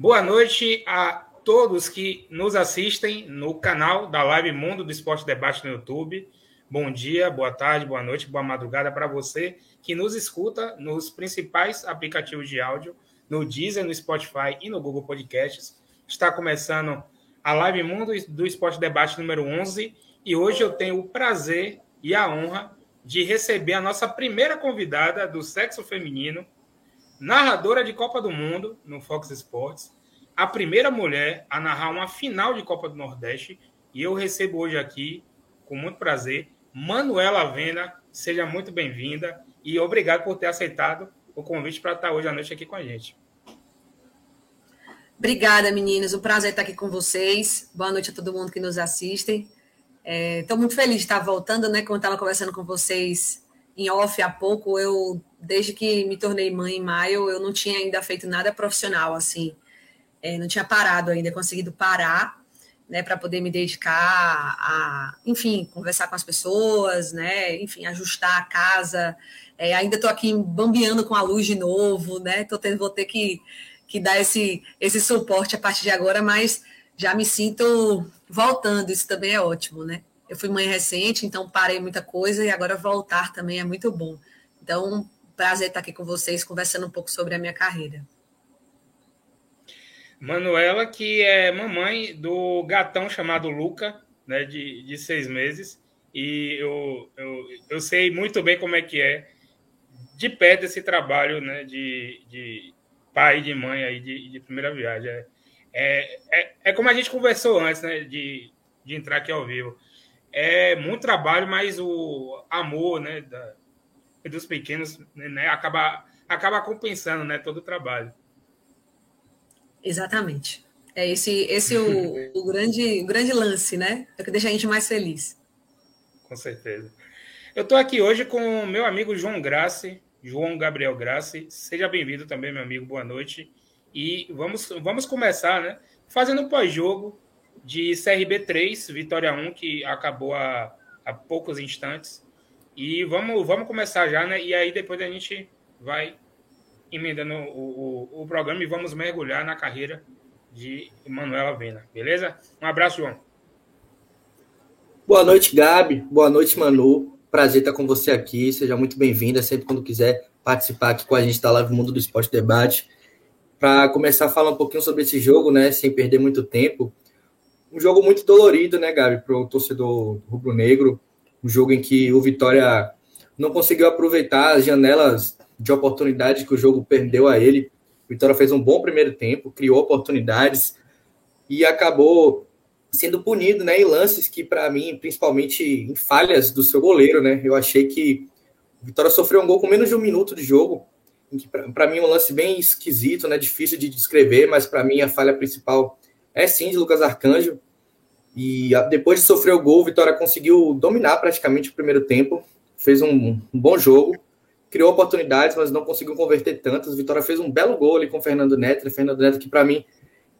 Boa noite a todos que nos assistem no canal da Live Mundo do Esporte Debate no YouTube. Bom dia, boa tarde, boa noite, boa madrugada para você que nos escuta nos principais aplicativos de áudio, no Deezer, no Spotify e no Google Podcasts. Está começando a Live Mundo do Esporte Debate número 11 e hoje eu tenho o prazer e a honra de receber a nossa primeira convidada do sexo feminino, narradora de Copa do Mundo no Fox Sports, a primeira mulher a narrar uma final de Copa do Nordeste. E eu recebo hoje aqui, com muito prazer, Manuela Vena. Seja muito bem-vinda e obrigado por ter aceitado o convite para estar hoje à noite aqui com a gente. Obrigada, meninas. O prazer estar aqui com vocês. Boa noite a todo mundo que nos assiste. Estou é, muito feliz de estar voltando, né? Como estava conversando com vocês em off há pouco, eu desde que me tornei mãe em maio, eu não tinha ainda feito nada profissional, assim. É, não tinha parado ainda, conseguido parar, né, para poder me dedicar a, enfim, conversar com as pessoas, né, enfim, ajustar a casa. É, ainda estou aqui bambeando com a luz de novo, né, tô tendo, vou ter que, que dar esse, esse suporte a partir de agora, mas já me sinto voltando, isso também é ótimo, né? Eu fui mãe recente, então parei muita coisa e agora voltar também é muito bom. Então, Prazer estar aqui com vocês, conversando um pouco sobre a minha carreira. Manuela, que é mamãe do gatão chamado Luca, né, de, de seis meses. E eu, eu, eu sei muito bem como é que é de perto esse trabalho né, de, de pai e de mãe aí de, de primeira viagem. É, é, é, como a gente conversou antes né, de, de entrar aqui ao vivo. É muito trabalho, mas o amor né, da, dos pequenos, né, acaba, acaba compensando né, todo o trabalho. Exatamente. É esse, esse o, o, grande, o grande lance, né? É o que deixa a gente mais feliz. Com certeza. Eu estou aqui hoje com o meu amigo João Grassi, João Gabriel Grassi. Seja bem-vindo também, meu amigo. Boa noite. E vamos, vamos começar, né? Fazendo um pós-jogo de CRB 3, Vitória 1, que acabou há, há poucos instantes. E vamos, vamos começar já, né? E aí depois a gente vai emendando o, o, o programa e vamos mergulhar na carreira de Manuela Vena, beleza? Um abraço, João. Boa noite, Gabi. Boa noite, Manu. Prazer estar com você aqui. Seja muito bem-vinda sempre quando quiser participar aqui com a gente da Live Mundo do Esporte Debate. Para começar a falar um pouquinho sobre esse jogo, né, sem perder muito tempo. Um jogo muito dolorido, né, Gabi, para o torcedor rubro-negro um jogo em que o Vitória não conseguiu aproveitar as janelas de oportunidade que o jogo perdeu a ele. Vitória fez um bom primeiro tempo, criou oportunidades e acabou sendo punido né, em lances que, para mim, principalmente em falhas do seu goleiro, né? Eu achei que o Vitória sofreu um gol com menos de um minuto de jogo, para mim, um lance bem esquisito, né? Difícil de descrever, mas para mim a falha principal é sim de Lucas Arcanjo. E depois de sofrer o gol, o Vitória conseguiu dominar praticamente o primeiro tempo, fez um, um bom jogo, criou oportunidades, mas não conseguiu converter tantas. Vitória fez um belo gol ali com o Fernando Neto, Fernando Neto que para mim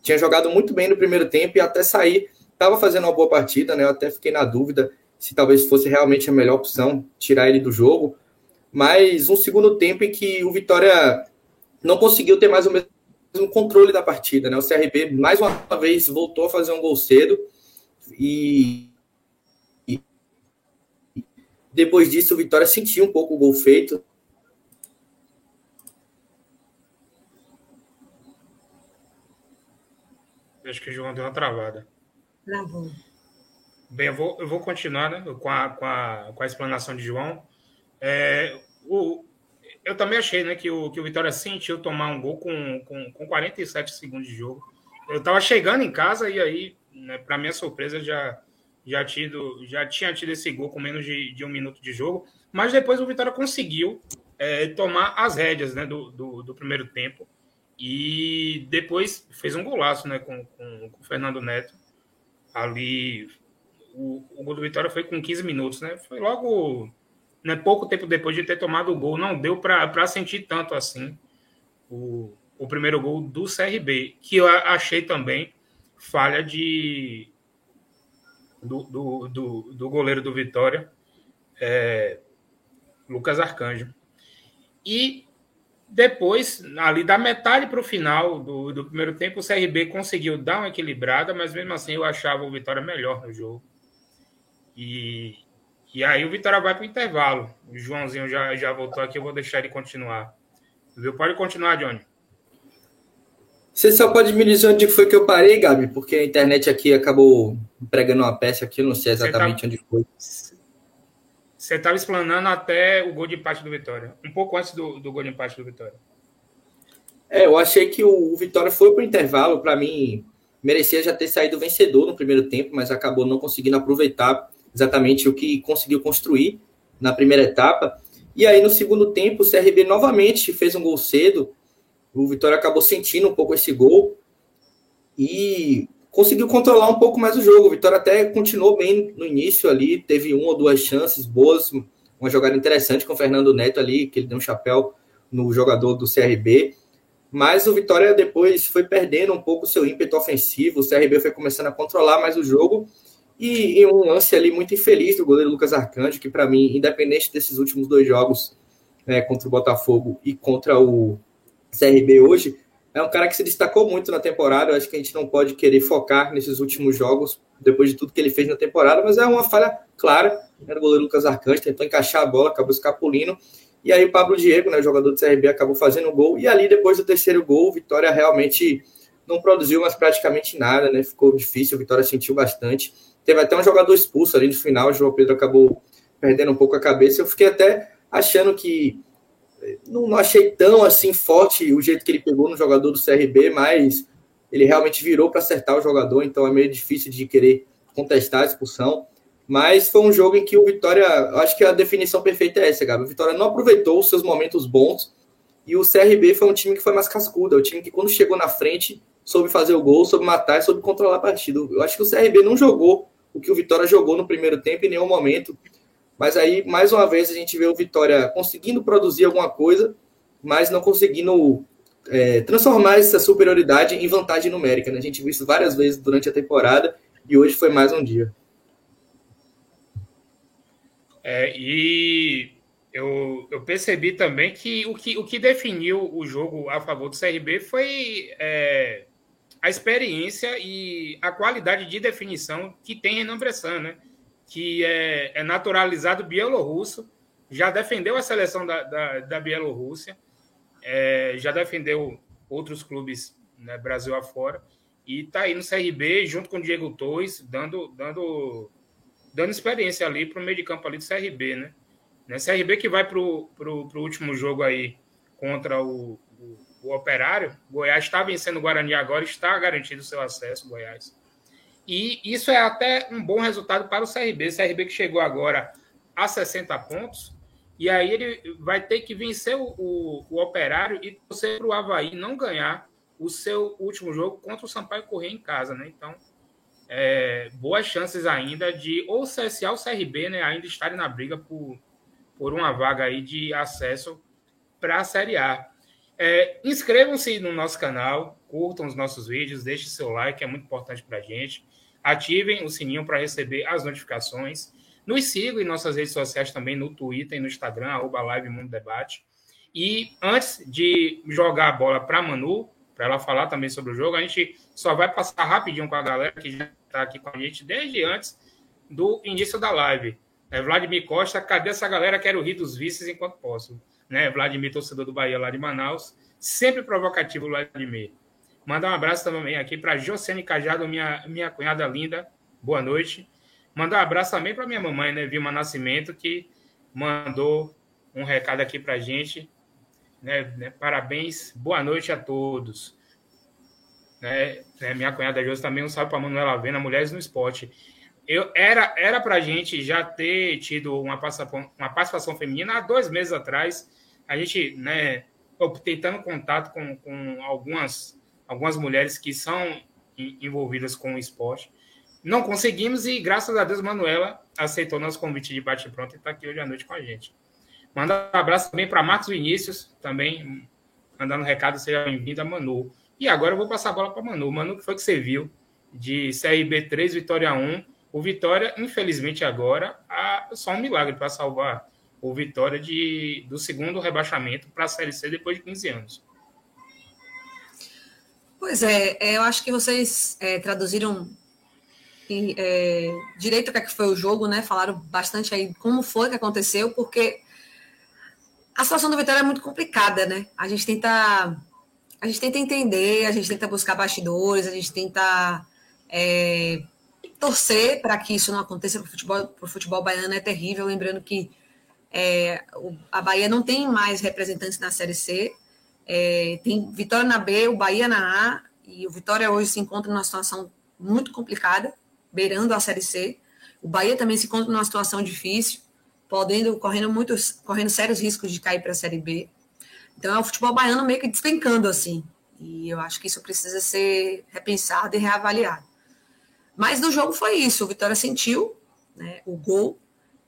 tinha jogado muito bem no primeiro tempo e até sair estava fazendo uma boa partida, né? Eu até fiquei na dúvida se talvez fosse realmente a melhor opção tirar ele do jogo. Mas um segundo tempo em que o Vitória não conseguiu ter mais o mesmo controle da partida, né? O CRB mais uma vez voltou a fazer um gol cedo e depois disso o Vitória sentiu um pouco o gol feito. Acho que o João deu uma travada. Travou. Bem, eu vou, eu vou continuar né, com, a, com, a, com a explanação de João. É, o, eu também achei né, que, o, que o Vitória sentiu tomar um gol com, com, com 47 segundos de jogo. Eu estava chegando em casa e aí né, para minha surpresa, já, já, tido, já tinha tido esse gol com menos de, de um minuto de jogo, mas depois o Vitória conseguiu é, tomar as rédeas né, do, do, do, primeiro tempo e depois fez um golaço né, com, com, com o Fernando Neto. Ali, o, o gol do Vitória foi com 15 minutos, né? Foi logo né, pouco tempo depois de ter tomado o gol, não deu para sentir tanto assim o, o primeiro gol do CRB, que eu achei também falha de do, do, do, do goleiro do Vitória, é, Lucas Arcanjo. E depois, ali da metade para o final do, do primeiro tempo, o CRB conseguiu dar uma equilibrada, mas mesmo assim eu achava o Vitória melhor no jogo. E, e aí o Vitória vai para o intervalo. O Joãozinho já, já voltou aqui, eu vou deixar ele continuar. Viu? Pode continuar, Johnny. Você só pode me dizer onde foi que eu parei, Gabi? Porque a internet aqui acabou pregando uma peça aqui, eu não sei exatamente tá... onde foi. Você estava explanando até o gol de empate do Vitória. Um pouco antes do, do gol de empate do Vitória. É, eu achei que o, o Vitória foi para o intervalo. Para mim, merecia já ter saído vencedor no primeiro tempo, mas acabou não conseguindo aproveitar exatamente o que conseguiu construir na primeira etapa. E aí, no segundo tempo, o CRB novamente fez um gol cedo. O Vitória acabou sentindo um pouco esse gol. E conseguiu controlar um pouco mais o jogo. O Vitória até continuou bem no início ali, teve uma ou duas chances boas, uma jogada interessante com o Fernando Neto ali, que ele deu um chapéu no jogador do CRB. Mas o Vitória depois foi perdendo um pouco o seu ímpeto ofensivo, o CRB foi começando a controlar mais o jogo. E, e um lance ali muito infeliz do goleiro Lucas Arcanjo, que para mim, independente desses últimos dois jogos né, contra o Botafogo e contra o CRB hoje, é um cara que se destacou muito na temporada. Eu acho que a gente não pode querer focar nesses últimos jogos, depois de tudo que ele fez na temporada, mas é uma falha clara. Era o goleiro Lucas Arcanjo, tentou encaixar a bola, acabou escapulindo. E aí o Pablo Diego, né, jogador do CRB, acabou fazendo o gol. E ali, depois do terceiro gol, Vitória realmente não produziu mais praticamente nada, né? Ficou difícil, Vitória sentiu bastante. Teve até um jogador expulso ali no final, o João Pedro acabou perdendo um pouco a cabeça. Eu fiquei até achando que não, achei tão assim forte o jeito que ele pegou no jogador do CRB, mas ele realmente virou para acertar o jogador, então é meio difícil de querer contestar a expulsão. Mas foi um jogo em que o Vitória, acho que a definição perfeita é essa, Gabi. O Vitória não aproveitou os seus momentos bons e o CRB foi um time que foi mais cascudo, é o time que quando chegou na frente soube fazer o gol, soube matar e soube controlar a partida. Eu acho que o CRB não jogou o que o Vitória jogou no primeiro tempo em nenhum momento. Mas aí, mais uma vez, a gente vê o Vitória conseguindo produzir alguma coisa, mas não conseguindo é, transformar essa superioridade em vantagem numérica. Né? A gente viu isso várias vezes durante a temporada e hoje foi mais um dia. É, e eu, eu, percebi também que o, que o que definiu o jogo a favor do CRB foi é, a experiência e a qualidade de definição que tem Renan Bressan, né? Que é, é naturalizado bielorrusso, já defendeu a seleção da, da, da Bielorrússia, é, já defendeu outros clubes né, Brasil afora, e está aí no CRB junto com o Diego Torres, dando, dando, dando experiência ali para o meio de campo ali do CRB, né? né CRB que vai para o último jogo aí contra o, o, o Operário, Goiás está vencendo o Guarani agora, está garantido o seu acesso, Goiás. E isso é até um bom resultado para o CRB. O CRB que chegou agora a 60 pontos. E aí ele vai ter que vencer o, o, o Operário e torcer para o Havaí não ganhar o seu último jogo contra o Sampaio Correr em casa, né? Então, é, boas chances ainda de ou o CSA ou o CRB, né? Ainda estarem na briga por, por uma vaga aí de acesso para a Série A. É, Inscrevam-se no nosso canal, curtam os nossos vídeos, deixem seu like, é muito importante para a gente. Ativem o sininho para receber as notificações. Nos sigam em nossas redes sociais também, no Twitter e no Instagram, arroba Live Mundo Debate. E antes de jogar a bola para a Manu, para ela falar também sobre o jogo, a gente só vai passar rapidinho com a galera que já está aqui com a gente desde antes do início da live. É, Vladimir Costa, cadê essa galera? Quero rir dos vices enquanto posso. Né? Vladimir, torcedor do Bahia lá de Manaus. Sempre provocativo, Vladimir. Mandar um abraço também aqui para Jocene Cajado, minha, minha cunhada linda. Boa noite. Mandar um abraço também para minha mamãe, né, Vilma Nascimento, que mandou um recado aqui para a gente. Né, né, parabéns, boa noite a todos. Né, né, minha cunhada Josi também um salve para Manuela Vena, Mulheres no Esporte. Eu, era era para a gente já ter tido uma participação, uma participação feminina há dois meses atrás. A gente, né, tentando contato com, com algumas algumas mulheres que são envolvidas com o esporte. Não conseguimos e, graças a Deus, Manuela aceitou nosso convite de bate-pronto e está aqui hoje à noite com a gente. Manda um abraço também para Marcos Vinícius, também mandando um recado, seja bem-vindo a Manu. E agora eu vou passar a bola para Manu. Manu, que foi que você viu de CRB 3, Vitória 1. O Vitória, infelizmente, agora, há só um milagre para salvar o Vitória de, do segundo rebaixamento para a Série C depois de 15 anos. Pois é, é, eu acho que vocês é, traduziram é, direito o que, é que foi o jogo, né? Falaram bastante aí como foi que aconteceu, porque a situação do Vitória é muito complicada, né? A gente tenta, a gente tenta entender, a gente tenta buscar bastidores, a gente tenta é, torcer para que isso não aconteça para o futebol, futebol baiano é terrível. Lembrando que é, a Bahia não tem mais representantes na Série C, é, tem Vitória na B, o Bahia na A, e o Vitória hoje se encontra numa situação muito complicada, beirando a Série C. O Bahia também se encontra numa situação difícil, podendo, correndo, muitos, correndo sérios riscos de cair para a Série B. Então é o futebol baiano meio que despencando assim. E eu acho que isso precisa ser repensado e reavaliado. Mas no jogo foi isso. O Vitória sentiu né, o gol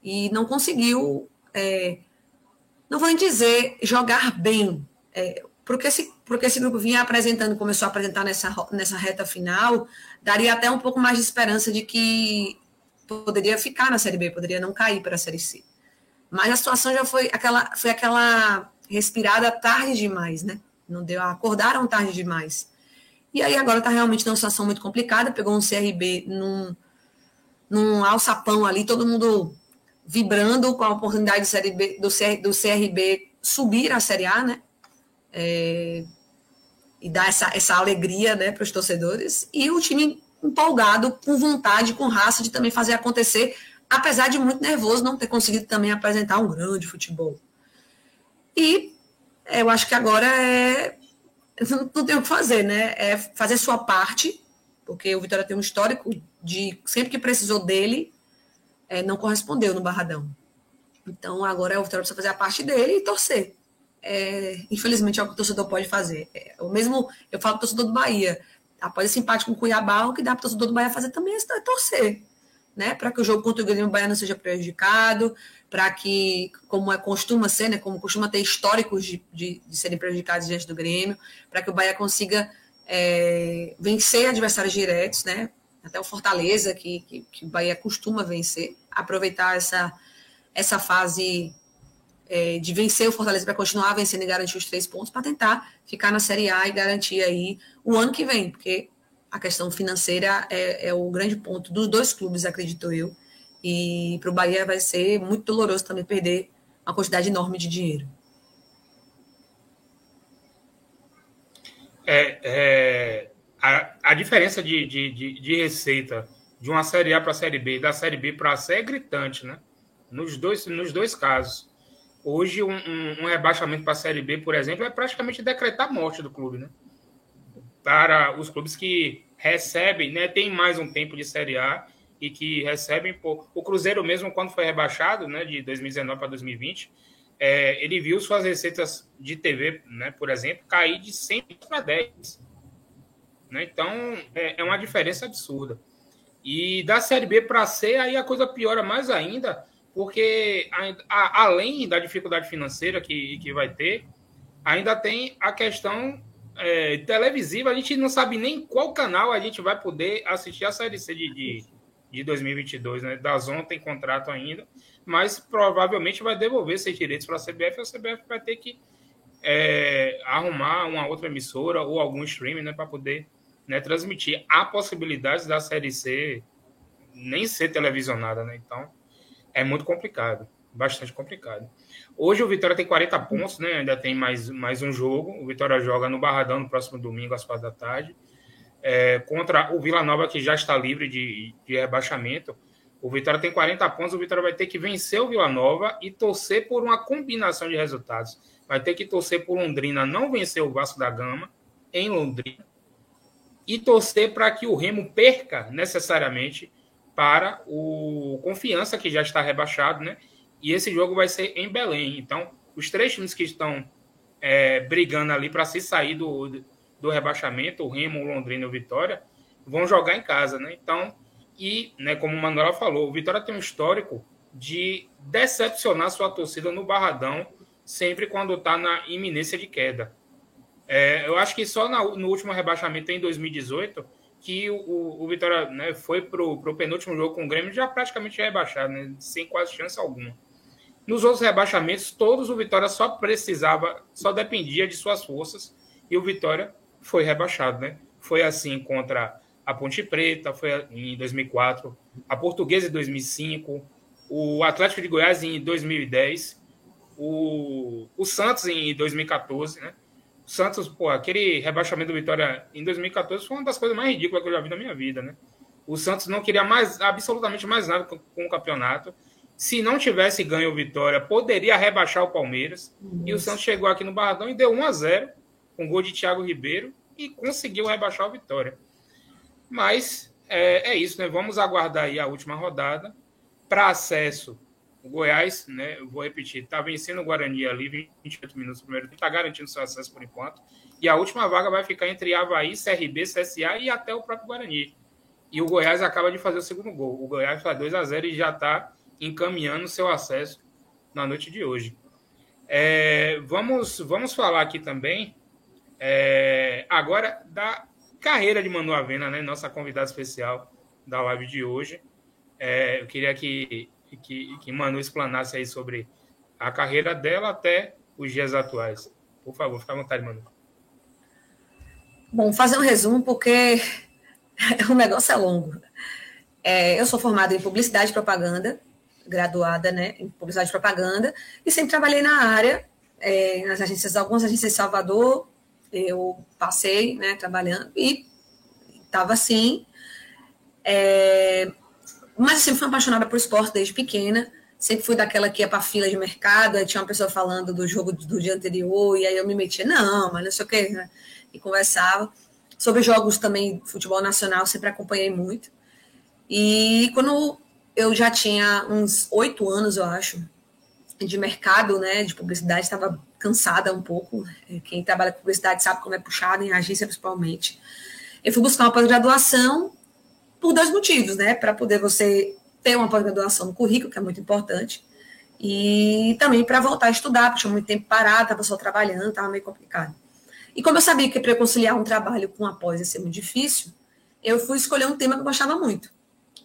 e não conseguiu, é, não vou nem dizer jogar bem, é, porque, esse, porque esse grupo vinha apresentando, começou a apresentar nessa, nessa reta final, daria até um pouco mais de esperança de que poderia ficar na Série B, poderia não cair para a Série C. Mas a situação já foi aquela, foi aquela respirada tarde demais, né? Não deu, acordaram tarde demais. E aí agora está realmente numa situação muito complicada, pegou um CRB num, num alçapão ali, todo mundo vibrando com a oportunidade do, CRB, do, CR, do CRB subir à Série A, né? É, e dar essa, essa alegria né, para os torcedores. E o time empolgado, com vontade, com raça de também fazer acontecer, apesar de muito nervoso não ter conseguido também apresentar um grande futebol. E eu acho que agora é não, tem o que fazer, né? É fazer sua parte, porque o Vitória tem um histórico de sempre que precisou dele, é, não correspondeu no Barradão. Então agora é o Vitória precisa fazer a parte dele e torcer. É, infelizmente é o que o torcedor pode fazer. É, o mesmo, eu falo pro torcedor do Bahia, após esse empate com o Cuiabá, o que dá para o torcedor do Bahia fazer também é torcer, né? Para que o jogo contra o Grêmio Bahia não seja prejudicado, para que, como é, costuma ser, né, como costuma ter históricos de, de, de serem prejudicados diante do Grêmio, para que o Bahia consiga é, vencer adversários diretos, né, até o Fortaleza, que, que, que, o Bahia costuma vencer, aproveitar essa, essa fase é, de vencer o Fortaleza para continuar vencendo e garantir os três pontos, para tentar ficar na Série A e garantir aí o ano que vem, porque a questão financeira é, é o grande ponto dos dois clubes, acredito eu, e para o Bahia vai ser muito doloroso também perder uma quantidade enorme de dinheiro. É, é a, a diferença de, de, de, de, receita de uma Série A para a Série B e da Série B para a C é gritante, né? Nos dois, nos dois casos. Hoje, um, um, um rebaixamento para a Série B, por exemplo, é praticamente decretar a morte do clube, né? Para os clubes que recebem, né, tem mais um tempo de Série A e que recebem por... O Cruzeiro mesmo, quando foi rebaixado, né, de 2019 para 2020, é, ele viu suas receitas de TV, né, por exemplo, cair de 100 para 10. Né? Então, é, é uma diferença absurda. E da Série B para C, aí a coisa piora mais ainda, porque a, a, além da dificuldade financeira que, que vai ter, ainda tem a questão é, televisiva. A gente não sabe nem qual canal a gente vai poder assistir a Série C de, de, de 2022, né? Da Zon tem contrato ainda, mas provavelmente vai devolver esses direitos para a CBF a CBF vai ter que é, arrumar uma outra emissora ou algum streaming né, para poder né, transmitir. Há possibilidades da Série C nem ser televisionada, né? Então é muito complicado, bastante complicado. Hoje o Vitória tem 40 pontos, né? Ainda tem mais, mais um jogo. O Vitória joga no Barradão no próximo domingo, às quatro da tarde é, contra o Vila Nova, que já está livre de, de rebaixamento. O Vitória tem 40 pontos, o Vitória vai ter que vencer o Vila Nova e torcer por uma combinação de resultados. Vai ter que torcer por Londrina não vencer o Vasco da Gama em Londrina e torcer para que o Remo perca necessariamente para o Confiança, que já está rebaixado, né? E esse jogo vai ser em Belém. Então, os três times que estão é, brigando ali para se sair do, do rebaixamento, o Remo, o Londrina e o Vitória, vão jogar em casa, né? Então, e, né, como o Manuela falou, o Vitória tem um histórico de decepcionar sua torcida no Barradão sempre quando está na iminência de queda. É, eu acho que só na, no último rebaixamento em 2018 que o, o Vitória né, foi para o penúltimo jogo com o Grêmio já praticamente rebaixado, né, sem quase chance alguma. Nos outros rebaixamentos, todos o Vitória só precisava, só dependia de suas forças e o Vitória foi rebaixado, né? Foi assim contra a Ponte Preta, foi em 2004, a Portuguesa em 2005, o Atlético de Goiás em 2010, o, o Santos em 2014, né? O Santos, pô, aquele rebaixamento do Vitória em 2014 foi uma das coisas mais ridículas que eu já vi na minha vida, né? O Santos não queria mais, absolutamente mais nada com, com o campeonato. Se não tivesse ganho o Vitória, poderia rebaixar o Palmeiras. E o Santos chegou aqui no Barradão e deu 1 a 0 com gol de Thiago Ribeiro e conseguiu rebaixar o Vitória. Mas é, é isso, né? Vamos aguardar aí a última rodada. Para acesso, o Goiás, né? Eu vou repetir, está vencendo o Guarani ali, 28 minutos no primeiro está garantindo seu acesso por enquanto. E a última vaga vai ficar entre Havaí, CRB, CSA e até o próprio Guarani. E o Goiás acaba de fazer o segundo gol. O Goiás faz 2 a 0 e já está encaminhando seu acesso na noite de hoje. É, vamos, vamos falar aqui também é, agora da carreira de Manu Avena, né? Nossa convidada especial da live de hoje. É, eu queria que, que, que Manu explanasse aí sobre a carreira dela até os dias atuais. Por favor, fica à vontade, Manu. Bom, fazer um resumo, porque o negócio é longo. É, eu sou formada em publicidade e propaganda, graduada né, em publicidade e propaganda, e sempre trabalhei na área, é, nas agências, algumas agências de Salvador, eu passei né, trabalhando e estava assim. É, mas eu sempre fui apaixonada por esporte desde pequena. Sempre fui daquela que ia para fila de mercado, tinha uma pessoa falando do jogo do dia anterior, e aí eu me metia, não, mas não sei o quê, né? E conversava. Sobre jogos também, futebol nacional, sempre acompanhei muito. E quando eu já tinha uns oito anos, eu acho, de mercado, né, de publicidade, estava cansada um pouco. Quem trabalha com publicidade sabe como é puxado, em agência principalmente. Eu fui buscar uma pós-graduação por dois motivos, né? Para poder você ter uma pós-graduação no currículo, que é muito importante, e também para voltar a estudar, porque tinha muito tempo parado, estava só trabalhando, estava meio complicado. E como eu sabia que para conciliar um trabalho com a pós ia ser muito difícil, eu fui escolher um tema que eu gostava muito.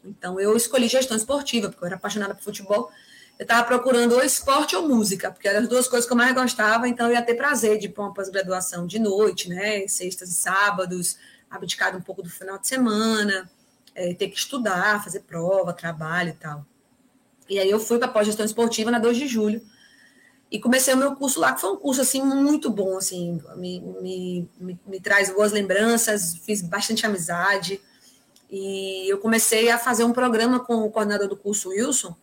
Então, eu escolhi gestão esportiva, porque eu era apaixonada por futebol. Eu estava procurando ou esporte ou música, porque eram as duas coisas que eu mais gostava, então eu ia ter prazer de para uma pós-graduação de noite, né? Sextas e sábados, abdicado um pouco do final de semana, é, ter que estudar, fazer prova, trabalho e tal. E aí eu fui para pós-gestão esportiva na 2 de julho, e comecei o meu curso lá, que foi um curso assim muito bom, assim, me, me, me, me, traz boas lembranças, fiz bastante amizade. E eu comecei a fazer um programa com o coordenador do curso, Wilson.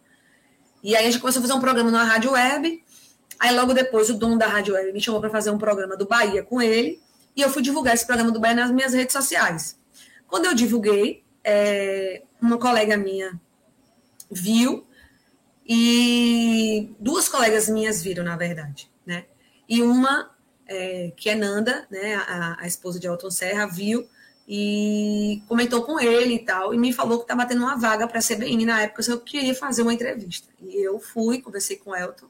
E aí a gente começou a fazer um programa na Rádio Web. Aí logo depois o dono da Rádio Web me chamou para fazer um programa do Bahia com ele. E eu fui divulgar esse programa do Bahia nas minhas redes sociais. Quando eu divulguei, é, uma colega minha viu e duas colegas minhas viram, na verdade, né? E uma, é, que é Nanda, né, a, a, esposa de Elton Serra, viu e comentou com ele e tal, e me falou que estava tendo uma vaga para a CBN na época, se eu queria fazer uma entrevista. E eu fui, conversei com o Elton,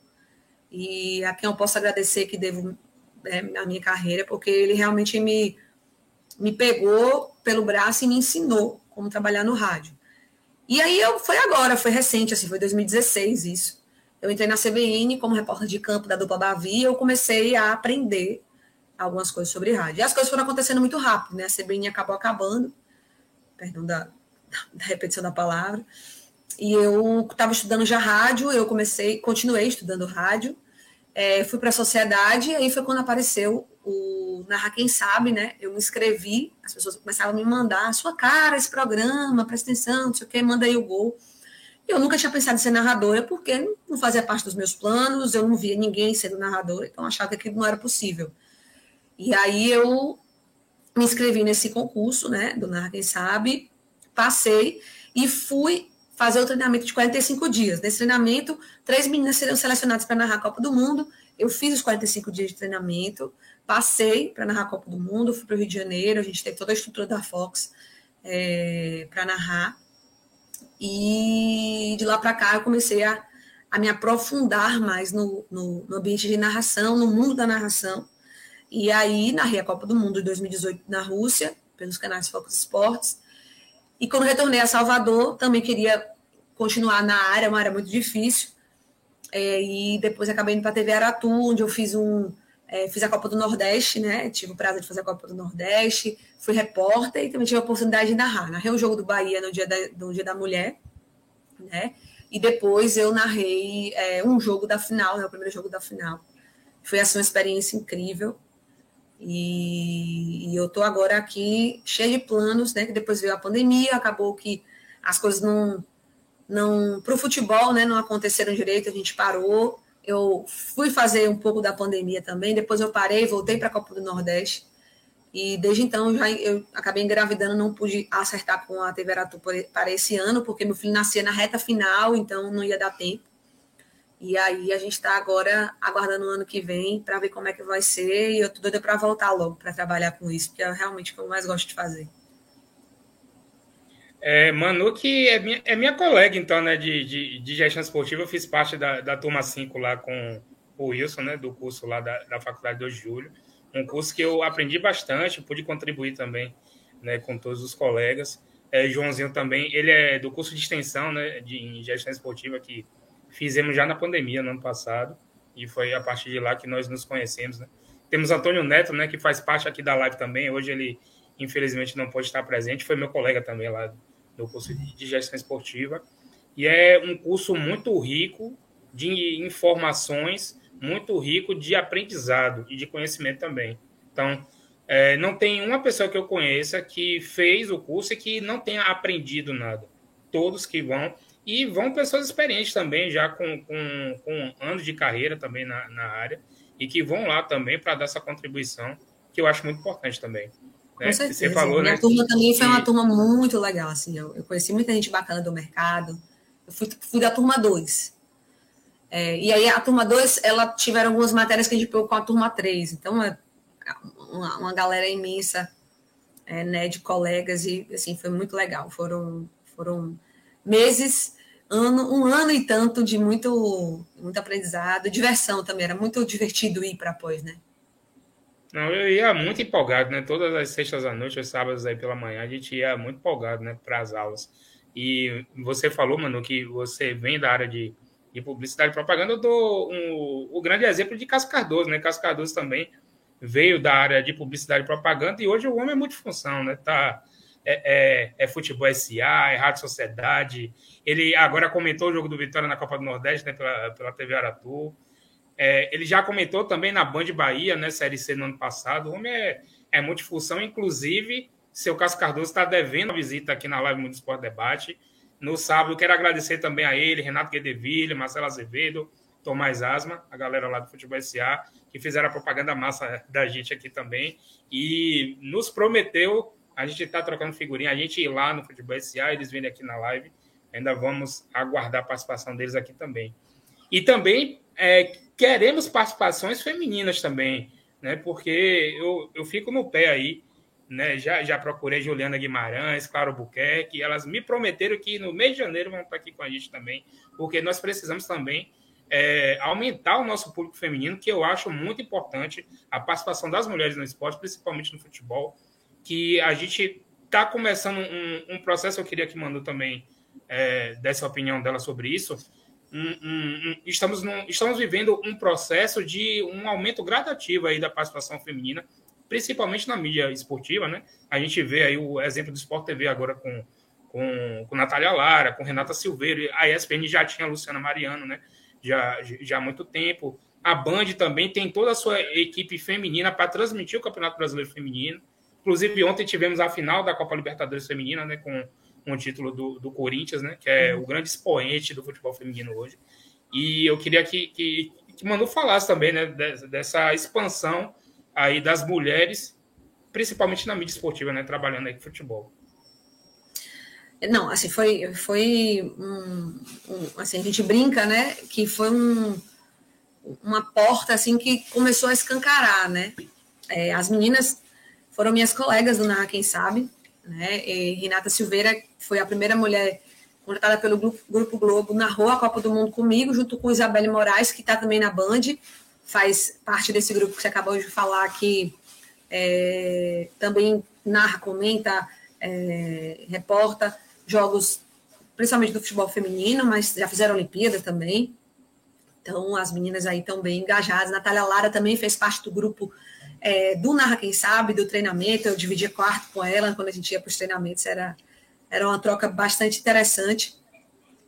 e a quem eu posso agradecer que devo é, a minha carreira, porque ele realmente me, me pegou pelo braço e me ensinou como trabalhar no rádio. E aí eu foi agora, foi recente, assim, foi 2016 isso. Eu entrei na CBN como repórter de campo da dupla Bavi e eu comecei a aprender algumas coisas sobre rádio. E as coisas foram acontecendo muito rápido, né? A CBN acabou acabando, perdão da, da repetição da palavra. E eu estava estudando já rádio, eu comecei, continuei estudando rádio, é, fui para a sociedade, aí foi quando apareceu o Narra Quem Sabe, né? Eu me inscrevi, as pessoas começavam a me mandar, sua cara, esse programa, presta atenção, não sei o que, manda aí o gol. Eu nunca tinha pensado em ser narradora, porque não fazia parte dos meus planos, eu não via ninguém sendo narradora, então achava que aquilo não era possível. E aí eu me inscrevi nesse concurso, né, do Narra Quem Sabe, passei e fui fazer o treinamento de 45 dias. Nesse treinamento, três meninas seriam selecionadas para narrar a Copa do Mundo. Eu fiz os 45 dias de treinamento, passei para narrar a Copa do Mundo, fui para o Rio de Janeiro, a gente teve toda a estrutura da Fox é, para narrar. E de lá para cá eu comecei a, a me aprofundar mais no, no, no, ambiente de narração, no mundo da narração. E aí narrei a Copa do Mundo de 2018 na Rússia, pelos canais Fox Sports. E quando retornei a Salvador, também queria continuar na área, uma área muito difícil. é, e depois acabei indo para a TV Aratu, onde eu fiz um é, fiz a Copa do Nordeste, né? Tive o prazer de fazer a Copa do Nordeste, fui repórter e também tive a oportunidade de narrar. Narrei o jogo do Bahia no dia da, no dia da mulher, né? E depois eu narrei é, um jogo da final, né? O primeiro jogo da final. Foi assim, uma experiência incrível. E, e eu tô agora aqui cheio de planos, né? Que depois veio a pandemia, acabou que as coisas não, não para o futebol, né? Não aconteceram direito, a gente parou eu fui fazer um pouco da pandemia também, depois eu parei, voltei para a Copa do Nordeste. E desde então já eu acabei engravidando, não pude acertar com a TV Aratu para esse ano, porque meu filho nascia na reta final, então não ia dar tempo. E aí a gente está agora aguardando o ano que vem para ver como é que vai ser. E eu tô doida para voltar logo para trabalhar com isso, porque é realmente o que eu mais gosto de fazer. É, Manu, que é minha, é minha colega, então, né, de, de, de, gestão esportiva. Eu fiz parte da, da turma 5 lá com o Wilson, né, do curso lá da, da Faculdade 2 de Julho. Um curso que eu aprendi bastante, pude contribuir também né, com todos os colegas. É, Joãozinho também, ele é do curso de extensão né, de, em gestão esportiva que fizemos já na pandemia, no ano passado. E foi a partir de lá que nós nos conhecemos. Né. Temos Antônio Neto, né, que faz parte aqui da live também. Hoje ele, infelizmente, não pode estar presente. Foi meu colega também lá do curso de gestão esportiva. E é um curso muito rico de informações, muito rico de aprendizado e de conhecimento também. Então, é, não tem uma pessoa que eu conheça que fez o curso e que não tenha aprendido nada. Todos que vão. E vão pessoas experientes também, já com, com, com anos de carreira também na, na área, e que vão lá também para dar essa contribuição, que eu acho muito importante também. Com né? certeza. Você falou, Minha né? turma também foi uma turma muito legal, assim. Eu, eu, conheci muita gente bacana do mercado. Eu fui, fui da turma 2. É, e aí a turma 2, ela tiveram algumas matérias que a gente pegou com a turma 3. Então, é uma, uma galera imensa é, né, de colegas e assim, foi muito legal. Foram, foram meses, ano, um ano e tanto de muito, muito aprendizado, diversão também. Era muito divertido ir para pós, né? Não, eu ia muito empolgado, né? Todas as sextas à noite, os sábados aí pela manhã, a gente ia muito empolgado, né? Para as aulas. E você falou, mano, que você vem da área de, de publicidade e propaganda. Eu dou um, o grande exemplo de Cássio Cardoso, né? Cássio Cardoso também veio da área de publicidade e propaganda e hoje o homem é multifunção, né? Tá, é, é, é futebol SA, é rádio sociedade. Ele agora comentou o jogo do Vitória na Copa do Nordeste, né? Pela, pela TV Aratu. É, ele já comentou também na Band Bahia, né, Série C no ano passado. O homem é, é multifunção, inclusive, seu Cássio Cardoso está devendo a visita aqui na live Mundo Esporte Debate. No sábado, quero agradecer também a ele, Renato Guedeville, Marcelo Azevedo, Tomás Asma, a galera lá do Futebol SA, que fizeram a propaganda massa da gente aqui também. E nos prometeu, a gente está trocando figurinha, a gente lá no Futebol SA, eles vêm aqui na live. Ainda vamos aguardar a participação deles aqui também. E também é, queremos participações femininas também, né? Porque eu, eu fico no pé aí, né? Já, já procurei Juliana Guimarães, Claro Buquerque, elas me prometeram que no mês de janeiro vão estar aqui com a gente também, porque nós precisamos também é, aumentar o nosso público feminino, que eu acho muito importante a participação das mulheres no esporte, principalmente no futebol, que a gente está começando um, um, processo, eu queria que Manu também é, opinião dela sobre isso, um, um, estamos, num, estamos vivendo um processo de um aumento gradativo aí da participação feminina, principalmente na mídia esportiva, né? A gente vê aí o exemplo do Sport TV agora com, com, com Natália Lara, com Renata Silveira, a ESPN já tinha a Luciana Mariano, né? Já, já há muito tempo. A Band também tem toda a sua equipe feminina para transmitir o Campeonato Brasileiro Feminino. Inclusive, ontem tivemos a final da Copa Libertadores Feminina, né? Com um título do, do Corinthians, né? Que é o grande expoente do futebol feminino hoje. E eu queria que, que, que Manu falasse também, né? Dessa expansão aí das mulheres, principalmente na mídia esportiva, né? Trabalhando aí com futebol. Não, assim, foi, foi um, um, assim, a gente brinca, né, que foi um, uma porta, assim, que começou a escancarar, né, é, as meninas foram minhas colegas do Narra Quem Sabe, né? E Renata Silveira foi a primeira mulher contratada pelo Grupo, Grupo Globo, narrou a Copa do Mundo comigo, junto com Isabelle Moraes, que está também na Band, faz parte desse grupo que você acabou de falar, que é, também narra, comenta, é, reporta jogos, principalmente do futebol feminino, mas já fizeram Olimpíada também. Então, as meninas aí estão bem engajadas. Natália Lara também fez parte do grupo é, do Narra Quem Sabe, do treinamento. Eu dividia quarto com ela quando a gente ia para os treinamentos. Era, era uma troca bastante interessante.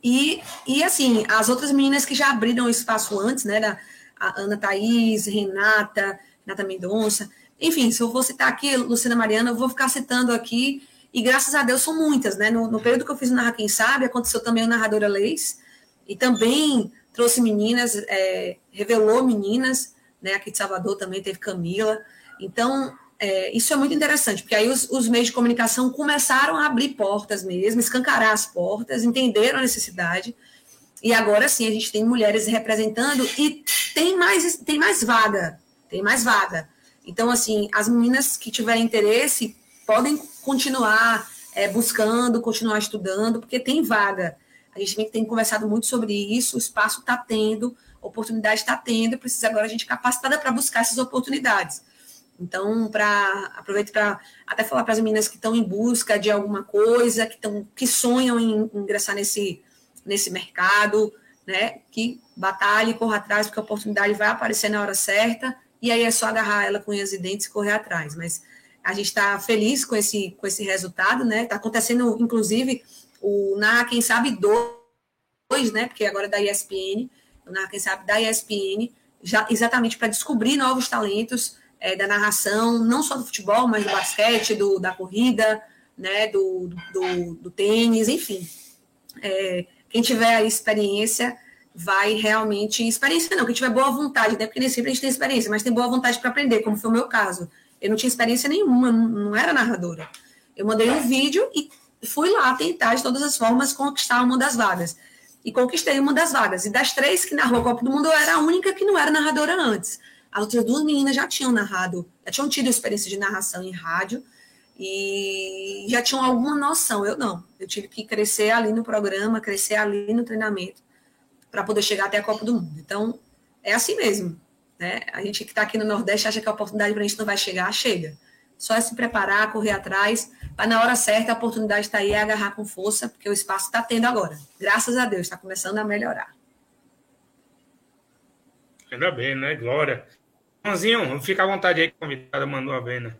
E, e, assim, as outras meninas que já abriram espaço antes, né? Da, a Ana Thaís, Renata, Renata Mendonça. Enfim, se eu vou citar aqui, Luciana Mariana, eu vou ficar citando aqui. E graças a Deus são muitas, né? No, no período que eu fiz o Narra Quem Sabe, aconteceu também o Narradora Leis. E também trouxe meninas, é, revelou meninas, né? Aqui de Salvador também teve Camila. Então, é, isso é muito interessante, porque aí os, os, meios de comunicação começaram a abrir portas mesmo, escancarar as portas, entenderam a necessidade. E agora sim a gente tem mulheres representando e tem mais, tem mais vaga, tem mais vaga. Então, assim, as meninas que tiverem interesse podem continuar é, buscando, continuar estudando, porque tem vaga. A gente tem conversado muito sobre isso, o espaço está tendo, oportunidade está tendo, precisa agora a gente capacitada para buscar essas oportunidades. Então, para aproveito para até falar para as meninas que estão em busca de alguma coisa, que estão que sonham em ingressar nesse nesse mercado, né? Que batalhe, corra atrás, porque a oportunidade vai aparecer na hora certa, e aí é só agarrar ela com unhas e dentes e correr atrás. Mas a gente está feliz com esse, com esse resultado, né? Está acontecendo, inclusive, o na Quem Sabe 2, né? Porque agora é da ESPN, na Quem Sabe da ESPN, já, exatamente para descobrir novos talentos é, da narração, não só do futebol, mas do basquete, do, da corrida, né? Do, do, do tênis, enfim. É, quem tiver experiência vai realmente. Experiência não, quem tiver boa vontade, né? Porque nem sempre a gente tem experiência, mas tem boa vontade para aprender, como foi o meu caso. Eu não tinha experiência nenhuma, não era narradora. Eu mandei um vídeo e fui lá tentar de todas as formas conquistar uma das vagas. E conquistei uma das vagas. E das três que narrou a Copa do Mundo, eu era a única que não era narradora antes. As outras duas meninas já tinham narrado, já tinham tido experiência de narração em rádio e já tinham alguma noção. Eu não. Eu tive que crescer ali no programa, crescer ali no treinamento para poder chegar até a Copa do Mundo. Então, é assim mesmo. Né? A gente que está aqui no Nordeste acha que a oportunidade para a gente não vai chegar, chega. Só é se preparar, correr atrás, para na hora certa a oportunidade está aí, é agarrar com força, porque o espaço está tendo agora. Graças a Deus, está começando a melhorar. Ainda bem, né? Glória. Joãozinho, fica à vontade aí, convidada mandou a né?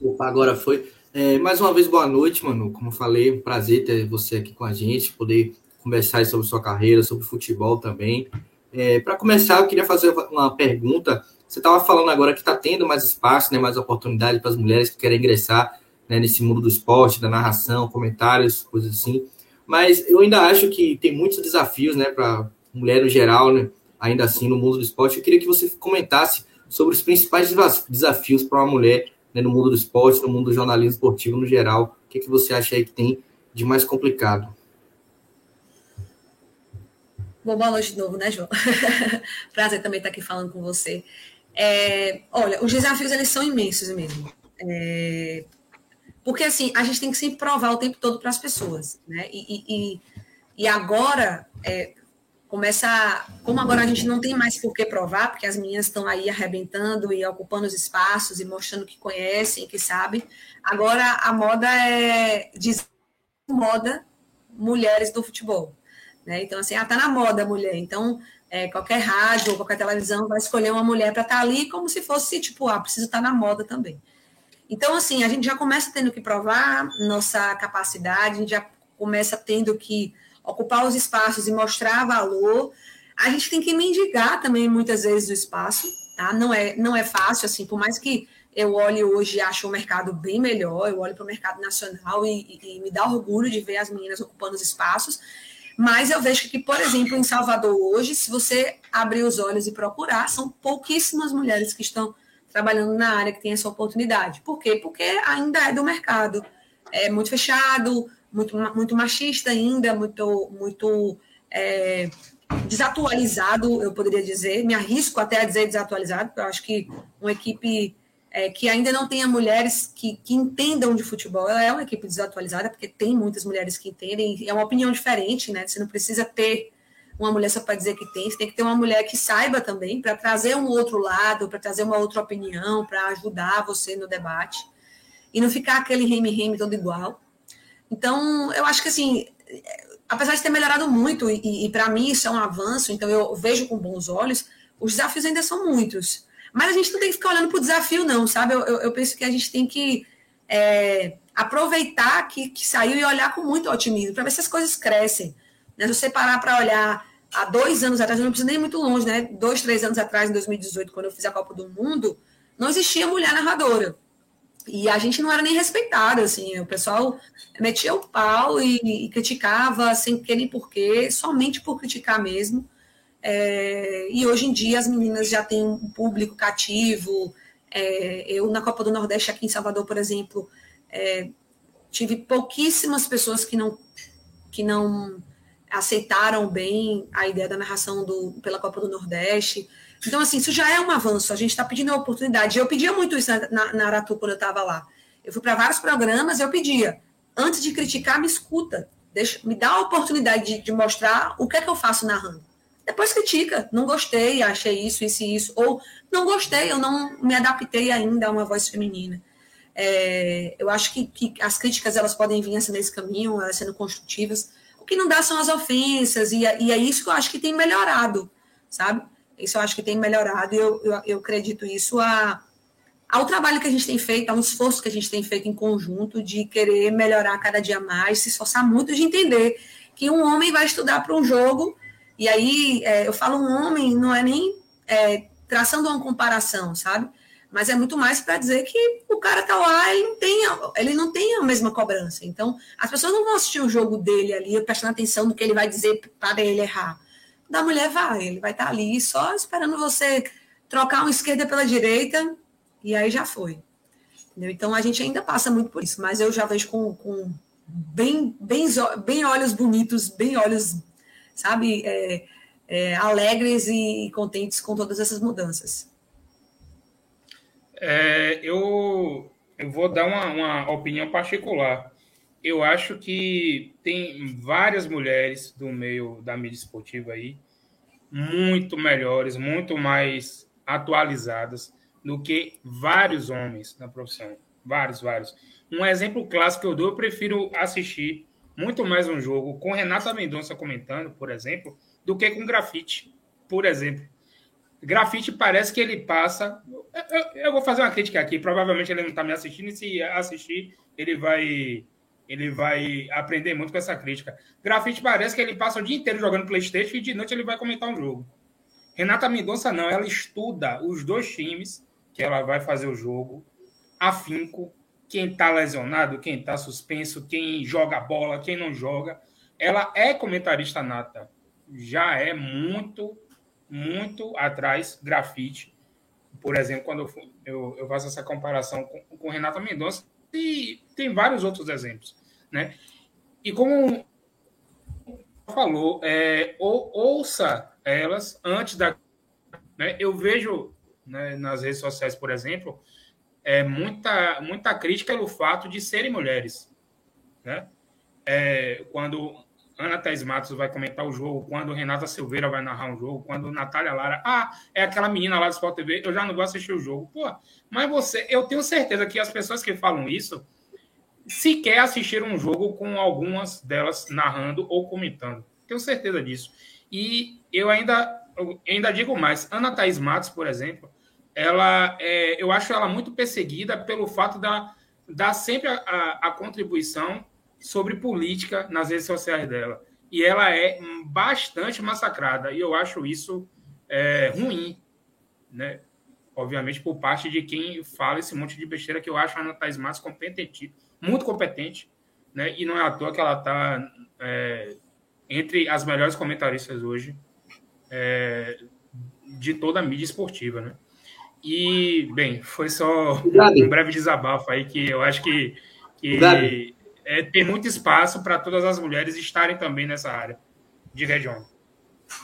Opa, agora foi. É, mais uma vez, boa noite, mano. Como eu falei, um prazer ter você aqui com a gente, poder conversar sobre sua carreira, sobre futebol também. É, Para começar, eu queria fazer uma pergunta. Você estava falando agora que está tendo mais espaço, né, mais oportunidade para as mulheres que querem ingressar né, nesse mundo do esporte, da narração, comentários, coisas assim. Mas eu ainda acho que tem muitos desafios né, para mulher no geral, né, ainda assim, no mundo do esporte. Eu queria que você comentasse sobre os principais desafios para uma mulher né, no mundo do esporte, no mundo do jornalismo esportivo no geral. O que, que você acha aí que tem de mais complicado? Bom, boa noite de novo, né, João? Prazer também estar aqui falando com você. É, olha, os desafios eles são imensos mesmo. É, porque assim, a gente tem que sempre provar o tempo todo para as pessoas, né? E, e, e agora é, começa. Como agora a gente não tem mais por que provar, porque as meninas estão aí arrebentando e ocupando os espaços e mostrando que conhecem, que sabem. Agora a moda é dizer moda mulheres do futebol. Né? Então, assim, ah, tá na moda a mulher. Então, é, qualquer rádio ou qualquer televisão vai escolher uma mulher para estar tá ali como se fosse, tipo, ah, preciso estar tá na moda também. Então, assim, a gente já começa tendo que provar nossa capacidade, a gente já começa tendo que ocupar os espaços e mostrar valor. A gente tem que mendigar também, muitas vezes, o espaço, tá? Não é, não é fácil, assim, por mais que eu olhe hoje e acho o mercado bem melhor, eu olho para o mercado nacional e, e, e me dá orgulho de ver as meninas ocupando os espaços, mas eu vejo que, por exemplo, em Salvador hoje, se você abrir os olhos e procurar, são pouquíssimas mulheres que estão trabalhando na área que tem essa oportunidade. Por quê? Porque ainda é do mercado. É muito fechado, muito, muito machista ainda, muito, muito é, desatualizado, eu poderia dizer. Me arrisco até a dizer desatualizado, porque eu acho que uma equipe é, que ainda não tenha mulheres que, que entendam de futebol. Ela é uma equipe desatualizada, porque tem muitas mulheres que entendem, é uma opinião diferente, né? Você não precisa ter uma mulher só para dizer que tem, você tem que ter uma mulher que saiba também, para trazer um outro lado, para trazer uma outra opinião, para ajudar você no debate, e não ficar aquele reme-reme todo igual. Então, eu acho que assim, apesar de ter melhorado muito, e, e para mim isso é um avanço, então eu vejo com bons olhos, os desafios ainda são muitos. Mas a gente não tem que ficar olhando para o desafio, não, sabe? Eu, eu, eu, penso que a gente tem que é, aproveitar que, que saiu e olhar com muito otimismo, para ver se as coisas crescem. Né? Se você parar para olhar há dois anos atrás, eu não preciso nem muito longe, né? Dois, três anos atrás, em 2018, quando eu fiz a Copa do Mundo, não existia mulher narradora. E a gente não era nem respeitada, assim, o pessoal metia o pau e, e criticava sem querer porquê, somente por criticar mesmo. É, e hoje em dia as meninas já têm um público cativo. É, eu, na Copa do Nordeste, aqui em Salvador, por exemplo, é, tive pouquíssimas pessoas que não, que não aceitaram bem a ideia da narração do, pela Copa do Nordeste. Então, assim, isso já é um avanço. A gente está pedindo a oportunidade. Eu pedia muito isso na, na, na Aratu quando eu estava lá. Eu fui para vários programas, eu pedia, antes de criticar, me escuta. Deixa, me dá a oportunidade de, de mostrar o que é que eu faço narrando. Depois critica. Não gostei, achei isso, isso e isso. Ou não gostei, eu não me adaptei ainda a uma voz feminina. É, eu acho que, que, as críticas elas podem vir assim nesse caminho, elas sendo construtivas. O que não dá são as ofensas, e, é, e é isso que eu acho que tem melhorado, sabe? Isso eu acho que tem melhorado e eu, eu, eu acredito isso a, ao trabalho que a gente tem feito, ao esforço que a gente tem feito em conjunto de querer melhorar cada dia mais, se esforçar muito de entender que um homem vai estudar para um jogo, e aí é, eu falo um homem, não é nem é, traçando uma comparação, sabe? Mas é muito mais para dizer que o cara tá lá, ele não, tem, ele não tem a mesma cobrança. Então, as pessoas não vão assistir o jogo dele ali, prestando atenção no que ele vai dizer para ele errar da mulher vai. Ele vai estar ali só esperando você trocar uma esquerda pela direita e aí já foi. Entendeu? Então a gente ainda passa muito por isso, mas eu já vejo com, com bem, bem, bem olhos bonitos, bem olhos, sabe, é, é, alegres e contentes com todas essas mudanças. É, eu, eu vou dar uma, uma opinião particular eu acho que tem várias mulheres do meio da mídia esportiva aí muito melhores, muito mais atualizadas do que vários homens na profissão. Vários, vários. Um exemplo clássico que eu dou, eu prefiro assistir muito mais um jogo com Renata Mendonça comentando, por exemplo, do que com grafite, por exemplo. Grafite parece que ele passa. Eu, eu vou fazer uma crítica aqui, provavelmente ele não está me assistindo, e se assistir, ele vai ele vai aprender muito com essa crítica. Grafite parece que ele passa o dia inteiro jogando Playstation e de noite ele vai comentar um jogo. Renata Mendonça não, ela estuda os dois times que ela vai fazer o jogo, afinco, quem está lesionado, quem está suspenso, quem joga bola, quem não joga. Ela é comentarista nata, já é muito, muito atrás grafite. Por exemplo, quando eu, eu, eu faço essa comparação com, com Renata Mendonça, e tem vários outros exemplos, né? E como falou, é, ou, ouça elas antes da. Né? Eu vejo né, nas redes sociais, por exemplo, é, muita, muita crítica pelo fato de serem mulheres. Né? É, quando Ana Thais Matos vai comentar o jogo, quando Renata Silveira vai narrar um jogo, quando Natália Lara, ah, é aquela menina lá do Sport TV, eu já não vou assistir o jogo. Pô, mas você, eu tenho certeza que as pessoas que falam isso sequer assistiram um jogo com algumas delas narrando ou comentando. Tenho certeza disso. E eu ainda, eu ainda digo mais, Ana Thais Matos, por exemplo, ela, é, eu acho ela muito perseguida pelo fato da dar sempre a, a, a contribuição sobre política nas redes sociais dela. E ela é bastante massacrada. E eu acho isso é, ruim, né? Obviamente, por parte de quem fala esse monte de besteira que eu acho a Ana Thais Matos competente, muito competente, né? E não é à toa que ela está é, entre as melhores comentaristas hoje é, de toda a mídia esportiva, né? E, bem, foi só um breve desabafo aí que eu acho que, que é, tem muito espaço para todas as mulheres estarem também nessa área de região.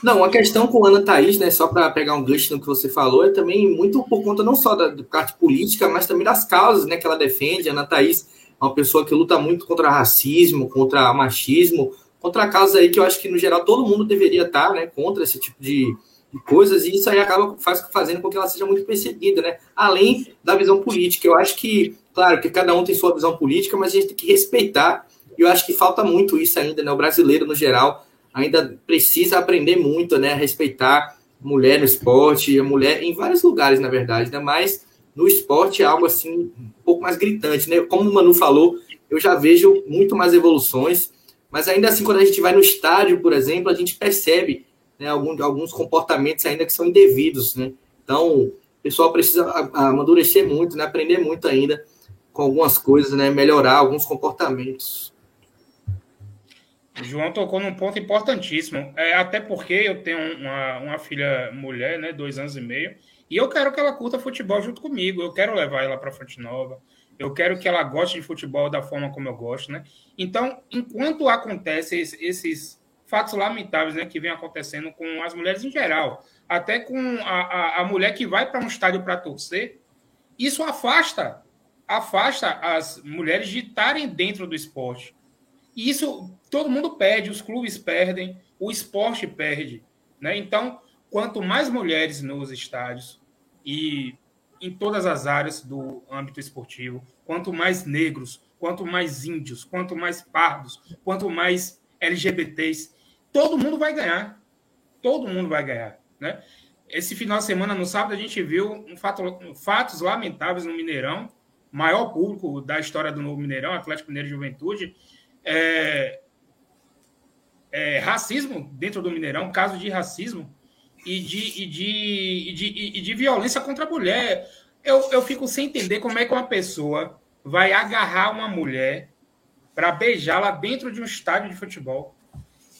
Não, a questão com Ana Thaís, né, só para pegar um gancho no que você falou, é também muito por conta não só da, da parte política, mas também das causas né, que ela defende. Ana Thaís é uma pessoa que luta muito contra racismo, contra machismo, contra causas aí que eu acho que, no geral, todo mundo deveria estar né, contra esse tipo de coisas, e isso aí acaba faz, fazendo com que ela seja muito perseguida, né? Além da visão política. Eu acho que Claro que cada um tem sua visão política, mas a gente tem que respeitar E eu acho que falta muito isso ainda, né? O brasileiro, no geral, ainda precisa aprender muito, né? A respeitar mulher no esporte, a mulher em vários lugares, na verdade, né? Mas no esporte é algo assim um pouco mais gritante, né? Como o Manu falou, eu já vejo muito mais evoluções, mas ainda assim, quando a gente vai no estádio, por exemplo, a gente percebe né, alguns, alguns comportamentos ainda que são indevidos, né? Então, o pessoal precisa amadurecer muito, né? Aprender muito ainda com algumas coisas, né? Melhorar alguns comportamentos. O João tocou num ponto importantíssimo. É, até porque eu tenho uma, uma filha mulher, né? Dois anos e meio. E eu quero que ela curta futebol junto comigo. Eu quero levar ela para Fonte Nova. Eu quero que ela goste de futebol da forma como eu gosto, né? Então, enquanto acontecem esses fatos lamentáveis, né, que vem acontecendo com as mulheres em geral, até com a, a, a mulher que vai para um estádio para torcer, isso afasta, afasta as mulheres de estarem dentro do esporte. E isso todo mundo perde, os clubes perdem, o esporte perde. Né? Então, quanto mais mulheres nos estádios e em todas as áreas do âmbito esportivo, quanto mais negros, quanto mais índios, quanto mais pardos, quanto mais LGBTs, todo mundo vai ganhar. Todo mundo vai ganhar. Né? Esse final de semana, no sábado, a gente viu um fato, fatos lamentáveis no Mineirão, maior público da história do Novo Mineirão, Atlético Mineiro de Juventude, é, é, racismo dentro do Mineirão, caso de racismo e de, e de, e de, e de violência contra a mulher. Eu, eu fico sem entender como é que uma pessoa vai agarrar uma mulher para beijá-la dentro de um estádio de futebol.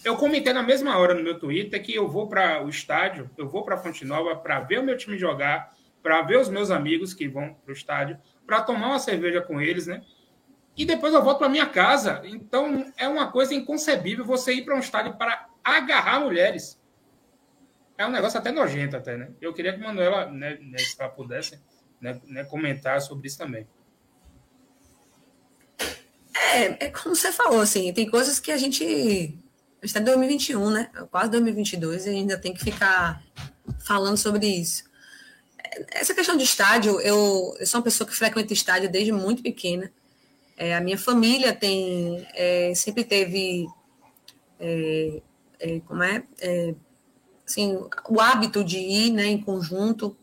Eu comentei na mesma hora no meu Twitter que eu vou para o estádio, eu vou para Fonte Nova para ver o meu time jogar, para ver os meus amigos que vão para o estádio, para tomar uma cerveja com eles, né? e depois eu volto para minha casa. Então é uma coisa inconcebível você ir para um estádio para agarrar mulheres. É um negócio até nojento, até, né? Eu queria que a Manuela, né, né, se ela pudesse, né, né, comentar sobre isso também. É, é como você falou, assim, tem coisas que a gente. A gente está em 2021, né? Quase 2022 e ainda tem que ficar falando sobre isso. Essa questão de estádio, eu, eu sou uma pessoa que frequenta estádio desde muito pequena. É, a minha família tem é, sempre teve é, é como é, é, assim, o hábito de ir né, em conjunto.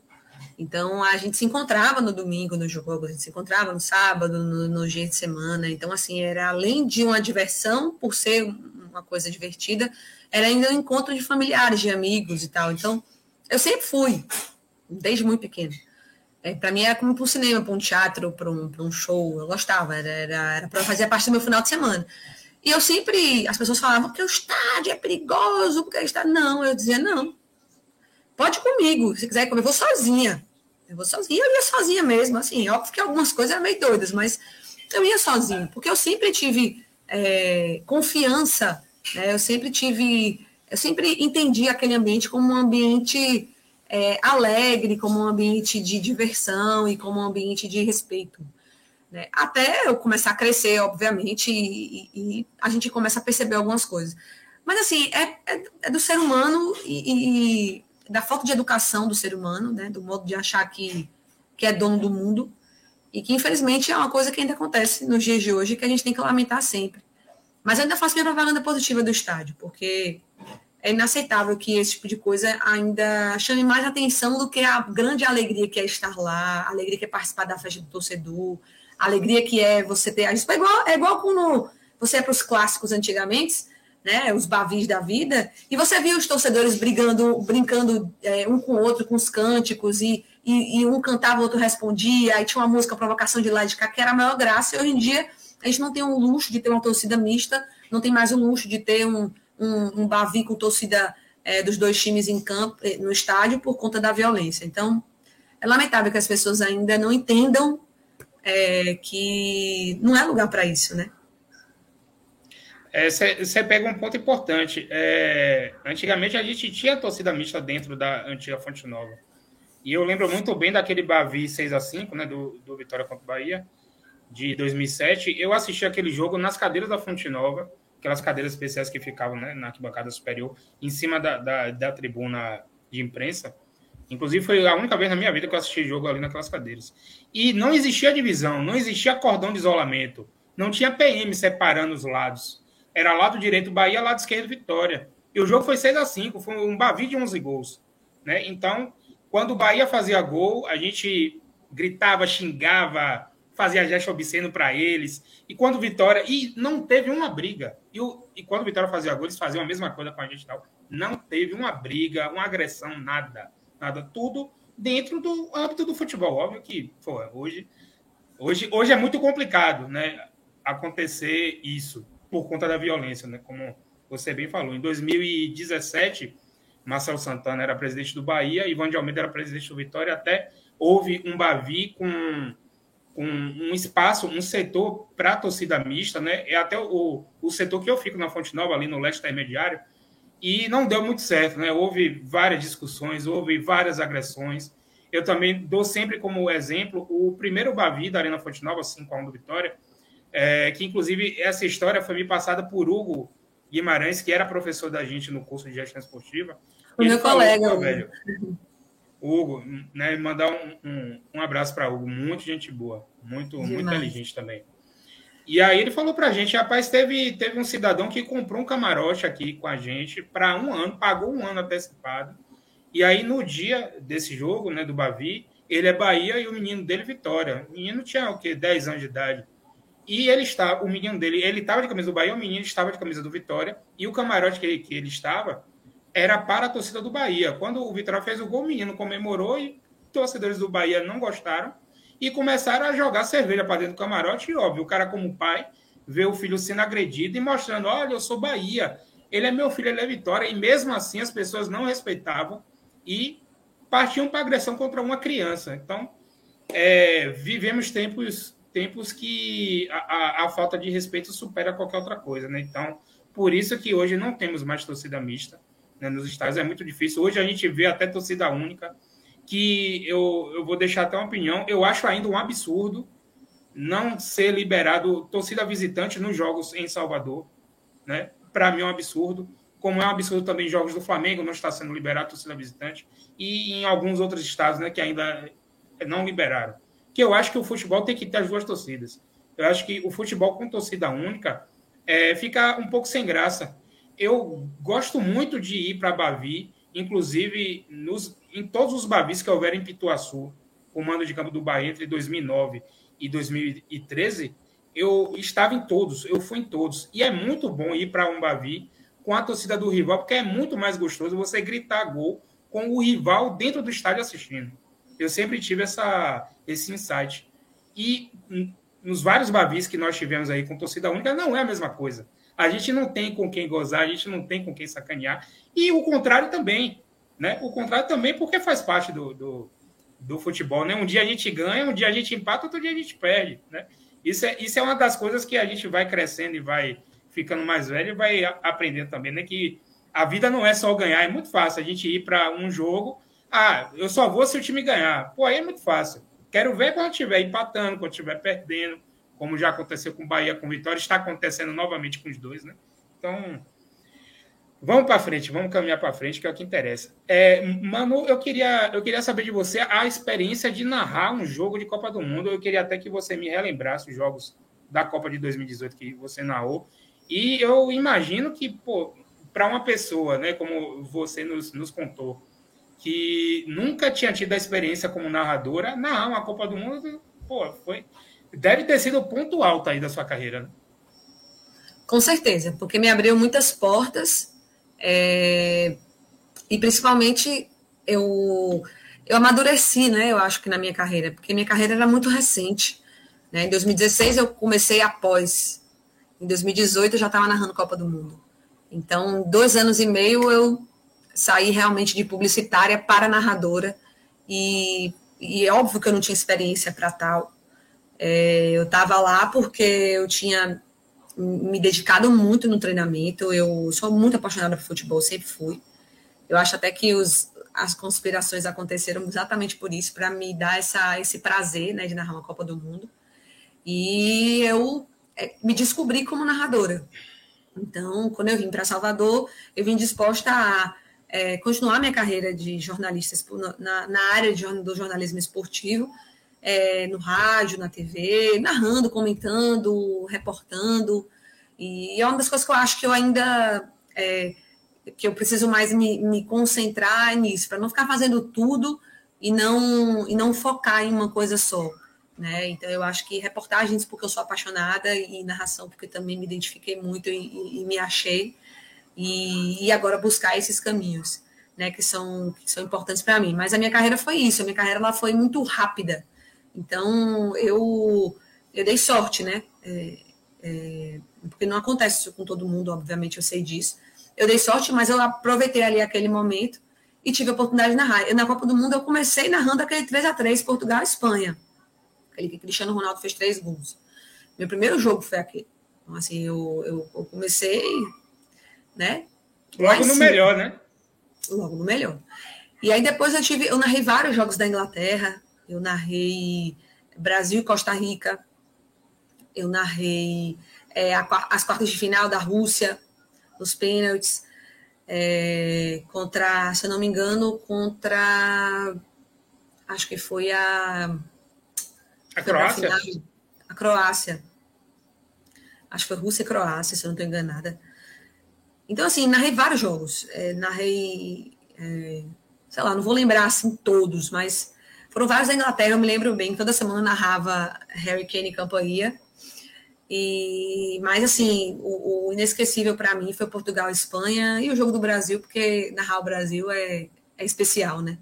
Então a gente se encontrava no domingo no jogo, a gente se encontrava no sábado, no, no dia de semana. Então, assim, era além de uma diversão, por ser uma coisa divertida, era ainda um encontro de familiares, de amigos e tal. Então, eu sempre fui, desde muito pequeno. É, para mim era como para um cinema, para um teatro, para um, um show. Eu gostava, era, era, era para fazer parte do meu final de semana. E eu sempre, as pessoas falavam que o estádio é perigoso, porque está. Não, eu dizia, não. Pode comigo, se quiser comer, eu vou sozinha. Eu vou sozinha, eu ia sozinha mesmo. Assim, óbvio que algumas coisas eram meio doidas, mas eu ia sozinha, porque eu sempre tive é, confiança, né? eu sempre tive, eu sempre entendi aquele ambiente como um ambiente é, alegre, como um ambiente de diversão e como um ambiente de respeito. Né? Até eu começar a crescer, obviamente, e, e, a gente começa a perceber algumas coisas. Mas, assim, é, é, é do ser humano e, e, da falta de educação do ser humano, né? do modo de achar que, que é dono do mundo, e que, infelizmente, é uma coisa que ainda acontece nos dias de hoje que a gente tem que lamentar sempre. Mas eu ainda faço minha propaganda positiva do estádio, porque é inaceitável que esse tipo de coisa ainda chame mais atenção do que a grande alegria que é estar lá, a alegria que é participar da festa do torcedor, a alegria que é você ter. Isso é igual, é igual quando você é para os clássicos antigamente, né, os bavis da vida, e você via os torcedores brigando, brincando é, um com o outro, com os cânticos, e, e, e, um cantava, o outro respondia, aí tinha uma música, provocação de lá de cá, que era a maior graça, e hoje em dia a gente não tem o luxo de ter uma torcida mista, não tem mais o luxo de ter um, um, um Bavi com torcida é, dos dois times em campo, eh, no estádio, por conta da violência. Então, é lamentável que as pessoas ainda não entendam é, que não é lugar para isso, né? Você é, pega um ponto importante. É, antigamente a gente tinha torcida mista dentro da antiga Fonte Nova. E eu lembro muito bem daquele Bavi 6 a 5 né, do, do Vitória contra o Bahia, de 2007. Eu assisti aquele jogo nas cadeiras da Fonte Nova aquelas cadeiras especiais que ficavam né, na arquibancada superior, em cima da, da, da, tribuna de imprensa. Inclusive, foi a única vez na minha vida que eu assisti jogo ali naquelas cadeiras. E não existia divisão, não existia cordão de isolamento. Não tinha PM separando os lados. Era lado direito Bahia, lado esquerdo Vitória. E o jogo foi 6 a 5 foi um Bavi de 11 gols. Né? Então, quando o Bahia fazia gol, a gente gritava, xingava, fazia gesto obsceno para eles. E quando Vitória. E não teve uma briga. E, o, e quando Vitória fazia gol, eles faziam a mesma coisa com a gente tal. Não teve uma briga, uma agressão, nada. Nada. Tudo dentro do âmbito do futebol. Óbvio que, pô, hoje, hoje, hoje é muito complicado, né? Acontecer isso por conta da violência, né? Como você bem falou. Em 2017, Marcelo Santana era presidente do Bahia, Ivan de Almeida era presidente do Vitória, até houve um Bavi com, com um espaço, um setor para a torcida mista, né? É até o, o setor que eu fico na Fonte Nova, ali no leste intermediário, e não deu muito certo, né? Houve várias discussões, houve várias agressões. Eu também dou sempre como exemplo o primeiro Bavi da Arena Fonte Nova, 5 a 1 do Vitória, é, que inclusive essa história foi me passada por Hugo Guimarães, que era professor da gente no curso de gestão esportiva. O meu colega. Falou, velho, Hugo, né, mandar um, um, um abraço para Hugo, muito gente boa, muito, muito inteligente também. E aí ele falou para a gente, rapaz, teve, teve um cidadão que comprou um camarote aqui com a gente para um ano, pagou um ano antecipado. E aí no dia desse jogo, né, do Bavi, ele é Bahia e o menino dele Vitória. O menino tinha o quê? 10 anos de idade. E ele está, o menino dele, ele estava de camisa do Bahia, o menino estava de camisa do Vitória, e o camarote que ele, que ele estava era para a torcida do Bahia. Quando o Vitória fez o gol, o menino comemorou e torcedores do Bahia não gostaram e começaram a jogar cerveja para dentro do camarote. E óbvio, o cara, como pai, vê o filho sendo agredido e mostrando: olha, eu sou Bahia, ele é meu filho, ele é Vitória. E mesmo assim, as pessoas não respeitavam e partiam para agressão contra uma criança. Então, é, vivemos tempos tempos que a, a, a, falta de respeito supera qualquer outra coisa, né? Então, por isso que hoje não temos mais torcida mista né? nos estádios, é muito difícil. Hoje a gente vê até torcida única, que eu, eu vou deixar até uma opinião, eu acho ainda um absurdo não ser liberado torcida visitante nos jogos em Salvador, né? Para mim é um absurdo, como é um absurdo também jogos do Flamengo não está sendo liberado torcida visitante e em alguns outros estados, né, que ainda não liberaram que eu acho que o futebol tem que ter as duas torcidas. Eu acho que o futebol com torcida única é, fica um pouco sem graça. Eu gosto muito de ir para Bavi, inclusive nos, em todos os Bavis que houver em Pituaçu, comando de campo do Bahia entre 2009 e 2013, eu estava em todos, eu fui em todos. E é muito bom ir para um Bavi com a torcida do rival, porque é muito mais gostoso você gritar gol com o rival dentro do estádio assistindo. Eu sempre tive essa, esse insight. E nos vários Bavis que nós tivemos aí com torcida única, não é a mesma coisa. A gente não tem com quem gozar, a gente não tem com quem sacanear. E o contrário também. Né? O contrário também, porque faz parte do, do, do futebol. Né? Um dia a gente ganha, um dia a gente empata, outro dia a gente perde. Né? Isso, é, isso é uma das coisas que a gente vai crescendo e vai ficando mais velho e vai aprendendo também, né? Que a vida não é só ganhar, é muito fácil a gente ir para um jogo ah, eu só vou se o time ganhar. Pô, aí é muito fácil. Quero ver quando estiver empatando, quando estiver perdendo, como já aconteceu com o Bahia, com o Vitória, está acontecendo novamente com os dois, né? Então, vamos para frente, vamos caminhar para frente, que é o que interessa. É, Manu, eu queria, eu queria saber de você a experiência de narrar um jogo de Copa do Mundo. Eu queria até que você me relembrasse os jogos da Copa de 2018 que você narrou. E eu imagino que, pô, para uma pessoa, né, como você nos, nos contou, que nunca tinha tido a experiência como narradora, narrar uma Copa do Mundo, pô, foi. Deve ter sido o ponto alto aí da sua carreira, né? Com certeza, porque me abriu muitas portas é, e principalmente eu, eu amadureci, né? Eu acho que na minha carreira, porque minha carreira era muito recente. Né? Em 2016 eu comecei após, em 2018 eu já estava narrando Copa do Mundo. Então, dois anos e meio eu sair realmente de publicitária para narradora. E, e é óbvio que eu não tinha experiência para tal. É, eu estava lá porque eu tinha me dedicado muito no treinamento. Eu sou muito apaixonada por futebol, sempre fui. Eu acho até que os, as conspirações aconteceram exatamente por isso, para me dar essa, esse prazer né, de narrar uma Copa do Mundo. E eu é, me descobri como narradora. Então, quando eu vim para Salvador, eu vim disposta a é, continuar minha carreira de jornalista na, na área de, do jornalismo esportivo, é, no rádio, na TV, narrando, comentando, reportando. E é uma das coisas que eu acho que eu ainda é, que eu preciso mais me, me concentrar nisso, para não ficar fazendo tudo e não e não focar em uma coisa só. Né? Então eu acho que reportagens porque eu sou apaixonada e narração porque também me identifiquei muito e, e, e me achei e, e, agora buscar esses caminhos, né? Que são que são importantes para mim. Mas a minha carreira foi isso. A minha carreira ela foi muito rápida. Então eu eu dei sorte, né? É, é, porque não acontece isso com todo mundo, obviamente eu sei disso. Eu dei sorte, mas eu aproveitei ali aquele momento e tive a oportunidade de narrar. Na Copa do Mundo eu comecei narrando aquele 3 a 3 Portugal Espanha. Aquele que Cristiano Ronaldo fez três gols. Meu primeiro jogo foi aquele. Então, assim, eu, eu, eu comecei, né? Logo no melhor, né? Logo no melhor. E aí depois eu tive, eu narrei vários jogos da Inglaterra, eu narrei Brasil e Costa Rica, eu narrei é, as quartas de final da Rússia, os pênaltis, é, contra, se eu não me engano, contra. Acho que foi a. A Croácia? a Croácia. Acho que foi Rússia e Croácia, se eu não estou enganada. Então, assim, narrei vários jogos. É, narrei. É, sei lá, não vou lembrar assim todos, mas foram vários da Inglaterra, eu me lembro bem. Toda semana narrava Harry Kane e companhia. E, mas, assim, o, o inesquecível para mim foi Portugal e Espanha e o jogo do Brasil, porque narrar o Brasil é, é especial, né?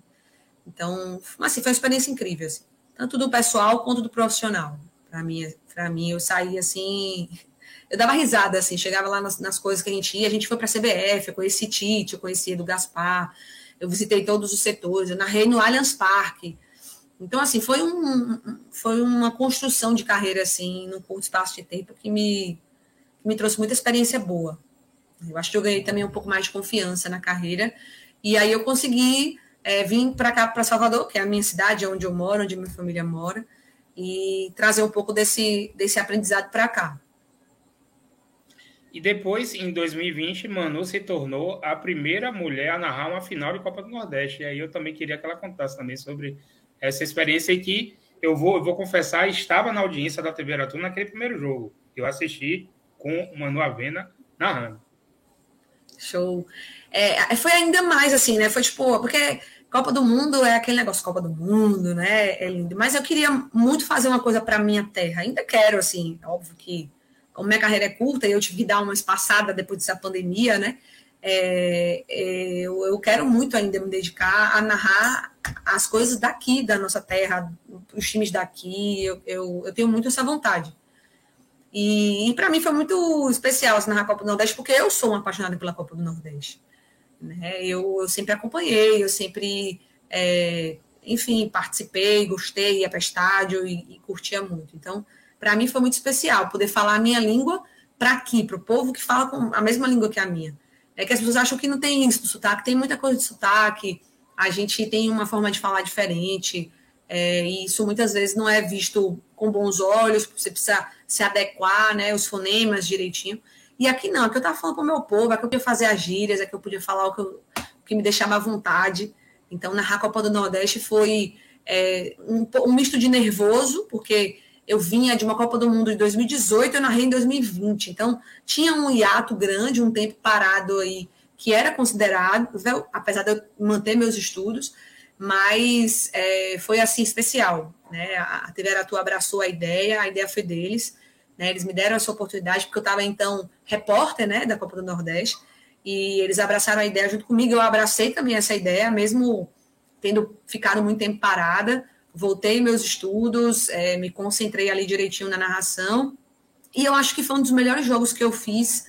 Então, assim, foi uma experiência incrível, assim, tanto do pessoal quanto do profissional. Para mim, para mim, eu saí assim, eu dava risada, assim, chegava lá nas, nas coisas que a gente ia, a gente foi para a CBF, eu conheci Tite, eu conheci Edu Gaspar, eu visitei todos os setores, eu narrei no Allianz Parque, então, assim, foi, um, foi uma construção de carreira, assim, num curto espaço de tempo que me, que me trouxe muita experiência boa. Eu acho que eu ganhei também um pouco mais de confiança na carreira. E aí eu consegui é, vir para cá, para Salvador, que é a minha cidade, onde eu moro, onde minha família mora, e trazer um pouco desse, desse aprendizado para cá. E depois, em 2020, Manu se tornou a primeira mulher a narrar uma final de Copa do Nordeste. E aí eu também queria que ela contasse também sobre essa experiência que eu vou, eu vou confessar, estava na audiência da TV Aratu naquele primeiro jogo. Eu assisti com o Manu Avena narrando. Show. É, foi ainda mais assim, né? Foi tipo, porque Copa do Mundo é aquele negócio, Copa do Mundo, né? É lindo. Mas eu queria muito fazer uma coisa para minha terra. Ainda quero, assim, óbvio que, como minha carreira é curta e eu tive que dar uma espaçada depois dessa pandemia, né? É, é, eu, eu, quero muito ainda me dedicar a narrar as coisas daqui, da nossa terra, os times daqui. Eu, eu, eu tenho muito essa vontade. E, e para mim foi muito especial assim, narrar a Copa do Nordeste, porque eu sou uma apaixonada pela Copa do Nordeste. Né? Eu, eu sempre acompanhei, eu sempre, é, enfim, participei, gostei, ia para estádio e, e curtia muito. Então, para mim foi muito especial poder falar a minha língua para aqui, para o povo que fala com a mesma língua que a minha. É que as pessoas acham que não tem isso do sotaque, tem muita coisa de sotaque, a gente tem uma forma de falar diferente, é, e isso muitas vezes não é visto com bons olhos, você precisa se adequar, né, os fonemas direitinho. E aqui não, aqui eu estava falando para o meu povo, aqui eu podia fazer as gírias, aqui eu podia falar o que, eu, o que me deixava à vontade. Então, na Copa do Nordeste foi é, um, um misto de nervoso, porque eu vinha de uma Copa do Mundo de 2018, eu narrei em 2020. Então, tinha um hiato grande, um tempo parado aí, que era considerado, apesar de eu manter meus estudos, mas é, foi assim especial. Né? A TV Aratu abraçou a ideia, a ideia foi deles. Né? Eles me deram essa oportunidade, porque eu estava então repórter né, da Copa do Nordeste, e eles abraçaram a ideia junto comigo. Eu abracei também essa ideia, mesmo tendo ficado muito tempo parada voltei meus estudos, é, me concentrei ali direitinho na narração, e eu acho que foi um dos melhores jogos que eu fiz,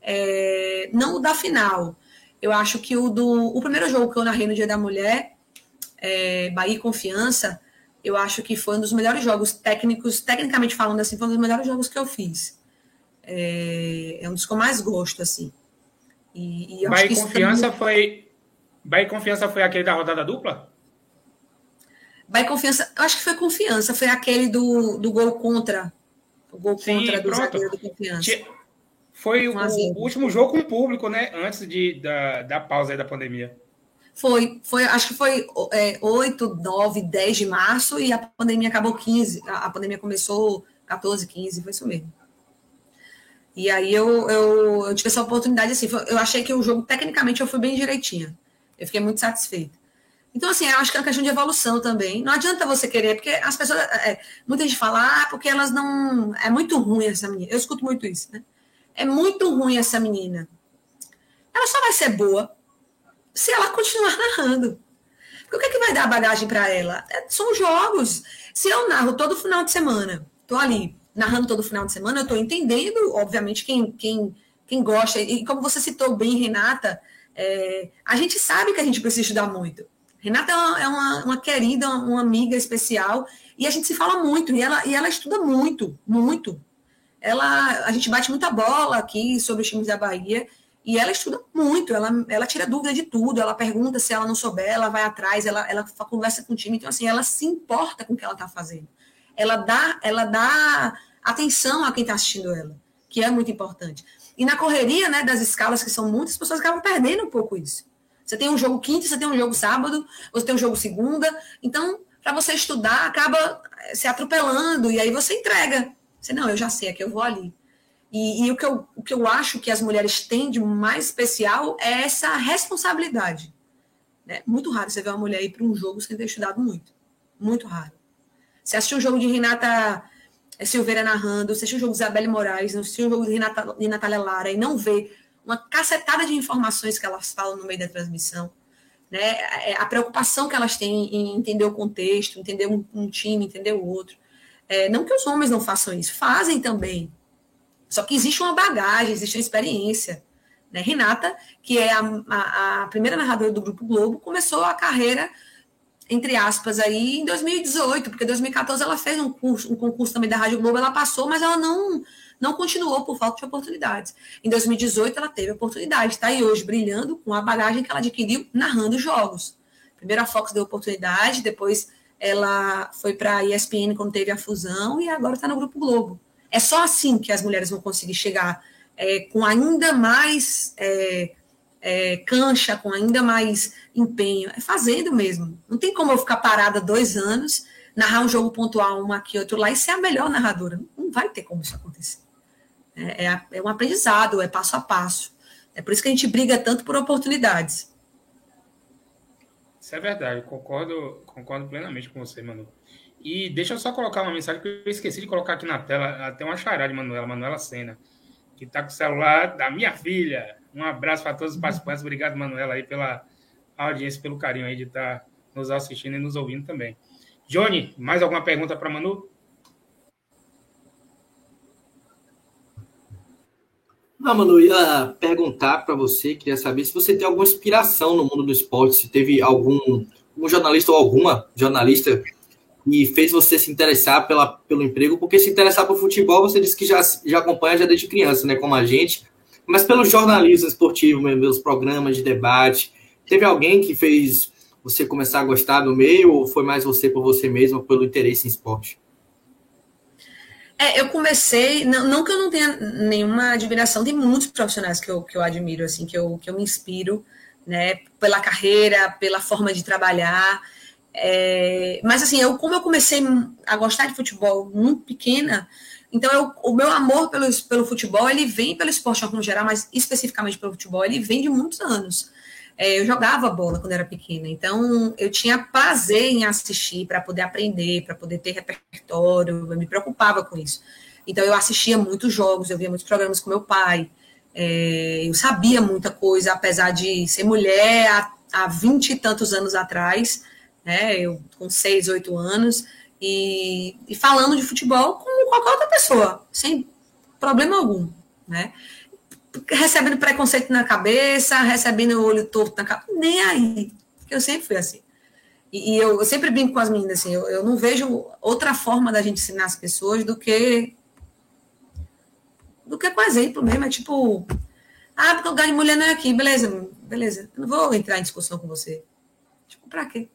é, não o da final, eu acho que o do o primeiro jogo que eu narrei no Dia da Mulher, é, Bahia e Confiança, eu acho que foi um dos melhores jogos técnicos, tecnicamente falando assim, foi um dos melhores jogos que eu fiz. É, é um dos que eu mais gosto, assim. E, e Bahia e Confiança também... foi. Bahia Confiança foi aquele da rodada dupla? Vai confiança. Eu acho que foi confiança, foi aquele do, do gol contra. O gol Sim, contra do zagueiro do confiança. Foi o, o, último jogo com o público, né? Antes de, da, da pausa da pandemia. Foi, foi, acho que foi é, 8, 9, 10 de março e a pandemia acabou 15. A, a pandemia começou 14, 15, foi isso mesmo. E aí eu, eu, eu, tive essa oportunidade, assim, eu achei que o jogo, tecnicamente, eu fui bem direitinha. Eu fiquei muito satisfeita. Então, assim, eu acho que é uma questão de evolução também. Não adianta você querer, porque as pessoas. É, muita gente fala, ah, porque elas não. É muito ruim essa menina. Eu escuto muito isso, né? É muito ruim essa menina. Ela só vai ser boa se ela continuar narrando. Porque o que, é que vai dar bagagem para ela? É, são jogos. Se eu narro todo final de semana, tô ali narrando todo final de semana, eu tô entendendo, obviamente, quem, quem, quem gosta. E como você citou bem, Renata, é, a gente sabe que a gente precisa estudar muito. Renata é uma, é uma, uma, querida, uma amiga especial, e a gente se fala muito, e ela, e ela estuda muito, muito. Ela, a gente bate muita bola aqui sobre os times da Bahia, e ela estuda muito, ela, ela tira dúvida de tudo, ela pergunta se ela não souber, ela vai atrás, ela, ela conversa com o time, então assim, ela se importa com o que ela está fazendo. Ela dá, ela dá atenção a quem está assistindo ela, que é muito importante. E na correria né, das escalas, que são muitas, as pessoas acabam perdendo um pouco isso. Você tem um jogo quinta, você tem um jogo sábado, você tem um jogo segunda. Então, para você estudar, acaba eh, se atropelando e aí você entrega. Você, não, eu já sei, aqui eu vou ali. E, e, o, que eu, o que eu acho que as mulheres têm de mais especial é essa responsabilidade. É muito raro você ver uma mulher ir para um jogo sem ter estudado muito. Muito raro. Você assistiu um jogo de Renata eh, Silveira narrando, você assistiu um jogo de Isabelle Moraes, assistiu um jogo de, Renata, de Natália Lara e não vê uma cacetada de informações que elas falam no meio da transmissão. Né? É, a preocupação que elas têm em entender o contexto, entender um, um time, entender o outro. É, não que os homens não façam isso, fazem também. Só que existe uma bagagem, existe uma experiência. Né? Renata, que é a, a, a primeira narradora do Grupo Globo, começou a carreira entre aspas, aí em 2018, porque em 2014 ela fez um curso, um concurso também da Rádio Globo, ela passou, mas ela não não continuou por falta de oportunidades. Em 2018, ela teve oportunidade, está aí hoje brilhando com a bagagem que ela adquiriu narrando jogos. Primeiro a Fox deu oportunidade, depois ela foi para a ESPN quando teve a fusão e agora está no Grupo Globo. É só assim que as mulheres vão conseguir chegar é, com ainda mais é, é, cancha, com ainda mais empenho. É fazendo mesmo. Não tem como eu ficar parada dois anos, narrar um jogo pontual, um aqui, outro lá, e ser a melhor narradora. Não vai ter como isso acontecer. É, é, é um aprendizado, é passo a passo. É por isso que a gente briga tanto por oportunidades. Isso é verdade, concordo, concordo plenamente com você, Manu. E deixa eu só colocar uma mensagem que eu esqueci de colocar aqui na tela, até uma charada de Manuela, Manuela Sena, que está com o celular da minha filha. Um abraço para todos os participantes. Obrigado, Manuela, aí pela audiência, pelo carinho aí de estar tá nos assistindo e nos ouvindo também. Johnny, mais alguma pergunta para Manu? Manu, eu ia perguntar para você, queria saber se você tem alguma inspiração no mundo do esporte, se teve algum, algum jornalista ou alguma jornalista que fez você se interessar pela, pelo emprego, porque se interessar por futebol, você disse que já, já acompanha já desde criança, né, como a gente, mas pelo jornalismo esportivo, meus programas de debate, teve alguém que fez você começar a gostar do meio, ou foi mais você por você mesmo, pelo interesse em esporte? É, eu comecei, não, não, que eu não tenha nenhuma admiração, tem muitos profissionais que eu, que eu admiro, assim, que eu, que eu me inspiro, né, pela carreira, pela forma de trabalhar. É, mas assim, eu, como eu comecei a gostar de futebol muito pequena, então eu, o meu amor pelo, pelo futebol, ele vem pelo esporte no geral, mas especificamente pelo futebol, ele vem de muitos anos. É, eu jogava bola quando era pequena, então eu tinha prazer em assistir para poder aprender, para poder ter repertório, eu me preocupava com isso. Então eu assistia muitos jogos, eu via muitos programas com meu pai, é, eu sabia muita coisa, apesar de ser mulher há, 20 e tantos anos atrás, né, eu com 6, 8 anos, e, e falando de futebol como qualquer outra pessoa, sem problema algum, né? Recebendo preconceito na cabeça, recebendo o olho torto na cabeça, nem aí. Eu sempre fui assim. E, e eu, eu, sempre brinco com as meninas assim, eu, eu não vejo outra forma da gente ensinar as pessoas do que do que com exemplo mesmo. É tipo, ah, porque o lugar de mulher não é aqui, beleza, beleza. Eu não vou entrar em discussão com você. Tipo, pra quê?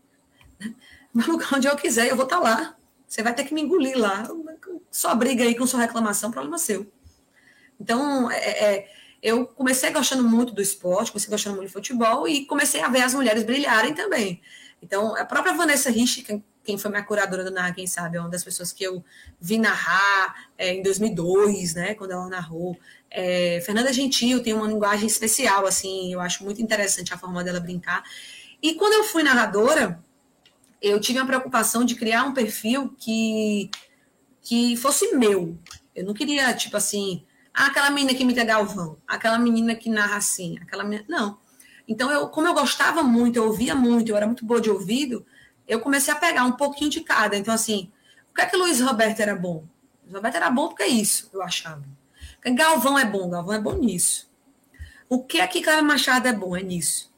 No lugar onde eu quiser, eu vou estar tá lá. Você vai ter que me engolir lá. Só briga aí com sua reclamação, problema seu. Então, é, é eu comecei gostando muito do esporte, comecei gostando muito de futebol e comecei a ver as mulheres brilharem também. Então, a própria Vanessa Rich, quem foi minha curadora do Narra Quem Sabe, é uma das pessoas que eu vi narrar é, em 2002, né, quando ela narrou. É, Fernanda Gentil tem uma linguagem especial, assim, eu acho muito interessante a forma dela brincar. E quando eu fui narradora, eu tive a preocupação de criar um perfil que, que fosse meu. Eu não queria, tipo assim, aquela menina que imita Galvão, aquela menina que narra assim, aquela menina... Não. Então, eu, como eu gostava muito, eu ouvia muito, eu era muito boa de ouvido, eu comecei a pegar um pouquinho de cada. Então, assim, o que é que Luiz Roberto era bom? Luiz Roberto era bom porque é isso, eu achava. Galvão é bom, Galvão é bom nisso. O que é que Clara Machado é bom? É nisso.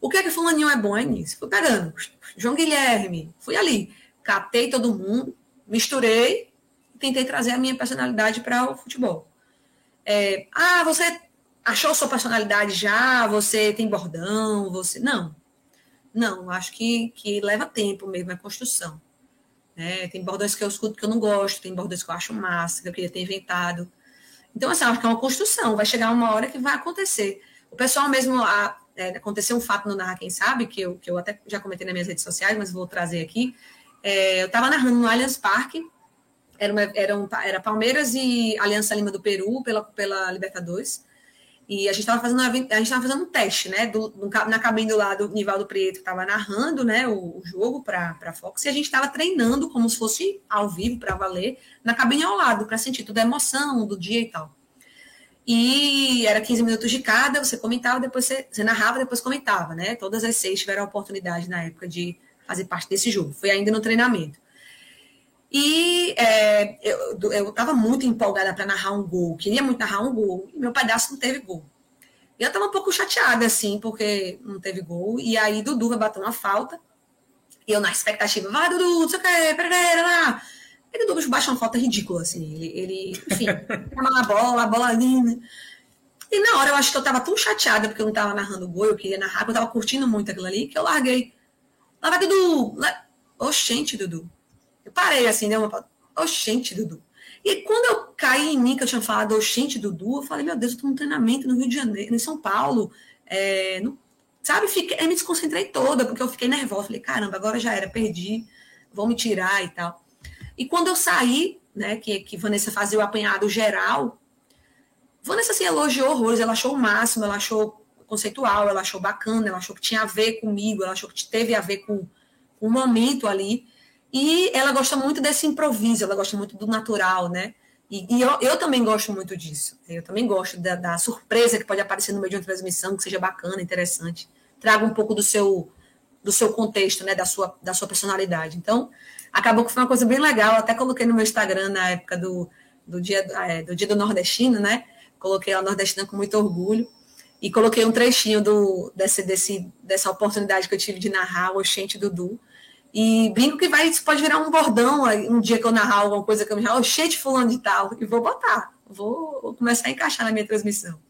O que é que Fulaninho é bom? É nisso. Fui pegando. João Guilherme, fui ali. Catei todo mundo, misturei, tentei trazer a minha personalidade para o futebol. É, ah, você achou sua personalidade já? Você tem bordão? Você. Não. Não, acho que, que leva tempo mesmo, é construção. É, tem bordões que eu escuto que eu não gosto, tem bordões que eu acho massa, que eu queria ter inventado. Então, assim, acho que é uma construção, vai chegar uma hora que vai acontecer. O pessoal mesmo, a, é, aconteceu um fato no Narra Quem Sabe, que eu, que eu até já comentei nas minhas redes sociais, mas vou trazer aqui. É, eu estava narrando no Allianz Parque, era, uma, era, um, era Palmeiras e Aliança Lima do Peru pela, pela Libertadores. E a gente estava fazendo, a gente fazendo um teste, né? Do, do, na cabine do lado, o Nivaldo Preto estava narrando né, o, o jogo para a Fox, e a gente estava treinando como se fosse ao vivo, para valer, na cabine ao lado, para sentir toda a emoção do dia e tal. E era 15 minutos de cada, você comentava, depois você, você narrava, depois comentava, né? Todas as seis tiveram a oportunidade na época de fazer parte desse jogo. Foi ainda no treinamento. E é, eu estava muito empolgada para narrar um gol, queria muito narrar um gol, e meu pedaço não teve gol. E eu estava um pouco chateada, assim, porque não teve gol. E aí Dudu vai bater uma falta. E eu na expectativa, vai, Dudu, não sei o que, pera lá. Aí Dudu baixa uma falta ridícula, assim. Ele, ele enfim, chama a bola, a bola linda. E na hora eu acho que eu estava tão chateada porque eu não estava narrando gol, eu queria narrar, porque eu estava curtindo muito aquilo ali, que eu larguei. Lá vai, Dudu! Lá... Oxente, Dudu. Eu parei assim, deu uma. Oxente, Dudu. E quando eu caí em mim, que eu tinha falado oxente, Dudu, eu falei, meu Deus, eu tô num treinamento no Rio de Janeiro, em São Paulo. É, sabe, fiquei, eu me desconcentrei toda, porque eu fiquei nervosa. Falei, caramba, agora já era, perdi, vão me tirar e tal. E quando eu saí, né, que, que Vanessa fazia o apanhado geral, Vanessa assim, elogiou horrores, ela achou o máximo, ela achou conceitual, ela achou bacana, ela achou que tinha a ver comigo, ela achou que teve a ver com, com o momento ali. E ela gosta muito desse improviso, ela gosta muito do natural, né? E, e eu, eu, também gosto muito disso. Eu também gosto da, da, surpresa que pode aparecer no meio de uma transmissão, que seja bacana, interessante. Traga um pouco do seu do seu contexto, né? Da sua, da sua personalidade. Então, acabou que foi uma coisa bem legal. Até coloquei no meu Instagram na época do, do, dia, é, do dia do nordestino, né? Coloquei a nordestina com muito orgulho. E coloquei um trechinho do, desse, desse, dessa oportunidade que eu tive de narrar o Oxente Dudu e brinco que vai, isso pode virar um bordão um dia que eu narrar alguma coisa que eu me oh, cheio de fulano de tal, e vou botar, vou, vou começar a encaixar na minha transmissão.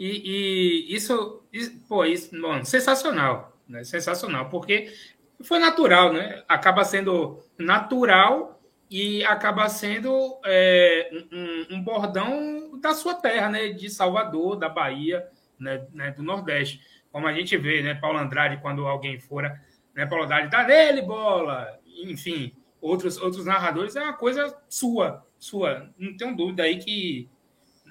E, e isso, isso, pô, isso, bom, sensacional, né? Sensacional, porque foi natural, né? Acaba sendo natural e acaba sendo é, um, um, bordão da sua terra, né? De Salvador, da Bahia, né? né? do Nordeste. Como a gente vê, né? Paulo Andrade, quando alguém fora né, Paulo Haddad, dá nele bola, enfim, outros, outros narradores, é uma coisa sua, sua. Não tenho dúvida aí que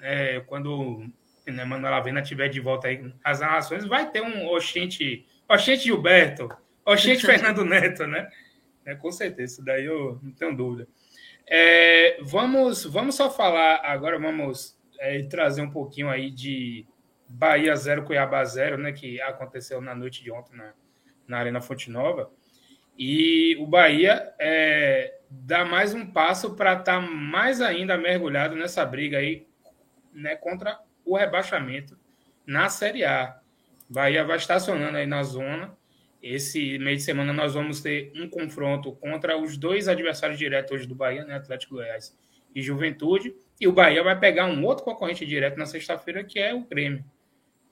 é, quando né, Manuela Vena tiver de volta aí as narrações, vai ter um Oxente, Oxente Gilberto, Oxente Fernando Neto, né? É, com certeza, isso daí eu não tenho dúvida. É, vamos, vamos só falar agora, vamos é, trazer um pouquinho aí de Bahia 0, Cuiabá 0, né? Que aconteceu na noite de ontem na, na Arena Fonte Nova. E o Bahia é, dá mais um passo para estar tá mais ainda mergulhado nessa briga aí né, contra o rebaixamento na Série A. Bahia vai estacionando aí na zona. Esse meio de semana nós vamos ter um confronto contra os dois adversários diretos hoje do Bahia, né, Atlético Goiás e Juventude. E o Bahia vai pegar um outro concorrente direto na sexta-feira, que é o Grêmio,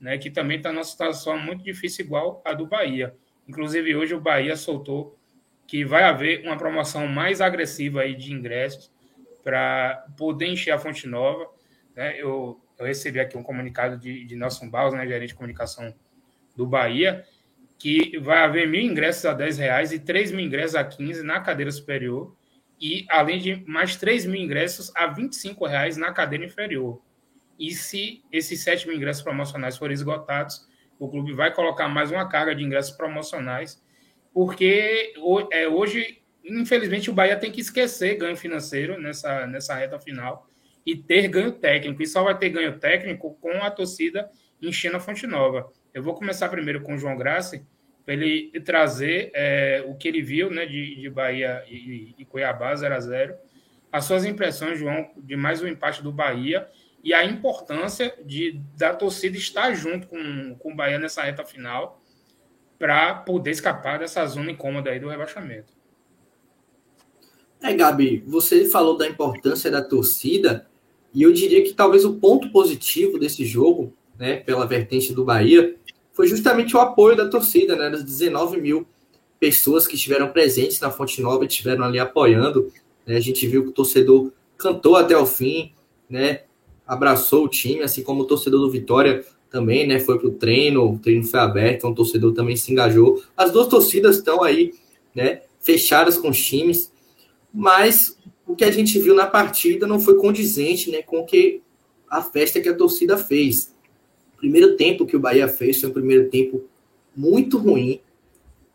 né, que também está numa situação muito difícil, igual a do Bahia. Inclusive, hoje o Bahia soltou que vai haver uma promoção mais agressiva aí de ingressos para poder encher a Fonte Nova. Né? Eu, eu recebi aqui um comunicado de, de Nelson Barros, né, gerente de comunicação do Bahia, que vai haver mil ingressos a 10 reais e 3 mil ingressos a 15 na cadeira superior e além de mais 3 mil ingressos a 25 reais na cadeira inferior. E se esses 7 mil ingressos promocionais forem esgotados, o clube vai colocar mais uma carga de ingressos promocionais, porque é, hoje, infelizmente, o Bahia tem que esquecer ganho financeiro nessa, nessa reta final e ter ganho técnico. E só vai ter ganho técnico com a torcida enchendo a Fonte Nova. Eu vou começar primeiro com o João Grassi, para ele trazer é, o que ele viu né, de, de Bahia e, e Cuiabá 0 a 0 as suas impressões, João, de mais um empate do Bahia e a importância de da torcida estar junto com, com o Bahia nessa reta final para poder escapar dessa zona incômoda aí do rebaixamento. É, Gabi, você falou da importância da torcida e eu diria que talvez o ponto positivo desse jogo, né, pela vertente do Bahia, foi justamente o apoio da torcida, né, das 19 mil pessoas que estiveram presentes na Fonte Nova e estiveram ali apoiando. Né, a gente viu que o torcedor cantou até o fim, né, abraçou o time, assim como o torcedor do Vitória também, né? Foi pro treino, o treino foi aberto, então o torcedor também se engajou. As duas torcidas estão aí, né? Fechadas com os times, mas o que a gente viu na partida não foi condizente, né? Com que a festa que a torcida fez. O primeiro tempo que o Bahia fez foi um primeiro tempo muito ruim.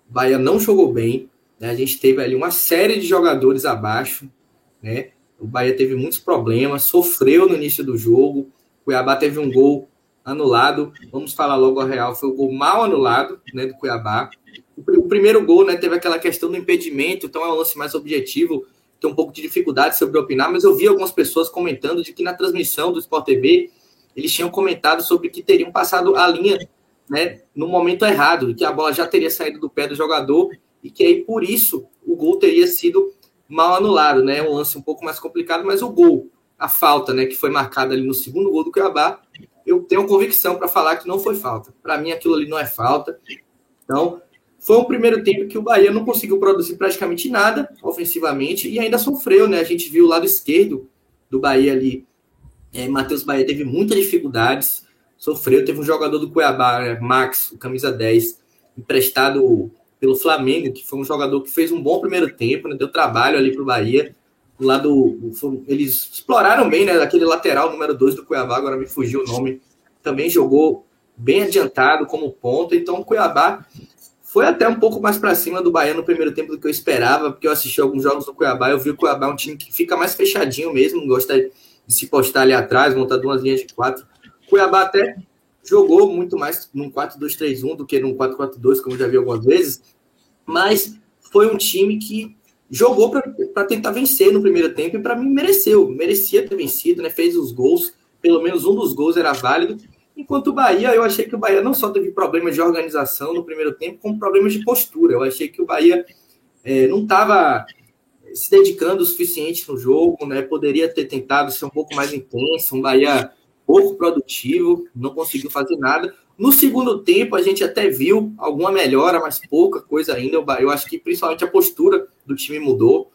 O Bahia não jogou bem. Né? A gente teve ali uma série de jogadores abaixo, né? O Bahia teve muitos problemas, sofreu no início do jogo. Cuiabá teve um gol anulado. Vamos falar logo a real, foi o um gol mal anulado, né, do Cuiabá. O, primeiro gol, né, teve aquela questão do impedimento, então é um lance mais objetivo. Tem um pouco de dificuldade sobre opinar, mas eu vi algumas pessoas comentando de que na transmissão do Sport TV eles tinham comentado sobre que teriam passado a linha, né, no momento errado, que a bola já teria saído do pé do jogador e que aí por isso o gol teria sido mal anulado, né? Um lance um pouco mais complicado, mas o gol, a falta, né, que foi marcada ali no segundo gol do Cuiabá, eu tenho convicção para falar que não foi falta. Para mim, aquilo ali não é falta. Então, foi um primeiro tempo que o Bahia não conseguiu produzir praticamente nada ofensivamente e ainda sofreu, né? A gente viu o lado esquerdo do Bahia ali. É, Matheus Bahia teve muitas dificuldades, sofreu. Teve um jogador do Cuiabá, Max, o camisa 10, emprestado pelo Flamengo, que foi um jogador que fez um bom primeiro tempo, né, deu trabalho ali para o Bahia. Do lado, eles exploraram bem, né? Aquele lateral número 2 do Cuiabá, agora me fugiu o nome, também jogou bem adiantado como ponta. Então, o Cuiabá foi até um pouco mais para cima do Bahia no primeiro tempo do que eu esperava, porque eu assisti alguns jogos do Cuiabá. Eu vi o Cuiabá um time que fica mais fechadinho mesmo, gosta de se postar ali atrás, montar duas linhas de quatro. Cuiabá até jogou muito mais num 4-2-3-1 do que num 4-4-2, como já vi algumas vezes, mas foi um time que jogou para tentar vencer no primeiro tempo e para mim mereceu, merecia ter vencido, né? Fez os gols, pelo menos um dos gols era válido. Enquanto o Bahia, eu achei que o Bahia não só teve problemas de organização no primeiro tempo, como problemas de postura. Eu achei que o Bahia é, não estava se dedicando o suficiente no jogo, né? Poderia ter tentado ser um pouco mais intenso, um Bahia pouco produtivo, não conseguiu fazer nada. No segundo tempo, a gente até viu alguma melhora, mas pouca coisa ainda. Eu acho que principalmente a postura do time mudou.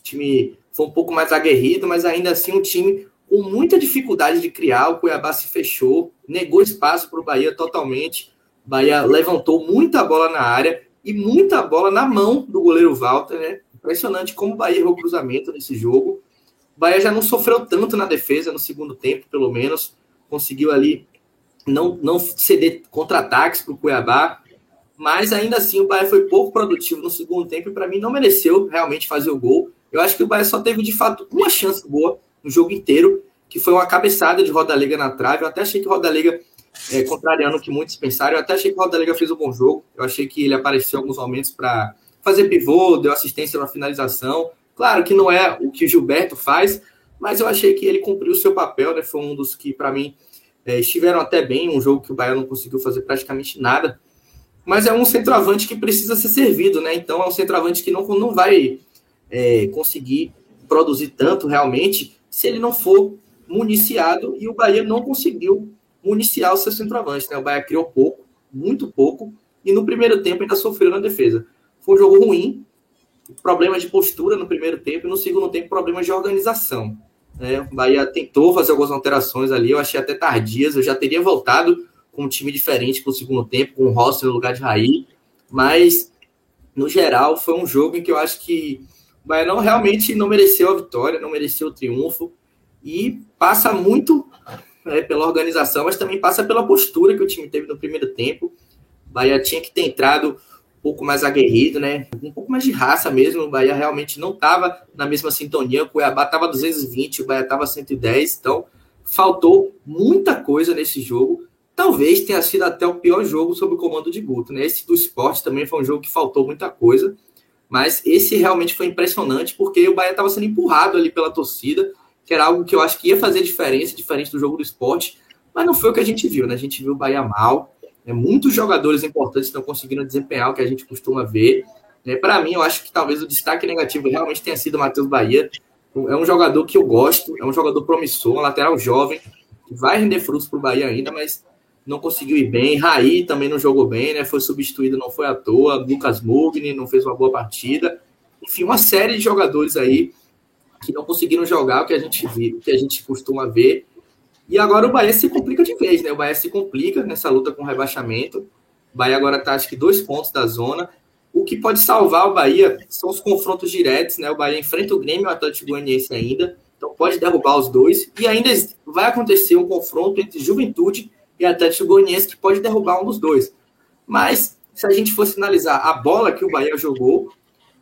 O time foi um pouco mais aguerrido, mas ainda assim um time com muita dificuldade de criar. O Cuiabá se fechou, negou espaço para o Bahia totalmente. O Bahia levantou muita bola na área e muita bola na mão do goleiro Walter, né? Impressionante como o Bahia errou cruzamento nesse jogo. O Bahia já não sofreu tanto na defesa no segundo tempo, pelo menos. Conseguiu ali não, não ceder contra-ataques para o Cuiabá, mas ainda assim o Bahia foi pouco produtivo no segundo tempo e para mim não mereceu realmente fazer o gol. Eu acho que o Bahia só teve de fato uma chance boa no jogo inteiro, que foi uma cabeçada de Roda Liga na trave. Eu até achei que Roda Liga, é, contrariando o que muitos pensaram, eu até achei que Roda Liga fez um bom jogo. Eu achei que ele apareceu em alguns momentos para fazer pivô, deu assistência na finalização. Claro que não é o que o Gilberto faz, mas eu achei que ele cumpriu o seu papel, né? Foi um dos que, para mim, é, estiveram até bem, um jogo que o Bahia não conseguiu fazer praticamente nada. Mas é um centroavante que precisa ser servido, né? Então é um centroavante que não, não vai é, conseguir produzir tanto realmente se ele não for municiado e o Bahia não conseguiu municiar o seu centroavante, né? O Bahia criou pouco, muito pouco, e no primeiro tempo ainda sofreu na defesa. Foi um jogo ruim, problemas de postura no primeiro tempo, e no segundo tempo problemas de organização. Né? O Bahia tentou fazer algumas alterações ali, eu achei até tardias. Eu já teria voltado com um time diferente para o segundo tempo, com o Rossi no lugar de Raí, mas no geral foi um jogo em que eu acho que o Bahia não realmente não mereceu a vitória, não mereceu o triunfo e passa muito né, pela organização, mas também passa pela postura que o time teve no primeiro tempo. O Bahia tinha que ter entrado pouco mais aguerrido, né? Um pouco mais de raça mesmo. O Bahia realmente não estava na mesma sintonia. O Cuiabá estava 220, o Bahia estava 110. Então, faltou muita coisa nesse jogo. Talvez tenha sido até o pior jogo sob o comando de Guto, né? Esse do esporte também foi um jogo que faltou muita coisa. Mas esse realmente foi impressionante, porque o Bahia estava sendo empurrado ali pela torcida, que era algo que eu acho que ia fazer diferença, diferente do jogo do esporte. Mas não foi o que a gente viu, né? A gente viu o Bahia mal, né? Muitos jogadores importantes estão conseguindo desempenhar o que a gente costuma ver. Né? Para mim, eu acho que talvez o destaque negativo realmente tenha sido o Matheus Bahia. É um jogador que eu gosto, é um jogador promissor, um lateral jovem, que vai render frutos para o Bahia ainda, mas não conseguiu ir bem. Raí também não jogou bem, né? Foi substituído, não foi à toa. Lucas Mugni não fez uma boa partida. Enfim, uma série de jogadores aí que não conseguiram jogar o que a gente que a gente costuma ver. E agora o Bahia se complica de vez, né? O Bahia se complica nessa luta com o rebaixamento. O Bahia agora está, acho que, dois pontos da zona. O que pode salvar o Bahia são os confrontos diretos, né? O Bahia enfrenta o Grêmio e o Atlético Goianiense ainda. Então pode derrubar os dois. E ainda vai acontecer um confronto entre Juventude e Atlético Goianiense que pode derrubar um dos dois. Mas, se a gente fosse analisar a bola que o Bahia jogou,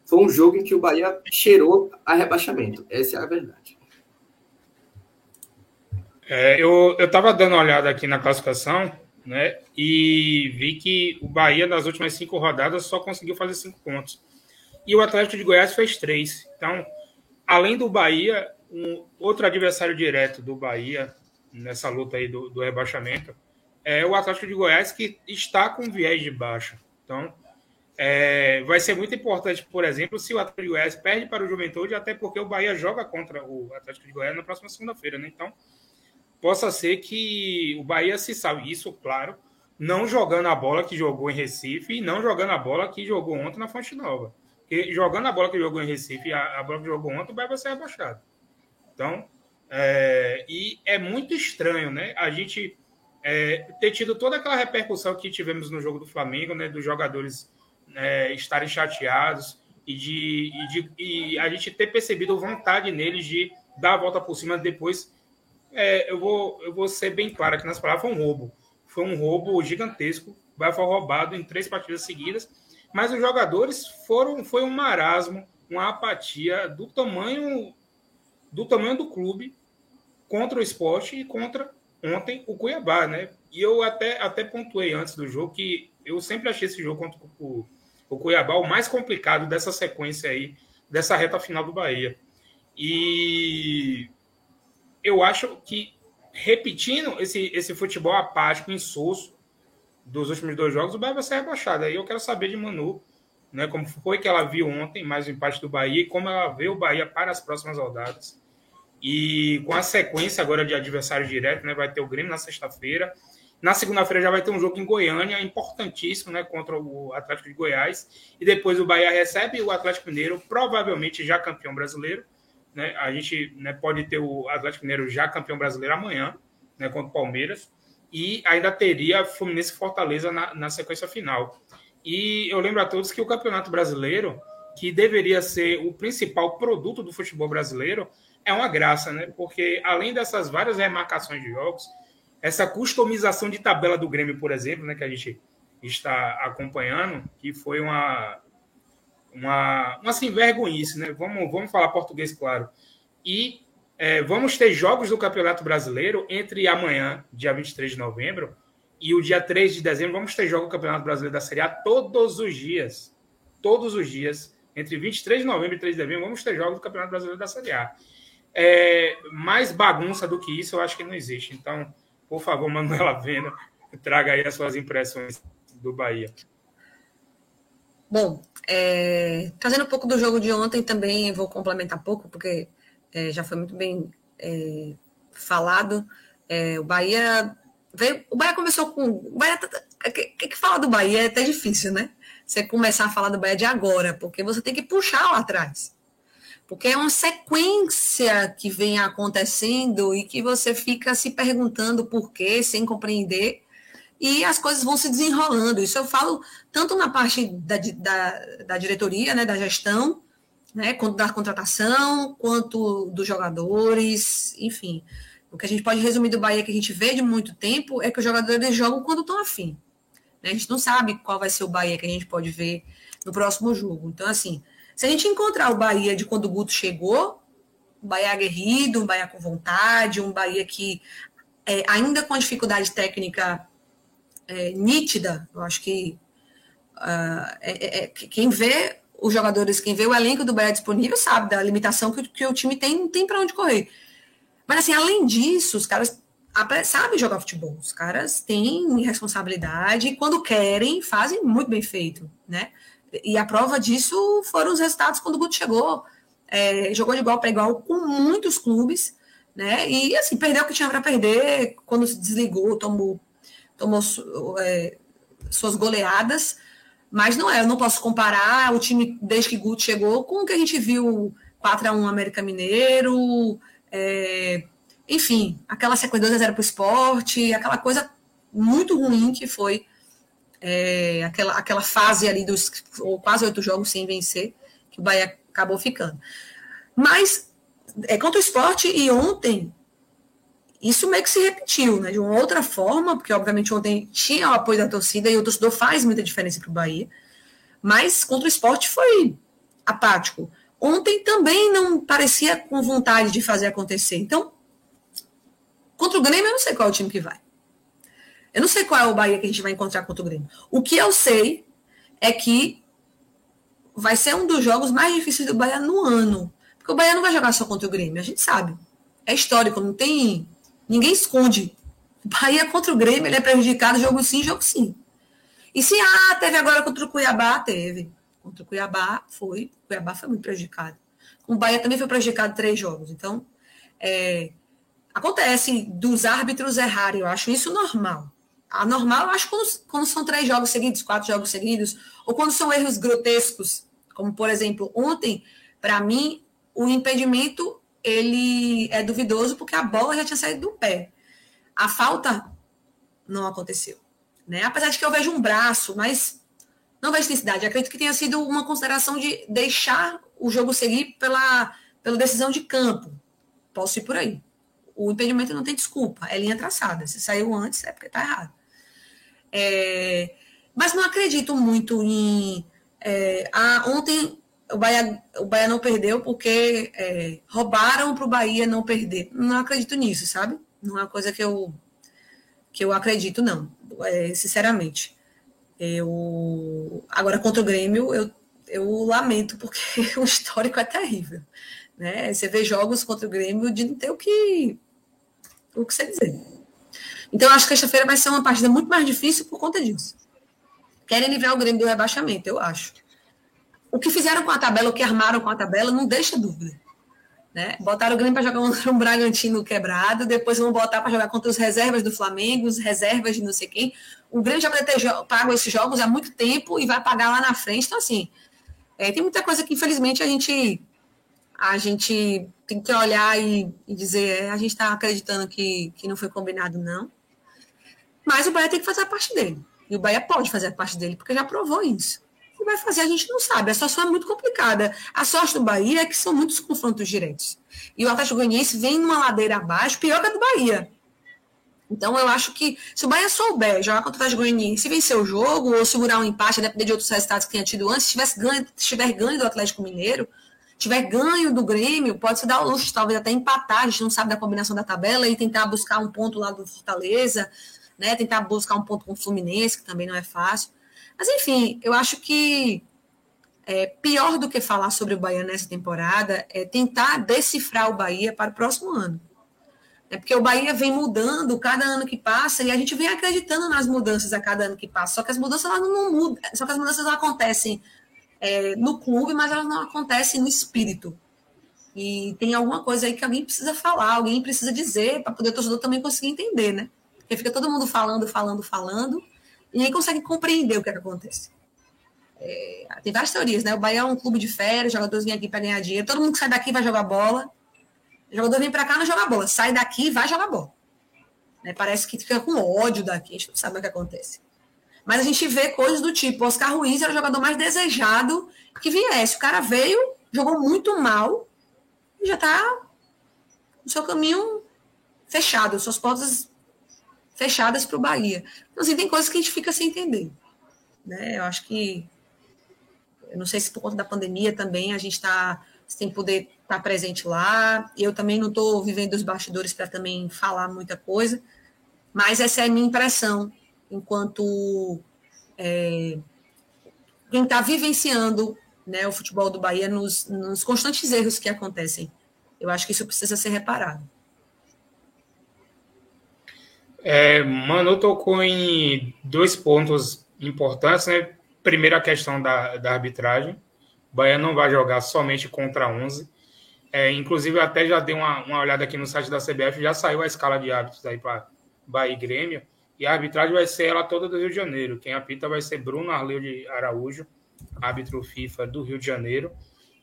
foi um jogo em que o Bahia cheirou a rebaixamento. Essa é a verdade. É, eu estava dando uma olhada aqui na classificação, né? E vi que o Bahia, nas últimas cinco rodadas, só conseguiu fazer cinco pontos. E o Atlético de Goiás fez três. Então, além do Bahia, um outro adversário direto do Bahia, nessa luta aí do, do rebaixamento, é o Atlético de Goiás, que está com viés de baixa. Então, é, vai ser muito importante, por exemplo, se o Atlético de Goiás perde para o Juventude, até porque o Bahia joga contra o Atlético de Goiás na próxima segunda-feira, né? Então, possa ser que o Bahia se salve. Isso, claro, não jogando a bola que jogou em Recife e não jogando a bola que jogou ontem na Fonte Nova. Porque jogando a bola que jogou em Recife a, a bola que jogou ontem, o Bahia vai ser rebaixado. Então, é, e é muito estranho, né? A gente é, ter tido toda aquela repercussão que tivemos no jogo do Flamengo, né? Dos jogadores é, estarem chateados e de, e de e a gente ter percebido vontade neles de dar a volta por cima depois é, eu, vou, eu vou ser bem claro aqui nas palavras, foi um roubo. Foi um roubo gigantesco. O Bahia foi roubado em três partidas seguidas. Mas os jogadores foram, foi um marasmo, uma apatia do tamanho do tamanho do clube contra o esporte e contra ontem o Cuiabá, né? E eu até, até pontuei antes do jogo que eu sempre achei esse jogo contra o, o Cuiabá o mais complicado dessa sequência aí, dessa reta final do Bahia. E eu acho que repetindo esse, esse futebol apático, insosso dos últimos dois jogos, o Bahia vai ser rebaixado. Aí eu quero saber de Manu, né, como foi que ela viu ontem, mais o empate do Bahia, e como ela vê o Bahia para as próximas rodadas. E com a sequência agora de adversário direto, né, vai ter o Grêmio na sexta-feira. Na segunda-feira já vai ter um jogo em Goiânia, importantíssimo, né, contra o Atlético de Goiás. E depois o Bahia recebe o Atlético Mineiro, provavelmente já campeão brasileiro. Né? A gente né, pode ter o Atlético Mineiro já campeão brasileiro amanhã, né, contra o Palmeiras, e ainda teria Fluminense e Fortaleza na, na sequência final. E eu lembro a todos que o Campeonato Brasileiro, que deveria ser o principal produto do futebol brasileiro, é uma graça, né? Porque além dessas várias remarcações de jogos, essa customização de tabela do Grêmio, por exemplo, né, que a gente está acompanhando, que foi uma, uma, uma assim, vergonhice, né? Vamos, vamos falar português, claro. E é, vamos ter jogos do Campeonato Brasileiro entre amanhã, dia 23 de novembro, e o dia 3 de dezembro. Vamos ter jogo do Campeonato Brasileiro da Série A todos os dias. Todos os dias. Entre 23 de novembro e 3 de dezembro, vamos ter jogos do Campeonato Brasileiro da Série A. É, mais bagunça do que isso, eu acho que não existe. Então, por favor, Manuela Vena, traga aí as suas impressões do Bahia. Bom, é, trazendo um pouco do jogo de ontem também, vou complementar pouco, porque é, já foi muito bem é, falado. É, o Bahia veio, o Bahia começou com. O Bahia, tá, tá, que, que falar do Bahia é até difícil, né? Você começar a falar do Bahia de agora, porque você tem que puxar lá atrás. Porque é uma sequência que vem acontecendo e que você fica se perguntando por quê, sem compreender, e as coisas vão se desenrolando. Isso eu falo tanto na parte da, da, da diretoria, né, da gestão, né, quanto da contratação, quanto dos jogadores, enfim. O que a gente pode resumir do Bahia que a gente vê de muito tempo é que os jogadores jogam quando estão afim. Né? A gente não sabe qual vai ser o Bahia que a gente pode ver no próximo jogo. Então, assim, se a gente encontrar o Bahia de quando o Guto chegou, um Bahia aguerrido, um Bahia com vontade, um Bahia que, é, ainda com dificuldade técnica é, nítida, eu acho que uh, é, quem vê os jogadores, quem vê o elenco do Bahia disponível, sabe da limitação que, que o time tem, não tem para onde correr. Mas, assim, além disso, os caras sabem jogar futebol. Os caras têm responsabilidade e, quando querem, fazem muito bem feito, né? E a prova disso foram os resultados quando o Guto chegou. É, jogou de igual para igual com muitos clubes, né? E assim, perdeu o que tinha para perder quando se desligou, tomou, tomou é, suas goleadas. Mas não é, eu não posso comparar o time desde que Guto chegou com o que a gente viu 4 a 1 América Mineiro, é, enfim, aquela sequência 2 a 0 para o esporte, aquela coisa muito ruim que foi é, aquela, aquela fase ali dos ou quase oito jogos sem vencer, que o Bahia acabou ficando. Mas é contra o esporte e ontem isso meio que se repetiu, né? De uma outra forma, porque obviamente ontem tinha o apoio da torcida e o torcedor faz muita diferença para o Bahia, mas contra o esporte foi apático. Ontem também não parecia com vontade de fazer acontecer. Então, contra o Grêmio, eu não sei qual é o time que vai. Eu não sei qual é o Bahia que a gente vai encontrar contra o Grêmio. O que eu sei é que vai ser um dos jogos mais difíceis do Bahia no ano. Porque o Bahia não vai jogar só contra o Grêmio, a gente sabe. É histórico, não tem. Ninguém esconde. O Bahia contra o Grêmio, ele é prejudicado jogo sim, jogo sim. E se ah, teve agora contra o Cuiabá, teve. Contra o Cuiabá foi. O Cuiabá foi muito prejudicado. O Bahia também foi prejudicado três jogos. Então, é, acontece dos árbitros errarem, eu acho isso normal anormal, eu acho, quando, quando são três jogos seguidos, quatro jogos seguidos, ou quando são erros grotescos, como, por exemplo, ontem, para mim, o impedimento ele é duvidoso porque a bola já tinha saído do pé. A falta não aconteceu. Né? Apesar de que eu vejo um braço, mas não vejo intensidade. Acredito que tenha sido uma consideração de deixar o jogo seguir pela, pela decisão de campo. Posso ir por aí. O impedimento não tem desculpa, é linha traçada. Se saiu antes, é porque está errado. É, mas não acredito muito em. É, ah, ontem o Bahia, o Bahia não perdeu porque é, roubaram para o Bahia não perder. Não acredito nisso, sabe? Não é uma coisa que eu, que eu acredito, não. É, sinceramente. Eu, agora, contra o Grêmio, eu, eu lamento, porque o histórico é terrível. Né? Você vê jogos contra o Grêmio de não ter o que, o que você dizer. Então, acho que esta-feira vai ser uma partida muito mais difícil por conta disso. Querem livrar o Grêmio do rebaixamento, eu acho. O que fizeram com a tabela, o que armaram com a tabela, não deixa dúvida. Né? Botaram o Grêmio para jogar contra um Bragantino quebrado, depois vão botar para jogar contra os reservas do Flamengo, os reservas de não sei quem. O Grêmio já vai ter pago esses jogos há muito tempo e vai pagar lá na frente. Então, assim, é, tem muita coisa que, infelizmente, a gente, a gente tem que olhar e, e dizer: é, a gente está acreditando que, que não foi combinado, não. Mas o Bahia tem que fazer a parte dele. E o Bahia pode fazer a parte dele, porque já provou isso. O vai fazer, a gente não sabe. A situação é muito complicada. A sorte do Bahia é que são muitos confrontos diretos. E o Atlético Goianiense vem numa ladeira abaixo, pior que a do Bahia. Então, eu acho que se o Bahia souber jogar contra o Atlético Goianiense, vencer o jogo, ou segurar um empate, depender de outros resultados que tenha tido antes, se tivesse ganho, tiver ganho do Atlético Mineiro, tiver ganho do Grêmio, pode se dar o luxo, talvez até empatar, a gente não sabe da combinação da tabela, e tentar buscar um ponto lá do Fortaleza, né? Tentar buscar um ponto com o Fluminense, que também não é fácil. Mas, enfim, eu acho que é, pior do que falar sobre o Bahia nessa temporada é tentar decifrar o Bahia para o próximo ano. É porque o Bahia vem mudando cada ano que passa e a gente vem acreditando nas mudanças a cada ano que passa. Só que as mudanças elas não mudam, só que as mudanças acontecem é, no clube, mas elas não acontecem no espírito. E tem alguma coisa aí que alguém precisa falar, alguém precisa dizer para poder o torcedor também conseguir entender, né? Porque fica todo mundo falando, falando, falando, e ninguém consegue compreender o que, é que acontece. É, tem várias teorias, né? O Bahia é um clube de férias, jogadores vêm aqui para ganhar dinheiro, todo mundo que sai daqui vai jogar bola. O jogador vem para cá não joga bola, sai daqui e vai jogar bola. Né? Parece que fica com ódio daqui, a gente não sabe o que acontece. Mas a gente vê coisas do tipo, Oscar Ruiz era o jogador mais desejado que viesse. O cara veio, jogou muito mal e já está no seu caminho fechado, suas portas fechadas para o Bahia. Então, assim, tem coisas que a gente fica sem entender. Né? Eu acho que. Eu não sei se por conta da pandemia também a gente está sem poder estar tá presente lá. Eu também não estou vivendo os bastidores para também falar muita coisa, mas essa é a minha impressão enquanto é, quem está vivenciando né, o futebol do Bahia nos, nos constantes erros que acontecem. Eu acho que isso precisa ser reparado. É, Manu tocou em dois pontos importantes, né? Primeiro, a questão da, da arbitragem. O Bahia não vai jogar somente contra 11. É, inclusive, até já dei uma, uma olhada aqui no site da CBF, já saiu a escala de árbitros aí para Bahia e Grêmio. E a arbitragem vai ser ela toda do Rio de Janeiro. Quem apita vai ser Bruno Arleu de Araújo, árbitro FIFA do Rio de Janeiro.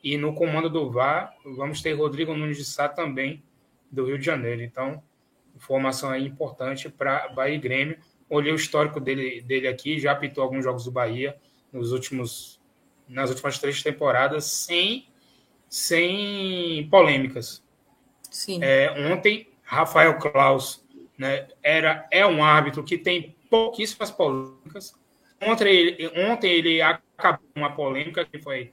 E no comando do VAR, vamos ter Rodrigo Nunes de Sá também, do Rio de Janeiro. Então, informação aí importante para Bahia e Grêmio. Olhei o histórico dele, dele aqui, já apitou alguns jogos do Bahia nos últimos, nas últimas três temporadas, sem, sem polêmicas. Sim. É, ontem, Rafael Klaus né, era, é um árbitro que tem pouquíssimas polêmicas. Ontem ele, ontem ele acabou uma polêmica que foi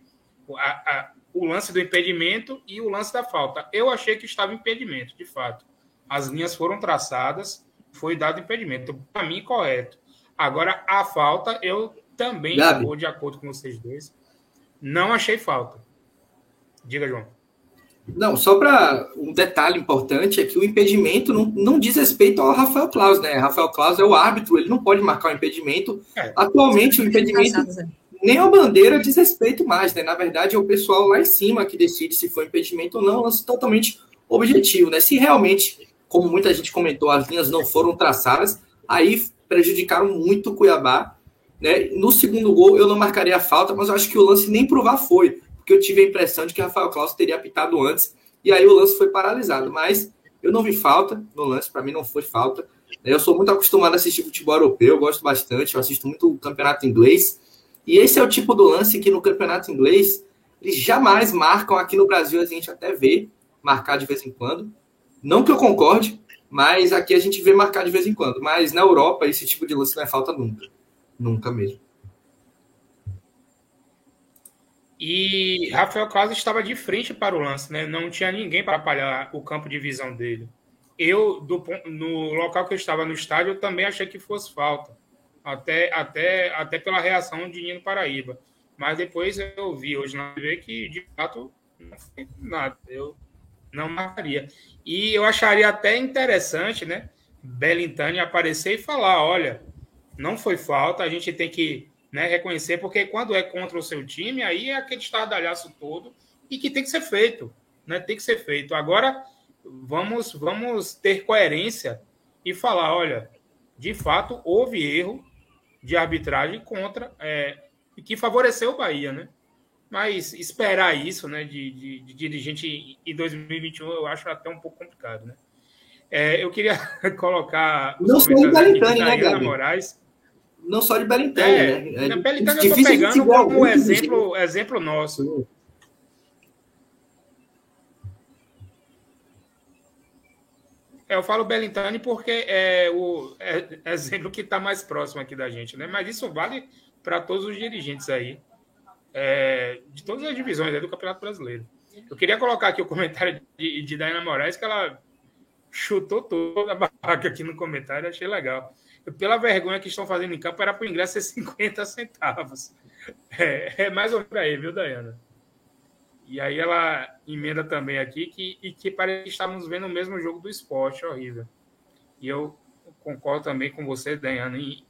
a, a, o lance do impedimento e o lance da falta. Eu achei que estava impedimento, de fato. As linhas foram traçadas, foi dado impedimento. Para mim, correto. Agora, a falta, eu também estou de acordo com vocês dois. Não achei falta. Diga, João. Não, só para um detalhe importante é que o impedimento não, não diz respeito ao Rafael Claus, né? Rafael Claus é o árbitro, ele não pode marcar o impedimento. É. Atualmente, o impedimento nem a bandeira diz respeito mais, né? Na verdade, é o pessoal lá em cima que decide se foi impedimento ou não, lance totalmente objetivo, né? Se realmente, como muita gente comentou, as linhas não foram traçadas, aí prejudicaram muito o Cuiabá. Né? No segundo gol, eu não marcaria a falta, mas eu acho que o lance nem provar foi porque eu tive a impressão de que Rafael Claus teria apitado antes, e aí o lance foi paralisado. Mas eu não vi falta no lance, para mim não foi falta. Eu sou muito acostumado a assistir futebol europeu, eu gosto bastante, eu assisto muito o campeonato inglês. E esse é o tipo do lance que no campeonato inglês eles jamais marcam aqui no Brasil, a gente até vê marcar de vez em quando. Não que eu concorde, mas aqui a gente vê marcar de vez em quando. Mas na Europa, esse tipo de lance não é falta nunca. Nunca mesmo. E Rafael Claus estava de frente para o lance, né? Não tinha ninguém para atrapalhar o campo de visão dele. Eu, do, no local que eu estava no estádio, eu também achei que fosse falta. Até, até, até pela reação de Nino Paraíba. Mas depois eu vi hoje na TV que, de fato, não foi nada. Eu não marcaria. E eu acharia até interessante, né? Belintani aparecer e falar: olha, não foi falta, a gente tem que né, reconhecer, porque quando é contra o seu time, aí é aquele estardalhaço todo e que tem que ser feito, né? Tem que ser feito. Agora vamos vamos ter coerência e falar, olha, de fato houve erro de arbitragem contra é, que favoreceu o Bahia, né? Mas esperar isso, né, de, de, de dirigente em 2021, eu acho até um pouco complicado, né? É, eu queria colocar não sou o Belintani, né, Gabi? Moraes não só de Belintani, é, né? É Belintani eu estou pegando como exemplo, exemplo nosso. É, eu falo Belintani porque é o é, é exemplo que está mais próximo aqui da gente, né? Mas isso vale para todos os dirigentes aí, é, de todas as divisões né, do Campeonato Brasileiro. Eu queria colocar aqui o comentário de, de Diana Moraes, que ela chutou toda a barraca aqui no comentário, achei legal pela vergonha que estão fazendo em campo, era para o ingresso ser 50 centavos. É, é mais ou menos aí, viu, Dayana? E aí ela emenda também aqui que, e que parece que estávamos vendo o mesmo jogo do esporte, horrível. E eu concordo também com você, Dayana, em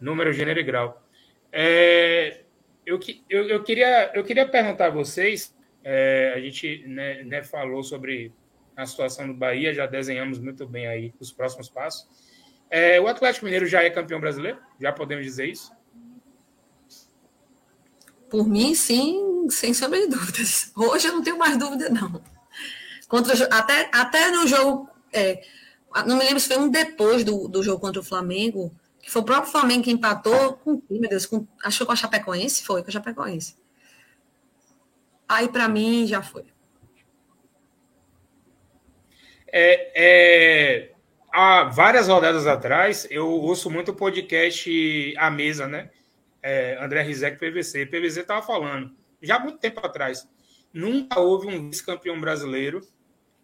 número, gênero e grau. É, eu, eu, queria, eu queria perguntar a vocês, é, a gente né, né, falou sobre a situação do Bahia, já desenhamos muito bem aí os próximos passos. É, o Atlético Mineiro já é campeão brasileiro? Já podemos dizer isso? Por mim, sim, sem sombra de dúvidas. Hoje eu não tenho mais dúvida, não. Contra, até, até no jogo. É, não me lembro se foi um depois do, do jogo contra o Flamengo, que foi o próprio Flamengo que empatou com, meu Deus, com, acho que com a Chapecoense, foi com a Chapecoense. Aí, para mim, já foi. É, é, há várias rodadas atrás, eu ouço muito o podcast A Mesa, né? É, André Rizek, PVC. PVC estava falando, já há muito tempo atrás, nunca houve um vice-campeão brasileiro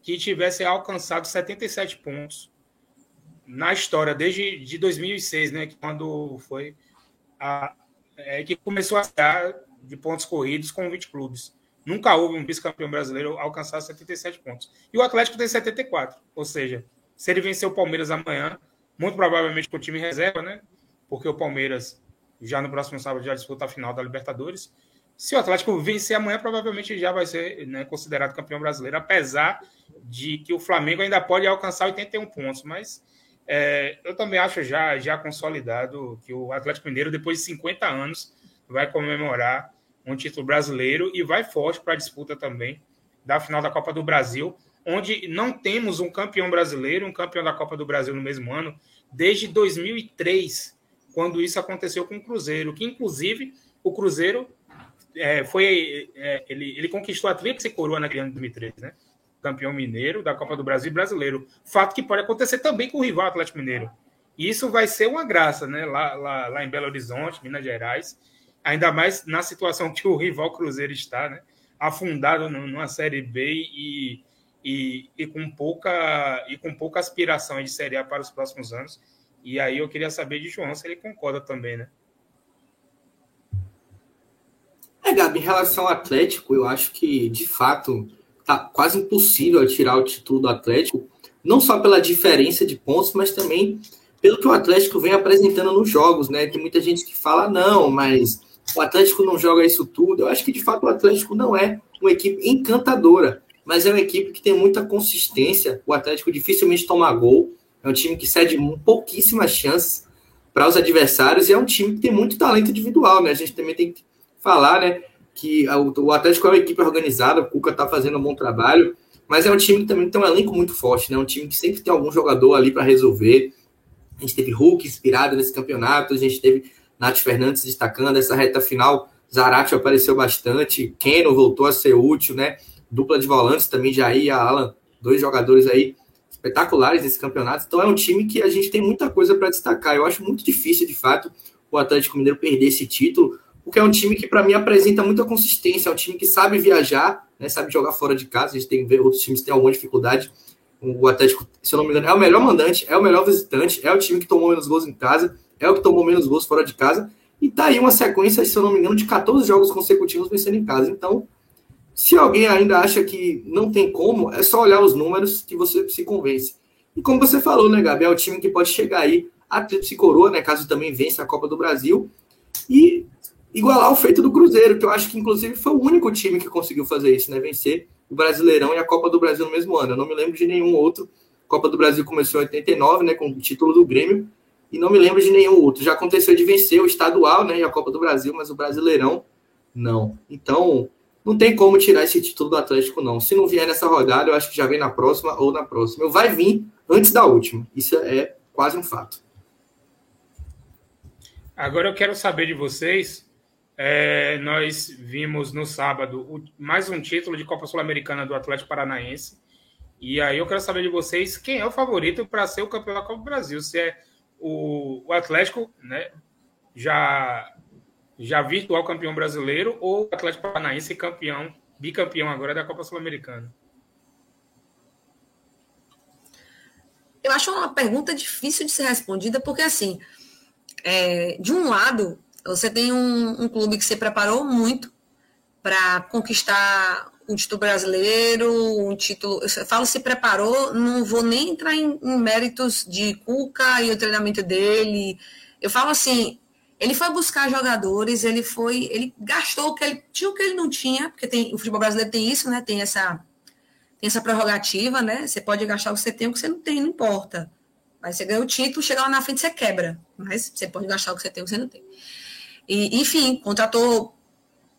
que tivesse alcançado 77 pontos na história, desde de 2006, né? Quando foi a, é, que começou a estar de pontos corridos com 20 clubes. Nunca houve um vice-campeão brasileiro alcançar 77 pontos. E o Atlético tem 74. Ou seja, se ele vencer o Palmeiras amanhã, muito provavelmente com o time reserva, né? Porque o Palmeiras já no próximo sábado já disputa a final da Libertadores. Se o Atlético vencer amanhã, provavelmente já vai ser né, considerado campeão brasileiro, apesar de que o Flamengo ainda pode alcançar 81 pontos. Mas é, eu também acho já, já consolidado que o Atlético Mineiro, depois de 50 anos, vai comemorar um título brasileiro e vai forte para a disputa também da final da Copa do Brasil, onde não temos um campeão brasileiro, um campeão da Copa do Brasil no mesmo ano, desde 2003, quando isso aconteceu com o Cruzeiro, que inclusive o Cruzeiro é, foi é, ele, ele conquistou a tríplice coroa naquele ano de 2003, né? Campeão mineiro da Copa do Brasil brasileiro. Fato que pode acontecer também com o rival Atlético Mineiro. E isso vai ser uma graça, né? Lá, lá, lá em Belo Horizonte, Minas Gerais ainda mais na situação que o rival Cruzeiro está, né? afundado numa Série B e, e, e, com pouca, e com pouca aspiração de Série A para os próximos anos. E aí eu queria saber de João se ele concorda também, né? É, Gabi, em relação ao Atlético, eu acho que, de fato, tá quase impossível tirar o título do Atlético, não só pela diferença de pontos, mas também pelo que o Atlético vem apresentando nos jogos, né? Tem muita gente que fala, não, mas o Atlético não joga isso tudo. Eu acho que de fato o Atlético não é uma equipe encantadora, mas é uma equipe que tem muita consistência. O Atlético dificilmente toma gol, é um time que cede pouquíssimas chances para os adversários e é um time que tem muito talento individual, né? A gente também tem que falar, né, que o Atlético é uma equipe organizada, o Cuca está fazendo um bom trabalho, mas é um time que também tem um elenco muito forte, né? Um time que sempre tem algum jogador ali para resolver. A gente teve Hulk inspirado nesse campeonato, a gente teve Nath Fernandes destacando essa reta final. Zarate apareceu bastante, Keno voltou a ser útil, né? Dupla de volantes também, Jair e Alan, dois jogadores aí espetaculares nesse campeonato. Então é um time que a gente tem muita coisa para destacar. Eu acho muito difícil, de fato, o Atlético Mineiro perder esse título, porque é um time que, para mim, apresenta muita consistência. É um time que sabe viajar, né, sabe jogar fora de casa. A gente tem que ver outros times que têm alguma dificuldade. O Atlético, se eu não me engano, é o melhor mandante, é o melhor visitante, é o time que tomou menos gols em casa é o que tomou menos gols fora de casa, e tá aí uma sequência, se eu não me engano, de 14 jogos consecutivos vencendo em casa. Então, se alguém ainda acha que não tem como, é só olhar os números que você se convence. E como você falou, né, Gabi, é o time que pode chegar aí, a Tríplice Coroa, né, caso também vença a Copa do Brasil, e igualar o feito do Cruzeiro, que eu acho que inclusive foi o único time que conseguiu fazer isso, né, vencer o Brasileirão e a Copa do Brasil no mesmo ano. Eu não me lembro de nenhum outro. A Copa do Brasil começou em 89, né, com o título do Grêmio, e não me lembro de nenhum outro. Já aconteceu de vencer o estadual, né, e a Copa do Brasil, mas o Brasileirão não. Então, não tem como tirar esse título do Atlético não. Se não vier nessa rodada, eu acho que já vem na próxima ou na próxima. Eu vai vir antes da última. Isso é quase um fato. Agora eu quero saber de vocês. É, nós vimos no sábado o, mais um título de Copa Sul-Americana do Atlético Paranaense. E aí eu quero saber de vocês quem é o favorito para ser o campeão da Copa do Brasil. Se é o, o Atlético né, já, já virtual campeão brasileiro ou o Atlético Paranaense campeão, bicampeão agora da Copa Sul-Americana? Eu acho uma pergunta difícil de ser respondida, porque assim, é, de um lado, você tem um, um clube que se preparou muito para conquistar um título brasileiro, um título. Eu falo se preparou, não vou nem entrar em, em, méritos de Cuca e o treinamento dele. Eu falo assim, ele foi buscar jogadores, ele foi, ele gastou o que ele tinha o que ele não tinha, porque tem, o futebol brasileiro tem isso, né? Tem essa tem essa prerrogativa, né? Você pode gastar o que você tem, o que você não tem, não importa. Mas você ganha o título, chega lá na frente, você quebra. Mas você pode gastar o que você tem, o que você não tem. E, enfim, contratou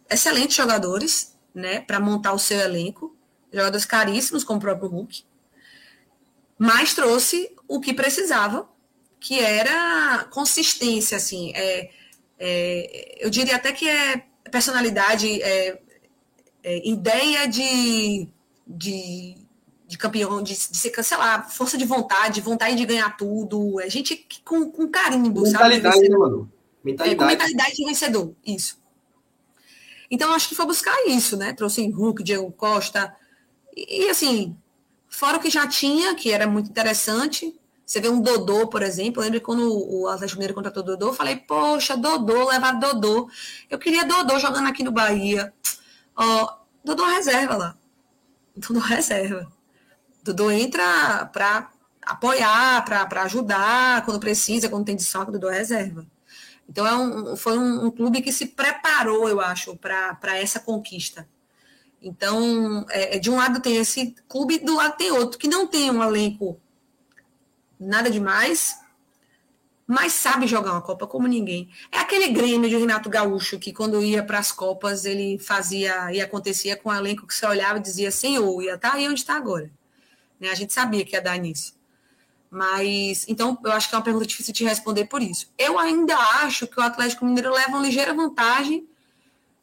excelentes jogadores, né, para montar o seu elenco, jogadores caríssimos, como o próprio Hulk, mas trouxe o que precisava, que era consistência, assim, é, é, eu diria até que é personalidade, é, é ideia de, de, de campeão, de, de ser, lá, força de vontade, vontade de ganhar tudo, é gente com, com carimbo, mentalidade, sabe? Mentalidade, né, mano? Mentalidade. É, mentalidade de vencedor, isso. Então, acho que foi buscar isso, né? Trouxe Hulk, Diego Costa. E, assim, fora o que já tinha, que era muito interessante. Você vê um Dodô, por exemplo. Lembra quando o Atlético Mineiro contratou o Dodô? Eu falei, poxa, Dodô, levar Dodô. Eu queria Dodô jogando aqui no Bahia. Ó, Dodô reserva lá. Dodô reserva. Dodô entra para apoiar, para ajudar quando precisa, quando tem desfalque, Dodô reserva. Então, é um, foi um, um, clube que se preparou, eu acho, para essa conquista. Então, é, é, de um lado tem esse clube, do lado tem outro, que não tem um elenco nada demais, mas sabe jogar uma Copa como ninguém. É aquele Grêmio de Renato Gaúcho, que quando ia para as Copas, ele fazia e acontecia com um elenco que você olhava e dizia, senhor, ia estar tá aí onde está agora. Né? A gente sabia que ia dar nisso. Mas, então, eu acho que é uma pergunta difícil de responder por isso. Eu ainda acho que o Atlético Mineiro leva uma ligeira vantagem,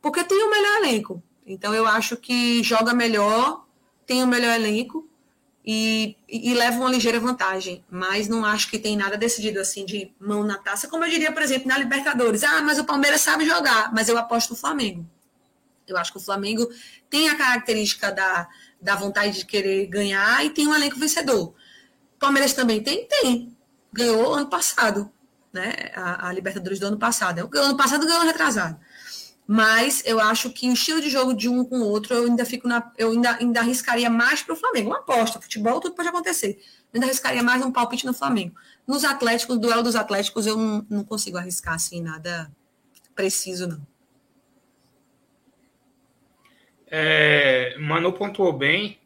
porque tem o melhor elenco. Então, eu acho que joga melhor, tem o melhor elenco e, e, e leva uma ligeira vantagem. Mas não acho que tem nada decidido assim de mão na taça, como eu diria, por exemplo, na Libertadores. Ah, mas o Palmeiras sabe jogar, mas eu aposto no Flamengo. Eu acho que o Flamengo tem a característica da, da vontade de querer ganhar e tem um elenco vencedor. Palmeiras também tem? Tem. Ganhou ano passado, né? A, a Libertadores do ano passado. O ano passado ganhou retrasado. Mas eu acho que o estilo de jogo de um com o outro, eu ainda fico na. Eu ainda, ainda arriscaria mais para o Flamengo. Uma aposta, futebol, tudo pode acontecer. Eu ainda arriscaria mais um palpite no Flamengo. Nos Atléticos, no duelo dos Atléticos, eu não, não consigo arriscar assim nada preciso, não. É, Manu pontuou bem.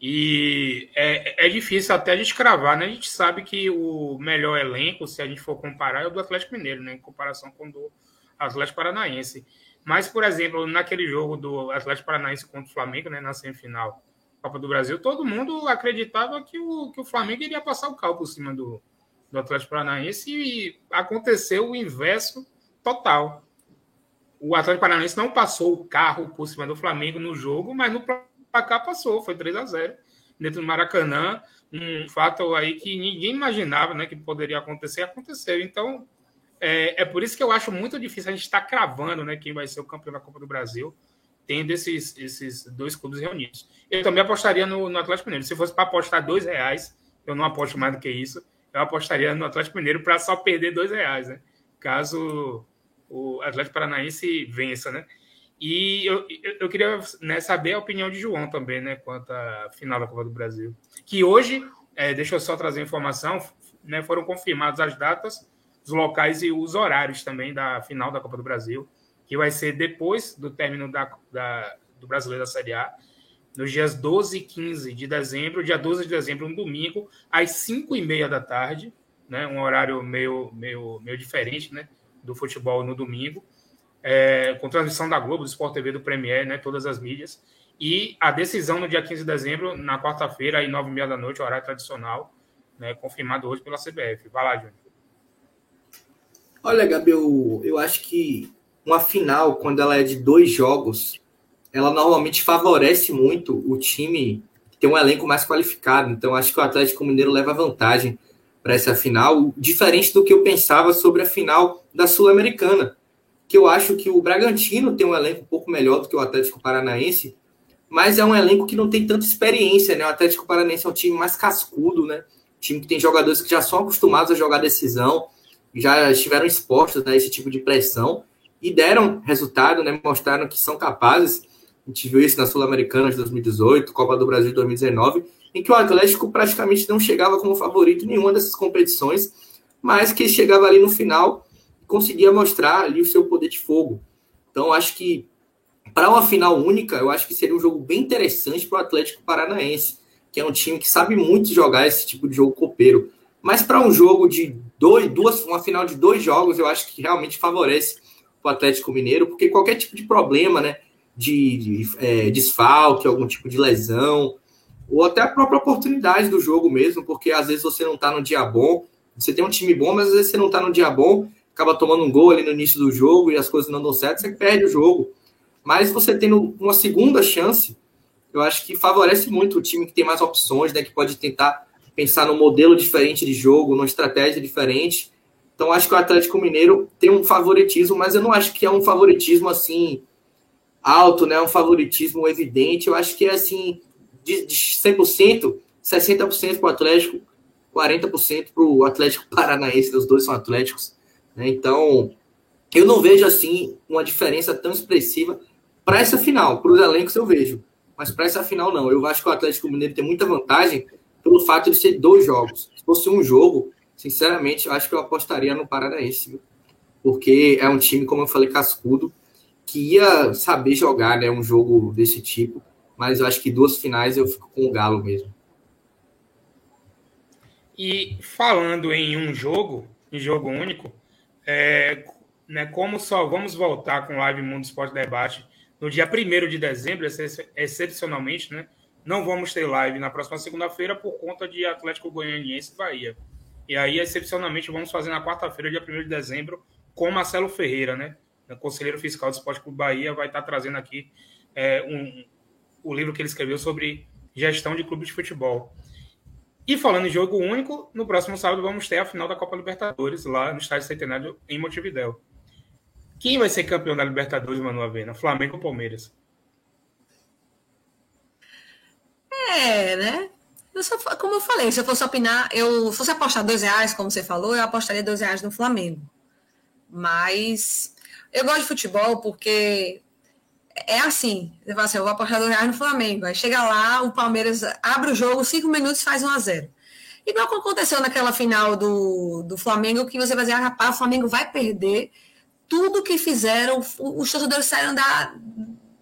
E é, é difícil até a gente cravar, né? A gente sabe que o melhor elenco, se a gente for comparar, é o do Atlético Mineiro, né? Em comparação com o do Atlético Paranaense. Mas, por exemplo, naquele jogo do Atlético Paranaense contra o Flamengo, né? Na semifinal Copa do Brasil, todo mundo acreditava que o, que o Flamengo iria passar o carro por cima do, do Atlético Paranaense e aconteceu o inverso total. O Atlético Paranaense não passou o carro por cima do Flamengo no jogo, mas no para cá passou, foi 3 a 0 dentro do Maracanã. Um fato aí que ninguém imaginava né, que poderia acontecer, aconteceu. Então, é, é por isso que eu acho muito difícil a gente estar tá cravando né, quem vai ser o campeão da Copa do Brasil, tendo esses, esses dois clubes reunidos. Eu também apostaria no, no Atlético Mineiro. Se fosse para apostar dois reais, eu não aposto mais do que isso, eu apostaria no Atlético Mineiro para só perder dois reais, né? Caso o Atlético Paranaense vença, né? E eu, eu queria né, saber a opinião de João também, né, quanto à final da Copa do Brasil. Que hoje, é, deixa eu só trazer informação, né, foram confirmadas as datas, os locais e os horários também da final da Copa do Brasil, que vai ser depois do término da, da do Brasileiro da Série A, nos dias 12 e 15 de dezembro, dia 12 de dezembro, um domingo, às 5 e meia da tarde, né, um horário meio, meio, meio diferente né, do futebol no domingo é, com transmissão da Globo, do Sport TV, do Premier, né, todas as mídias. E a decisão no dia 15 de dezembro, na quarta-feira, às nove e meia da noite, horário tradicional, né, confirmado hoje pela CBF. Vai lá, Júnior. Olha, Gabi, eu, eu acho que uma final, quando ela é de dois jogos, ela normalmente favorece muito o time que tem um elenco mais qualificado. Então, acho que o Atlético Mineiro leva vantagem para essa final, diferente do que eu pensava sobre a final da Sul-Americana que eu acho que o Bragantino tem um elenco um pouco melhor do que o Atlético Paranaense, mas é um elenco que não tem tanta experiência, né? O Atlético Paranaense é um time mais cascudo, né? Um time que tem jogadores que já são acostumados a jogar decisão, já estiveram expostos a esse tipo de pressão e deram resultado, né? Mostraram que são capazes. A gente viu isso na Sul-Americana de 2018, Copa do Brasil de 2019, em que o Atlético praticamente não chegava como favorito em nenhuma dessas competições, mas que chegava ali no final conseguia mostrar ali o seu poder de fogo. Então, acho que para uma final única, eu acho que seria um jogo bem interessante para o Atlético Paranaense, que é um time que sabe muito jogar esse tipo de jogo copeiro. Mas para um jogo de dois, duas, uma final de dois jogos, eu acho que realmente favorece o Atlético Mineiro, porque qualquer tipo de problema, né? de, de é, desfalque, algum tipo de lesão, ou até a própria oportunidade do jogo mesmo, porque às vezes você não está no dia bom, você tem um time bom, mas às vezes você não está no dia bom, acaba tomando um gol ali no início do jogo e as coisas não dão certo, você perde o jogo. Mas você tendo uma segunda chance, eu acho que favorece muito o time que tem mais opções, né, que pode tentar pensar num modelo diferente de jogo, numa estratégia diferente. Então acho que o Atlético Mineiro tem um favoritismo, mas eu não acho que é um favoritismo assim alto, né, um favoritismo evidente. Eu acho que é assim de, de 100%, 60% para o Atlético, 40% para o Atlético Paranaense, os dois são Atléticos. Né? Então, eu não vejo assim uma diferença tão expressiva para essa final. Para os elencos eu vejo, mas para essa final não. Eu acho que o Atlético Mineiro tem muita vantagem pelo fato de ser dois jogos. Se fosse um jogo, sinceramente, eu acho que eu apostaria no Paranaense, viu? porque é um time, como eu falei, cascudo, que ia saber jogar né, um jogo desse tipo mas eu acho que duas finais eu fico com o Galo mesmo. E falando em um jogo, em jogo único, é, né, como só vamos voltar com Live Mundo Esporte Debate no dia 1 de dezembro, excepcionalmente, né? Não vamos ter live na próxima segunda-feira por conta de Atlético Goianiense e Bahia. E aí, excepcionalmente, vamos fazer na quarta-feira, dia 1 de dezembro, com Marcelo Ferreira, né? Conselheiro Fiscal do Esporte Clube Bahia, vai estar trazendo aqui é, um, o livro que ele escreveu sobre gestão de clubes de futebol. E falando em jogo único, no próximo sábado vamos ter a final da Copa Libertadores lá no Estádio Centenário em Montevidéu. Quem vai ser campeão da Libertadores, Manu Avena? Flamengo ou Palmeiras? É, né? Eu só, como eu falei, se eu fosse opinar, eu fosse apostar dois reais, como você falou, eu apostaria dois reais no Flamengo. Mas eu gosto de futebol porque é assim, você fala assim, eu vou apostar dois reais no Flamengo. Aí chega lá, o Palmeiras abre o jogo, cinco minutos faz um a zero. Igual que aconteceu naquela final do, do Flamengo, que você vai dizer, ah, rapaz, o Flamengo vai perder. Tudo que fizeram, os torcedores saíram da,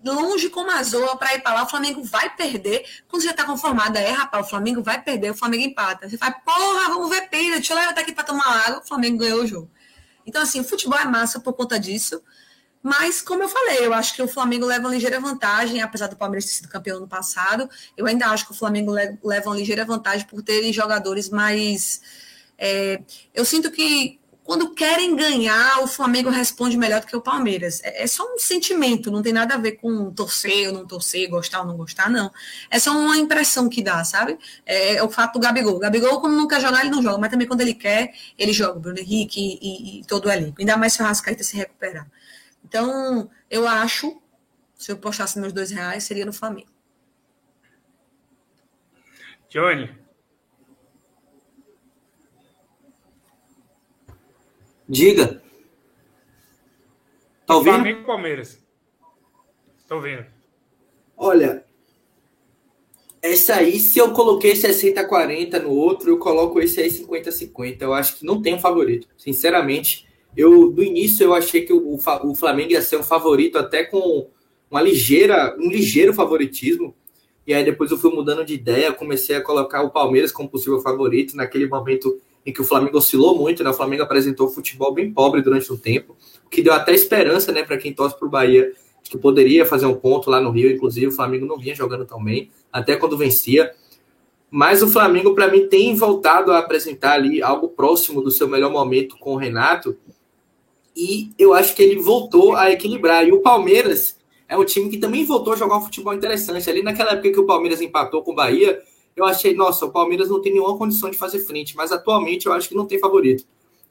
longe como a zoa para ir para lá, o Flamengo vai perder. Quando você está conformada, é, rapaz, o Flamengo vai perder, o Flamengo empata. Você fala, porra, vamos ver pena, deixa eu levar até aqui para tomar água, o Flamengo ganhou o jogo. Então, assim, o futebol é massa por conta disso. Mas, como eu falei, eu acho que o Flamengo leva uma ligeira vantagem, apesar do Palmeiras ter sido campeão no passado. Eu ainda acho que o Flamengo leva uma ligeira vantagem por terem jogadores mais. É, eu sinto que quando querem ganhar, o Flamengo responde melhor do que o Palmeiras. É, é, só um sentimento, não tem nada a ver com torcer ou não torcer, gostar ou não gostar, não. É só uma impressão que dá, sabe? É, é o fato do Gabigol. O Gabigol, quando não quer jogar, ele não joga, mas também quando ele quer, ele joga. O Bruno Henrique e, e, e todo o elenco. Ainda mais se o Rascaeta se recuperar. Então, eu acho, se eu postasse meus dois reais, seria no Flamengo. Johnny. Diga. Tá ouvindo? Flamengo e Palmeiras. Estou ouvindo. Olha, essa aí, se eu coloquei 60-40 no outro, eu coloco esse aí 50-50. Eu acho que não tem um favorito. Sinceramente, eu, do início, eu achei que o, o Flamengo ia ser um favorito até com uma ligeira, um ligeiro favoritismo. E aí depois eu fui mudando de ideia, comecei a colocar o Palmeiras como possível favorito naquele momento em que o Flamengo oscilou muito, né? O Flamengo apresentou futebol bem pobre durante um tempo, o que deu até esperança, né, para quem torce para o Bahia, de que poderia fazer um ponto lá no Rio, inclusive o Flamengo não vinha jogando tão bem, até quando vencia. Mas o Flamengo, para mim, tem voltado a apresentar ali algo próximo do seu melhor momento com o Renato, e eu acho que ele voltou a equilibrar. E o Palmeiras é um time que também voltou a jogar um futebol interessante. Ali naquela época que o Palmeiras empatou com o Bahia, eu achei, nossa, o Palmeiras não tem nenhuma condição de fazer frente, mas atualmente eu acho que não tem favorito.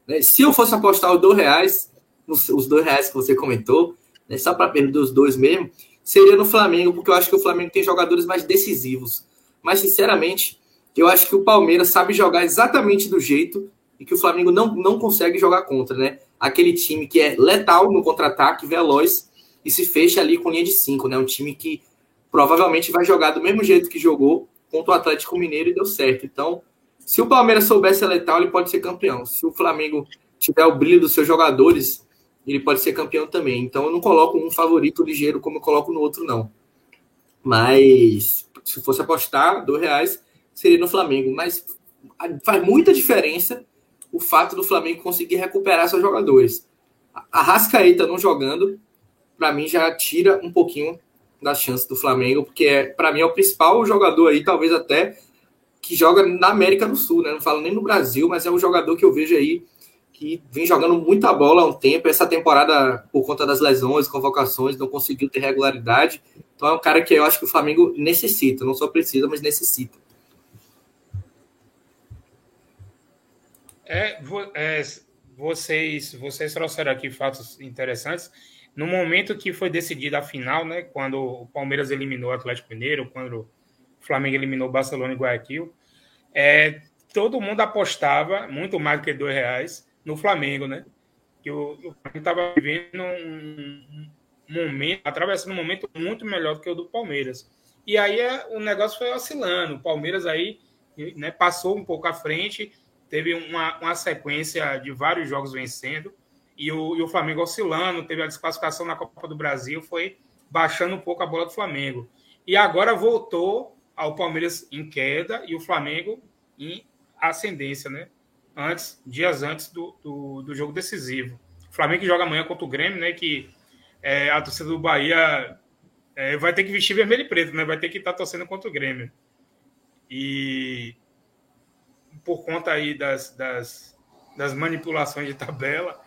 Né? Se eu fosse apostar os dois reais, os dois reais que você comentou, né, só para perder os dois mesmo, seria no Flamengo, porque eu acho que o Flamengo tem jogadores mais decisivos. Mas, sinceramente, eu acho que o Palmeiras sabe jogar exatamente do jeito e que o Flamengo não, não consegue jogar contra, né? Aquele time que é letal no contra-ataque, veloz, e se fecha ali com linha de cinco, né? Um time que provavelmente vai jogar do mesmo jeito que jogou contra o Atlético Mineiro e deu certo. Então, se o Palmeiras soubesse ser letal, ele pode ser campeão. Se o Flamengo tiver o brilho dos seus jogadores, ele pode ser campeão também. Então, eu não coloco um favorito ligeiro como eu coloco no outro, não. Mas, se fosse apostar, dois reais seria no Flamengo. Mas faz muita diferença o fato do Flamengo conseguir recuperar seus jogadores. A Rascaeta não jogando, para mim, já tira um pouquinho das chances do Flamengo, porque é, para mim é o principal jogador aí, talvez até que joga na América do Sul, né? Não falo nem no Brasil, mas é um jogador que eu vejo aí que vem jogando muita bola há um tempo. Essa temporada, por conta das lesões, convocações, não conseguiu ter regularidade. Então é um cara que eu acho que o Flamengo necessita, não só precisa, mas necessita. É, é, vocês, vocês trouxeram aqui fatos interessantes. No momento que foi decidida a final, né, quando o Palmeiras eliminou o Atlético Mineiro, quando o Flamengo eliminou o Barcelona e Guayaquil, é, todo mundo apostava, muito mais do que dois reais, no Flamengo, né? Que o, o Flamengo estava vivendo um, momento, atravessando um momento muito melhor do que o do Palmeiras. E aí é, o negócio foi oscilando. O Palmeiras aí né, passou um pouco à frente, teve uma, uma sequência de vários jogos vencendo e o, e o Flamengo oscilando, teve a desclassificação na Copa do Brasil, foi baixando um pouco a bola do Flamengo. E agora voltou ao Palmeiras em queda e o Flamengo em ascendência, né? Antes, dias antes do, do, do jogo decisivo. O Flamengo joga amanhã contra o Grêmio, né? Que é, a torcida do Bahia é, vai ter que vestir vermelho e preto, né? Vai ter que estar tá torcendo contra o Grêmio. E por conta aí das, das, das manipulações de tabela,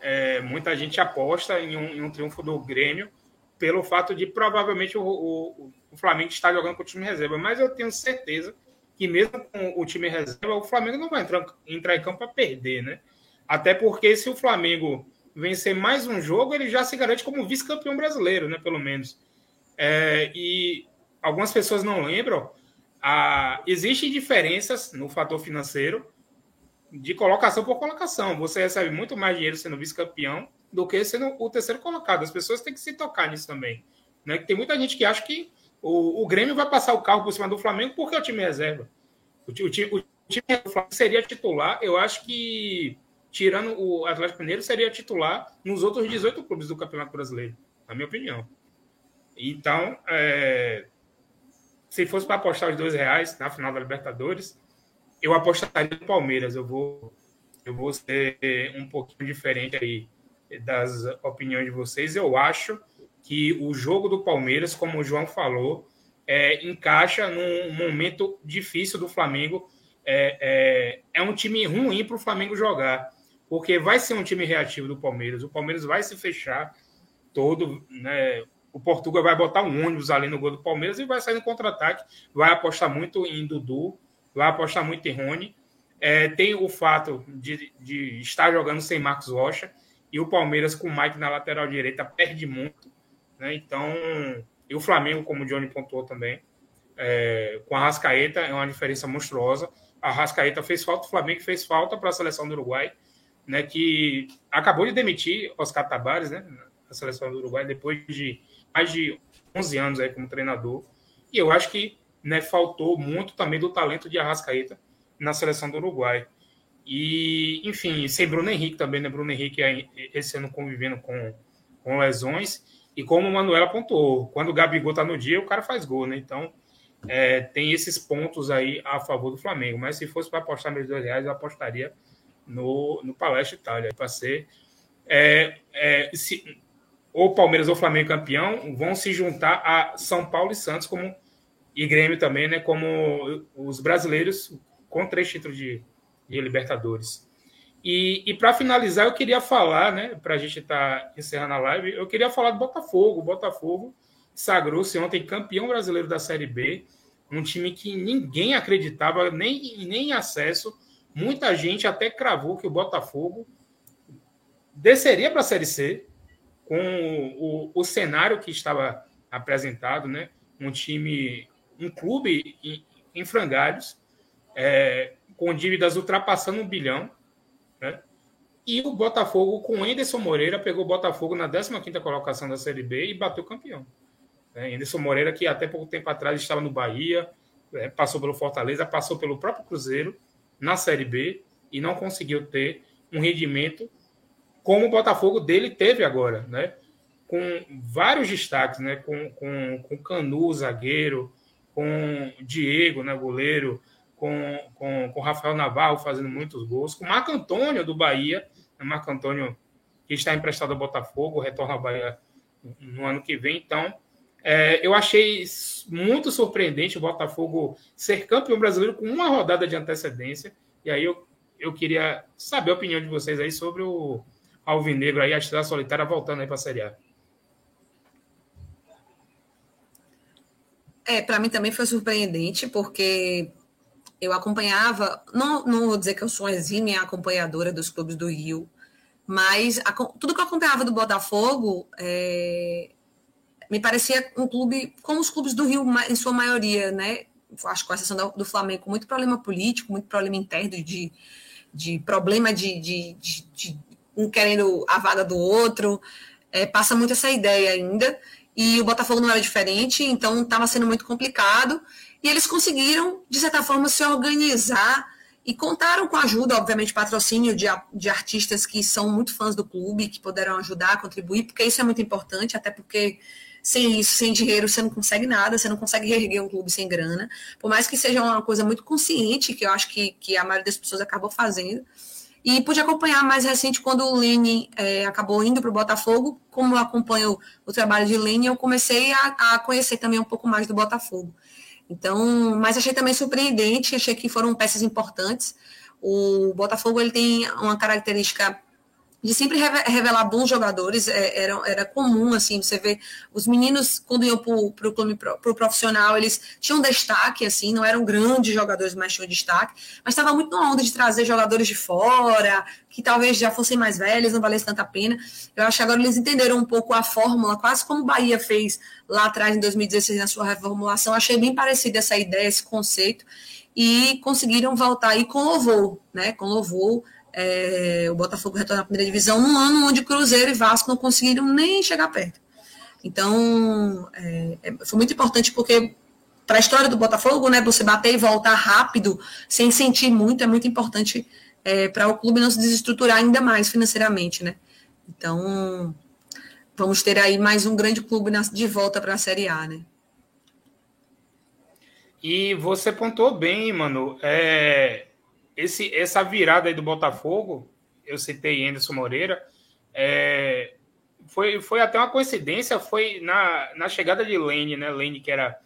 é, muita gente aposta em um, em um, triunfo do Grêmio pelo fato de provavelmente o, o, o, Flamengo estar jogando com o time reserva. Mas eu tenho certeza que mesmo com o time reserva, o Flamengo não vai entrar, entrar em campo para perder, né? Até porque se o Flamengo vencer mais um jogo, ele já se garante como vice-campeão brasileiro, né? Pelo menos. É, e algumas pessoas não lembram, a, existem diferenças no fator financeiro de colocação por colocação. Você recebe muito mais dinheiro sendo vice-campeão do que sendo o terceiro colocado. As pessoas têm que se tocar nisso também. Né? Tem muita gente que acha que o, o Grêmio vai passar o carro por cima do Flamengo porque é o time reserva. O, o, o time do Flamengo seria titular, eu acho que, tirando o Atlético Mineiro, seria titular nos outros 18 clubes do Campeonato Brasileiro, na minha opinião. Então, é, se fosse para apostar os dois reais na final da Libertadores, eu apostaria no Palmeiras. Eu vou, eu vou ser um pouquinho diferente aí das opiniões de vocês. Eu acho que o jogo do Palmeiras, como o João falou, é, encaixa num momento difícil do Flamengo. É, é, é um time ruim para o Flamengo jogar, porque vai ser um time reativo do Palmeiras. O Palmeiras vai se fechar todo, né? O Portugal vai botar um ônibus ali no gol do Palmeiras e vai sair no contra-ataque. Vai apostar muito em Dudu, vai apostar muito em Rony. É, tem o fato de, de, estar jogando sem Marcos Rocha e o Palmeiras com o Mike na lateral direita perde muito. Né? Então, e o Flamengo, como o Johnny pontuou também, é, com a Rascaeta é uma diferença monstruosa. A Rascaeta fez falta, o Flamengo fez falta para a seleção do Uruguai, né, que acabou de demitir Oscar Tabares, né, a seleção do Uruguai, depois de mais de 11 anos aí como treinador. E eu acho que né, faltou muito também do talento de Arrascaeta na seleção do Uruguai. E, enfim, sem Bruno Henrique também, né? Bruno Henrique esse ano convivendo com, com lesões. E como o Manuel apontou, quando o Gabigol tá no dia, o cara faz gol, né? Então, é, tem esses pontos aí a favor do Flamengo. Mas se fosse para apostar meus dois reais, eu apostaria no, no Palestra Itália, para ser. É, é, se, ou Palmeiras ou Flamengo campeão vão se juntar a São Paulo e Santos como e Grêmio também, né, como os brasileiros com três títulos de, de Libertadores. E, e para finalizar, eu queria falar, né, para a gente estar tá encerrando a live, eu queria falar do Botafogo. O Botafogo sagrou-se ontem campeão brasileiro da Série B, um time que ninguém acreditava, nem, nem em acesso. Muita gente até cravou que o Botafogo desceria para a Série C, com o, o, cenário que estava apresentado, né? Um time um clube em, em frangalhos, é, com dívidas ultrapassando um bilhão, né? E o Botafogo, com Enderson Moreira, pegou o Botafogo na 15ª colocação da Série B e bateu campeão. É, Enderson Moreira, que até pouco tempo atrás estava no Bahia, é, passou pelo Fortaleza, passou pelo próprio Cruzeiro na Série B e não conseguiu ter um rendimento como o Botafogo dele teve agora, né? Com vários destaques, né? Com, com, com Canu, zagueiro, com Diego, né, goleiro, com, com, com Rafael Navarro fazendo muitos gols, com Marco Antônio do Bahia, né, Marco Antônio que está emprestado ao Botafogo, retorna ao Bahia no ano que vem. Então, É, eu achei muito surpreendente o Botafogo ser campeão brasileiro com uma rodada de antecedência. E aí eu, eu queria saber a opinião de vocês aí sobre o Alvinegro aí, a Estrela Solitária voltando aí para a Série A. É, para mim também foi surpreendente, porque eu acompanhava, não, não vou dizer que eu sou exímia acompanhadora dos clubes do Rio, mas a, tudo que eu acompanhava do Botafogo é, me parecia um clube, como os clubes do Rio, em sua maioria, né? Acho que com a exceção do, Flamengo, muito problema político, muito problema interno de, de problema de, de, de um querendo a vaga do outro. É, passa muito essa ideia ainda. E o Botafogo não era diferente, então estava sendo muito complicado. E eles conseguiram, de certa forma, se organizar e contaram com a ajuda, obviamente, patrocínio de, de artistas que são muito fãs do clube, que puderam ajudar, contribuir, porque isso é muito importante, até porque sem isso, sem dinheiro, você não consegue nada, você não consegue reerguer um clube sem grana. Por mais que seja uma coisa muito consciente, que eu acho que, que a maioria das pessoas acabou fazendo. E pude acompanhar mais recente quando o Lene é, acabou indo para o Botafogo. Como eu acompanho o trabalho de Lene, eu comecei a, a conhecer também um pouco mais do Botafogo. Então, mas achei também surpreendente, achei que foram peças importantes. O Botafogo ele tem uma característica de sempre revelar bons jogadores, é, era, era comum, assim, você vê os meninos, quando iam para o clube pro profissional, eles tinham destaque, assim, não eram grandes jogadores, mas tinham destaque, mas estava muito na onda de trazer jogadores de fora, que talvez já fossem mais velhos, não valesse tanta pena. Eu acho que agora eles entenderam um pouco a fórmula, quase como o Bahia fez lá atrás, em 2016, na sua reformulação, achei bem parecida essa ideia, esse conceito, e conseguiram voltar aí com louvor, né, com louvor, é, o Botafogo retornar à primeira divisão num ano onde Cruzeiro e Vasco não conseguiram nem chegar perto. Então, é, é foi muito importante porque para a história do Botafogo, né, você bater e voltar rápido, sem sentir muito, é muito importante é, para o clube não se desestruturar ainda mais financeiramente, né? Então, vamos ter aí mais um grande clube na, de volta para a Série A, né? E você pontuou bem, mano. É, esse, essa virada aí do Botafogo, eu citei Anderson Moreira, é, foi, foi até uma coincidência, foi na, na chegada de Lane, né? Lane, que era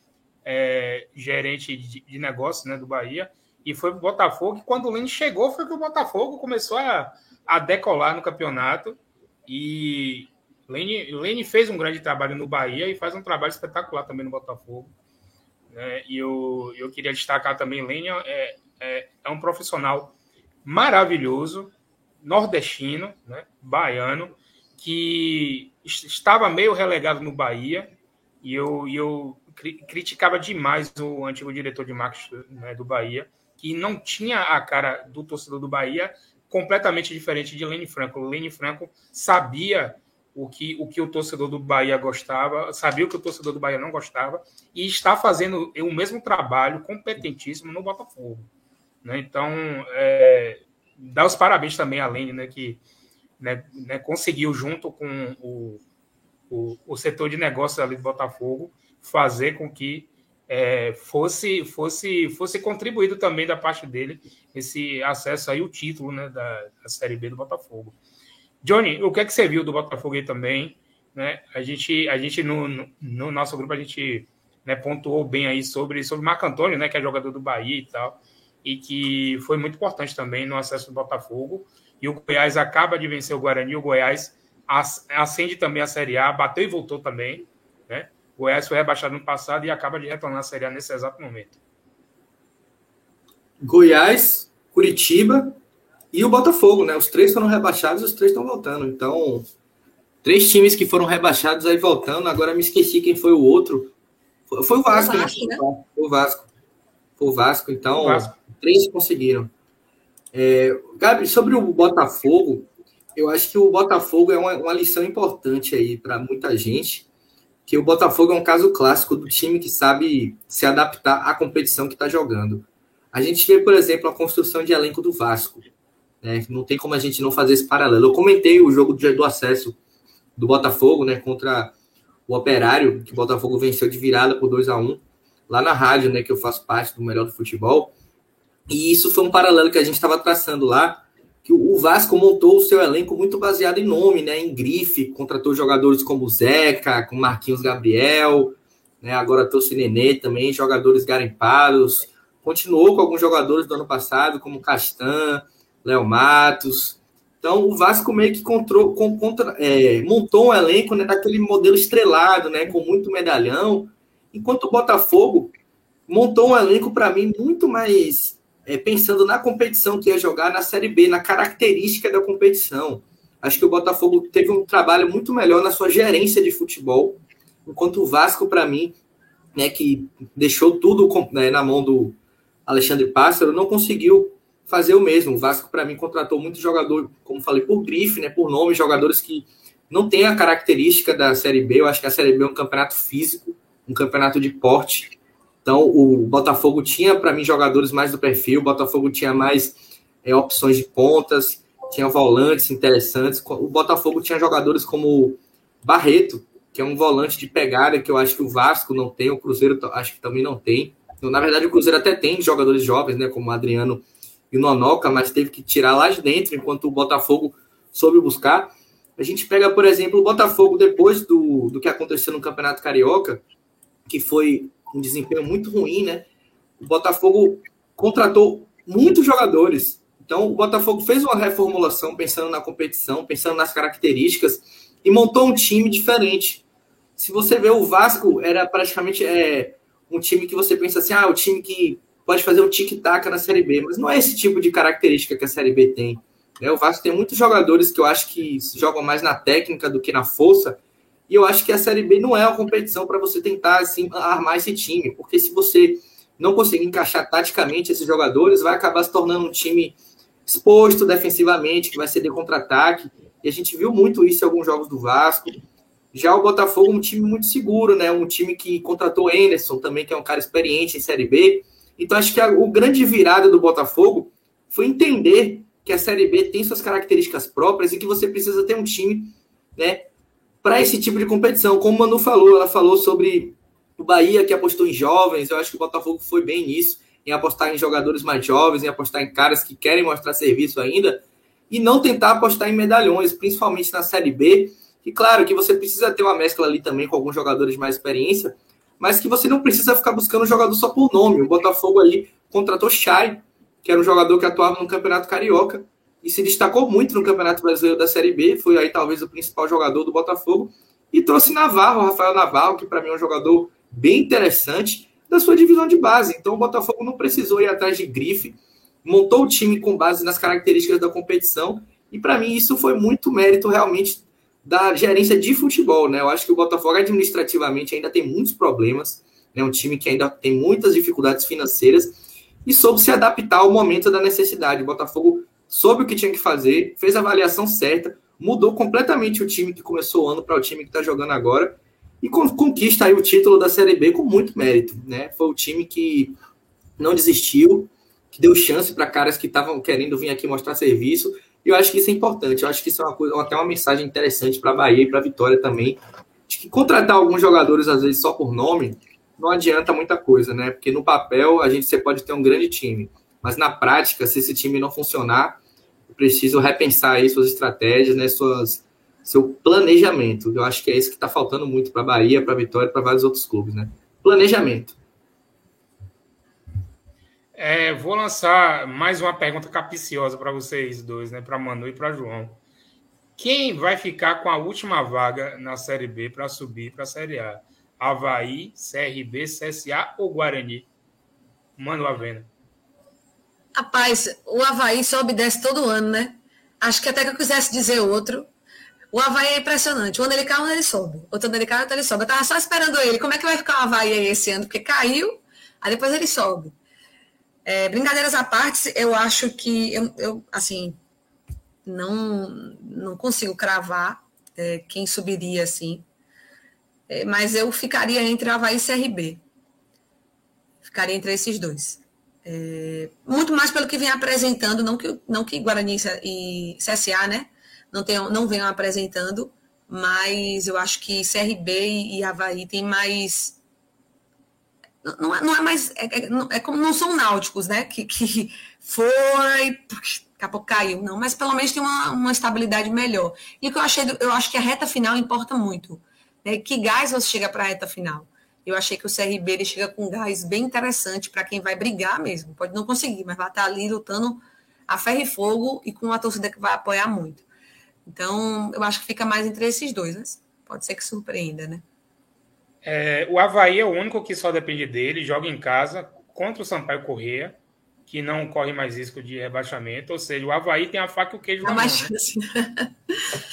é, gerente de, de negócio né, do Bahia, e foi para o Botafogo. E quando o Lane chegou, foi que o Botafogo começou a, a decolar no campeonato. E Lane, Lane fez um grande trabalho no Bahia e faz um trabalho espetacular também no Botafogo. Né? E eu, eu queria destacar também Lane, é, é, é um profissional maravilhoso, nordestino, né, baiano, que estava meio relegado no Bahia, e eu, eu criticava demais o antigo diretor de marketing né, do Bahia, que não tinha a cara do torcedor do Bahia, completamente diferente de Lene Franco. Lene Franco sabia o que, o que o torcedor do Bahia gostava, sabia o que o torcedor do Bahia não gostava, e está fazendo o mesmo trabalho competentíssimo no Botafogo. Né? Então, é, dar os parabéns também a Lene, né, que né, né, conseguiu, junto com o, o, o, setor de negócios ali do Botafogo, fazer com que é, fosse, fosse, fosse contribuído também da parte dele esse acesso aí, o título né, da, da Série B do Botafogo. Johnny, o que é que você viu do Botafogo aí também? Né? A gente, a gente no, no, no nosso grupo, a gente né, pontuou bem aí sobre, sobre Marco Antônio, né, que é jogador do Bahia e tal e que foi muito importante também no acesso do Botafogo. E o Goiás acaba de vencer o Guarani, o Goiás acende também a Série A, bateu e voltou também. Né? O Goiás foi rebaixado no passado e acaba de retornar à Série A nesse exato momento. Goiás, Curitiba e o Botafogo, né? Os três foram rebaixados, os três estão voltando. Então, três times que foram rebaixados aí voltando. Agora me esqueci quem foi o outro. Foi, o Vasco, o Vasco né? né? Foi o Vasco. O Vasco, então. O Vasco três conseguiram. É, Gabi, sobre o Botafogo, eu acho que o Botafogo é uma, uma lição importante aí para muita gente, que o Botafogo é um caso clássico do time que sabe se adaptar à competição que está jogando. A gente vê, por exemplo, a construção de elenco do Vasco. Né? Não tem como a gente não fazer esse paralelo. Eu comentei o jogo do acesso do Botafogo né, contra o Operário, que o Botafogo venceu de virada por 2 a 1 lá na rádio, né, que eu faço parte do Melhor do Futebol. E isso foi um paralelo que a gente estava traçando lá, que o Vasco montou o seu elenco muito baseado em nome, né, em grife, contratou jogadores como Zeca, como Marquinhos Gabriel, né? agora trouxe Nenê também, jogadores garimpados, continuou com alguns jogadores do ano passado, como Castan, Léo Matos. Então, o Vasco meio que com, contra, é, montou um elenco né, daquele modelo estrelado, né, com muito medalhão, enquanto o Botafogo montou um elenco, para mim, muito mais é, pensando na competição que ia jogar na Série B, na característica da competição. Acho que o Botafogo teve um trabalho muito melhor na sua gerência de futebol, enquanto o Vasco, para mim, né, que deixou tudo né, na mão do Alexandre Pássaro, não conseguiu fazer o mesmo. O Vasco, para mim, contratou muito jogador, como falei, por grife, né, por nome, jogadores que não têm a característica da Série B. Eu acho que a Série B é um campeonato físico, um campeonato de porte. Então, o Botafogo tinha, para mim, jogadores mais do perfil, o Botafogo tinha mais é, opções de pontas, tinha volantes interessantes. O Botafogo tinha jogadores como Barreto, que é um volante de pegada que eu acho que o Vasco não tem, o Cruzeiro acho que também não tem. Então, na verdade, o Cruzeiro até tem jogadores jovens, né, como o Adriano e o Nonoca, mas teve que tirar lá de dentro, enquanto o Botafogo soube buscar. A gente pega, por exemplo, o Botafogo depois do, do que aconteceu no Campeonato Carioca, que foi um desempenho muito ruim, né? O Botafogo contratou muitos jogadores. Então, o Botafogo fez uma reformulação pensando na competição, pensando nas características e montou um time diferente. Se você vê o Vasco, era praticamente é, um time que você pensa assim: ah, o time que pode fazer o tic-tac na Série B, mas não é esse tipo de característica que a Série B tem. Né? O Vasco tem muitos jogadores que eu acho que jogam mais na técnica do que na força, e eu acho que a Série B não é uma competição para você tentar assim, armar esse time, porque se você não conseguir encaixar taticamente esses jogadores, vai acabar se tornando um time exposto defensivamente, que vai de contra-ataque. E a gente viu muito isso em alguns jogos do Vasco. Já o Botafogo, um time muito seguro, né? Um time que contratou o Anderson também, que é um cara experiente em Série B. Então, acho que a, o grande virada do Botafogo foi entender que a Série B tem suas características próprias e que você precisa ter um time, né? Para esse tipo de competição. Como o Manu falou, ela falou sobre o Bahia que apostou em jovens. Eu acho que o Botafogo foi bem nisso, em apostar em jogadores mais jovens, em apostar em caras que querem mostrar serviço ainda e não tentar apostar em medalhões, principalmente na Série B. E claro que você precisa ter uma mescla ali também com alguns jogadores de mais experiência, mas que você não precisa ficar buscando jogador só por nome. O Botafogo ali contratou Chay, que era um jogador que atuava no Campeonato Carioca e se destacou muito no Campeonato Brasileiro da Série B, foi aí talvez o principal jogador do Botafogo, e trouxe Navarro, Rafael Navarro, que para mim é um jogador bem interessante da sua divisão de base. Então o Botafogo não precisou ir atrás de grife, montou o time com base nas características da competição, e para mim isso foi muito mérito realmente da gerência de futebol, né? Eu acho que o Botafogo administrativamente ainda tem muitos problemas, é né? um time que ainda tem muitas dificuldades financeiras e soube se adaptar ao momento da necessidade. O Botafogo soube o que tinha que fazer, fez a avaliação certa, mudou completamente o time que começou o ano para o time que está jogando agora e conquista aí o título da Série B com muito mérito, né? Foi o time que não desistiu, que deu chance para caras que estavam querendo vir aqui mostrar serviço. E eu acho que isso é importante. Eu acho que isso é uma coisa, até uma mensagem interessante para a Bahia e para a Vitória também. De que contratar alguns jogadores, às vezes, só por nome, não adianta muita coisa, né? Porque no papel a gente você pode ter um grande time. Mas na prática, se esse time não funcionar, preciso repensar aí suas estratégias, né? Suas, seu planejamento. Eu acho que é isso que está faltando muito para a Bahia, para a Vitória para vários outros clubes, né? Planejamento. É, vou lançar mais uma pergunta capiciosa para vocês dois, né? Para Manu e para João. Quem vai ficar com a última vaga na Série B para subir para a Série A? Havaí, CRB, CSA ou Guarani? Mano Avena. Rapaz, o Havaí sobe e desce todo ano, né? Acho que até que eu quisesse dizer outro. O Havaí é impressionante. Quando ele cai, quando ele sobe. Outro ele cai, outro ele sobe. Eu tava só esperando ele. Como é que vai ficar o Havaí aí esse ano? Porque caiu, aí depois ele sobe. É, brincadeiras à parte, eu acho que eu, eu assim não não consigo cravar é, quem subiria assim, é, mas eu ficaria entre Havaí e CRB. Ficaria entre esses dois. É, muito mais pelo que vem apresentando, não que, não que Guarani e CSA, né? Não, tenham, não venham apresentando, mas eu acho que CRB e Havaí tem mais não é, não é mais. É, é, é, como não são náuticos, né? Que, que foi, daqui a pouco caiu. Não, mas pelo menos tem uma, uma estabilidade melhor. E o que eu achei, eu acho que a reta final importa muito. Né? Que gás você chega para a reta final? Eu achei que o CRB ele chega com um gás bem interessante para quem vai brigar mesmo. Pode não conseguir, mas vai estar ali lutando a ferro e fogo e com uma torcida que vai apoiar muito. Então, eu acho que fica mais entre esses dois, né? Pode ser que surpreenda, né? É, o Havaí é o único que só depende dele, joga em casa contra o Sampaio Correia, que não corre mais risco de rebaixamento, ou seja, o Havaí tem a faca e o queijo na mão. Né?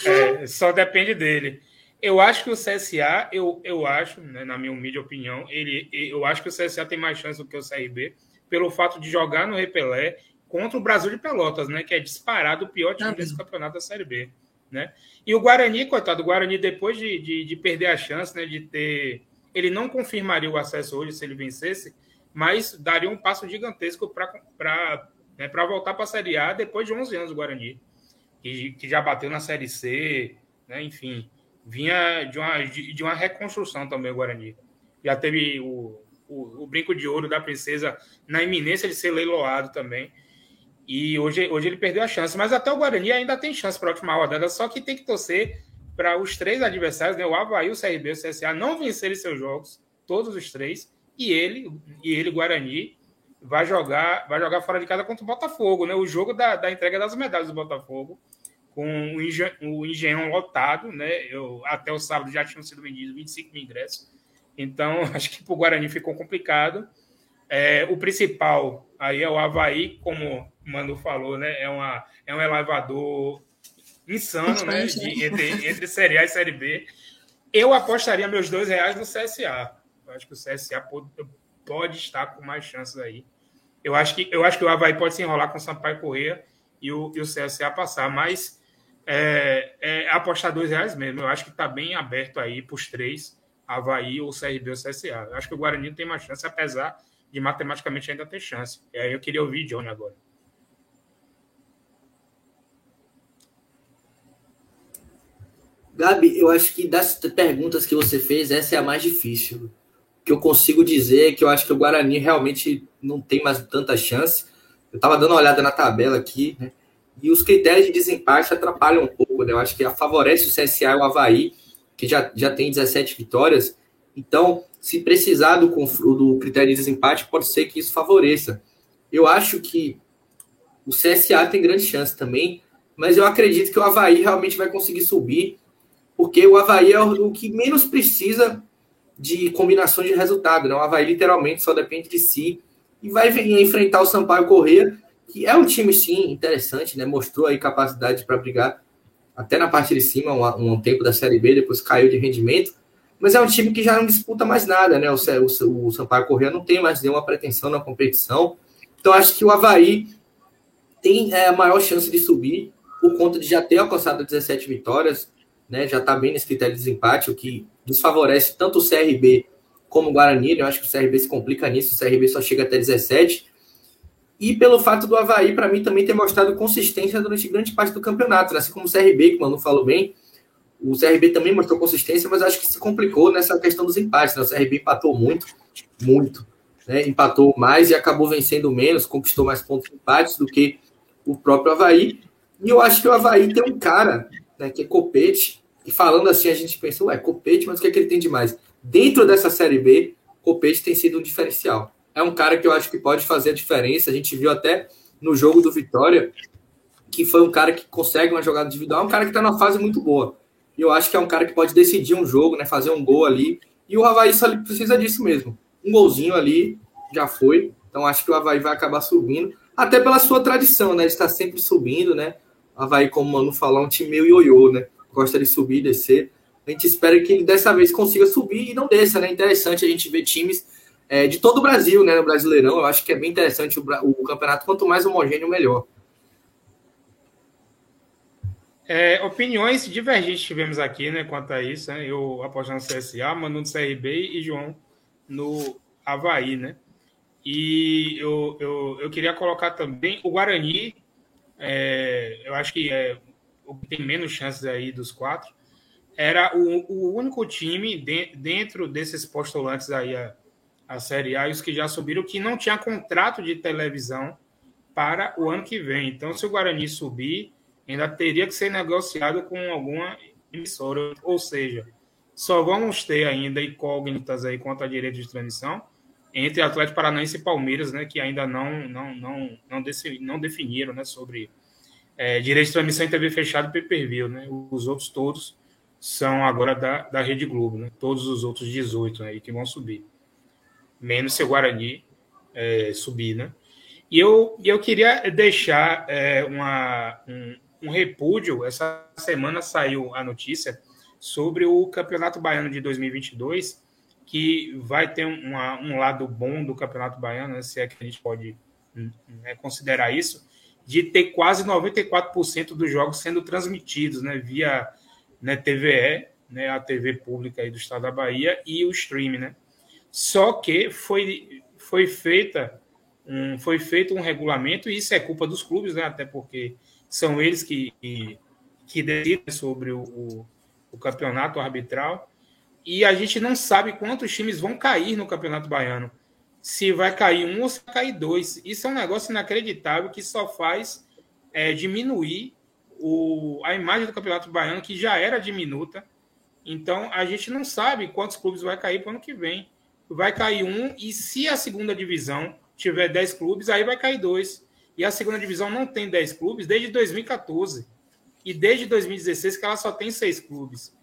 É, só depende dele. Eu acho que o CSA, eu, eu acho, né, na minha humilde opinião, ele, eu acho que o CSA tem mais chance do que o CRB, pelo fato de jogar no Repelé contra o Brasil de Pelotas, né, que é disparado o pior time desse campeonato da Série B. Né? E o Guarani, coitado, o Guarani, depois de, de, de, perder a chance né, de ter. Ele não confirmaria o acesso hoje se ele vencesse, mas daria um passo gigantesco para né, voltar para a Série A depois de 11 anos o Guarani, que, que já bateu na Série C, né, enfim, vinha de uma, de, de, uma reconstrução também o Guarani. Já teve o, o, o brinco de ouro da princesa na iminência de ser leiloado também. E hoje, hoje ele perdeu a chance. Mas até o Guarani ainda tem chance para a última rodada, só que tem que torcer para os três adversários, né, o Havaí, o CRB e o CSA, não vencerem seus jogos, todos os três, e ele, e ele, Guarani, vai jogar, vai jogar fora de casa contra o Botafogo, né? O jogo da, da entrega das medalhas do Botafogo, com o, engen o engenhão lotado, né? Eu, até o sábado já tinham sido vendidos 25 mil ingressos. Então, acho que para o Guarani ficou complicado. É, o principal aí é o Havaí, como o Manu falou, né? É, uma, é um elevador insano, né? De, entre, entre Série A e Série B. Eu apostaria meus dois reais no CSA. Eu acho que o CSA pode, pode estar com mais chances aí. Eu acho que, eu acho que o Havaí pode se enrolar com o Sampaio Corrêa e o, e o CSA passar, mas é, é apostar dois reais mesmo. Eu acho que está bem aberto aí para os três, Havaí, ou CRB ou CSA. Eu acho que o Guarani tem mais chance, apesar de matematicamente ainda ter chance. E aí eu queria ouvir Johnny agora. Gabi, eu acho que das perguntas que você fez, essa é a mais difícil. O que eu consigo dizer é que eu acho que o Guarani realmente não tem mais tanta chance. Eu estava dando uma olhada na tabela aqui, né? E os critérios de desempate atrapalham um pouco, né? Eu acho que favorece o CSA e o Havaí, que já, já tem 17 vitórias. Então, se precisar do, do critério de desempate, pode ser que isso favoreça. Eu acho que o CSA tem grande chance também, mas eu acredito que o Havaí realmente vai conseguir subir, porque o Havaí é o que menos precisa de combinações de resultado. Né? O Havaí literalmente só depende de si e vai enfrentar o Sampaio Corrêa, que é um time, sim, interessante, né? mostrou aí capacidade para brigar até na parte de cima, um, um tempo da Série B, depois caiu de rendimento mas é um time que já não disputa mais nada, né? O, o, o Sampaio Corrêa não tem mais nenhuma pretensão na competição. Então acho que o Havaí tem é, a maior chance de subir por conta de já ter alcançado 17 vitórias, né? Já está bem nesse critério de desempate, o que desfavorece tanto o CRB como o Guarani. Né? Eu acho que o CRB se complica nisso, o CRB só chega até 17. E pelo fato do Havaí, para mim, também ter mostrado consistência durante grande parte do campeonato, né? assim como o CRB, que o Manu falou bem, o CRB também mostrou consistência, mas acho que se complicou nessa questão dos empates. Né? O CRB empatou muito, muito. Né? Empatou mais e acabou vencendo menos, conquistou mais pontos empates do que o próprio Havaí. E eu acho que o Havaí tem um cara, né, que é Copete, e falando assim, a gente pensa, ué, Copete, mas o que, é que ele tem de mais? Dentro dessa Série B, Copete tem sido um diferencial. É um cara que eu acho que pode fazer a diferença. A gente viu até no jogo do Vitória, que foi um cara que consegue uma jogada individual, é um cara que está numa fase muito boa. E eu acho que é um cara que pode decidir um jogo, né? Fazer um gol ali. E o Havaí só precisa disso mesmo. Um golzinho ali já foi. Então acho que o Havaí vai acabar subindo. Até pela sua tradição, né? De estar sempre subindo, né? O Havaí, como o Mano falou, é um time meio ioiô, né? Gosta de subir e descer. A gente espera que ele dessa vez consiga subir e não desça, né? Interessante a gente ver times é, de todo o Brasil, né? No Brasileirão. Eu acho que é bem interessante o, o campeonato. Quanto mais homogêneo, melhor. É, opiniões divergentes tivemos aqui, né, quanto a isso, né? Eu apostando no CSA, Manu no CRB e João no Havaí, né? E eu, eu, eu queria colocar também o Guarani, é, eu acho que é o que tem menos chances aí dos quatro, era o, o único time de, dentro desses postulantes aí a, a Série A, os que já subiram, que não tinha contrato de televisão para o ano que vem. Então, se o Guarani subir, ainda teria que ser negociado com alguma emissora. Ou seja, só vamos ter ainda incógnitas aí quanto a direito de transmissão entre Atlético Paranaense e Palmeiras, né, que ainda não não não não, não definiram, né, sobre é, direito de transmissão em TV fechada e pay-per-view, né? Os outros todos são agora da, da Rede Globo, né? Todos os outros 18 aí né, que vão subir. Menos se o Guarani é, subir, né? E eu, eu queria deixar é, uma, um, um repúdio. Essa semana saiu a notícia sobre o Campeonato Baiano de 2022, que vai ter uma, um lado bom do Campeonato Baiano, né, se é que a gente pode né, considerar isso, de ter quase 94% dos jogos sendo transmitidos né, via né, TVE, né, a TV pública aí do estado da Bahia, e o stream. Né? Só que foi, foi, feita um, foi feito um regulamento, e isso é culpa dos clubes, né, até porque são eles que, que, decidem sobre o, o, o campeonato arbitral, e a gente não sabe quantos times vão cair no Campeonato Baiano se vai cair um ou se vai cair dois. Isso é um negócio inacreditável que só faz é, diminuir o, a imagem do Campeonato Baiano, que já era diminuta. Então, a gente não sabe quantos clubes vai cair para o ano que vem. Vai cair um, e se a segunda divisão tiver 10 clubes, aí vai cair dois. E a segunda divisão não tem 10 clubes desde 2014. E desde 2016 que ela só tem seis clubes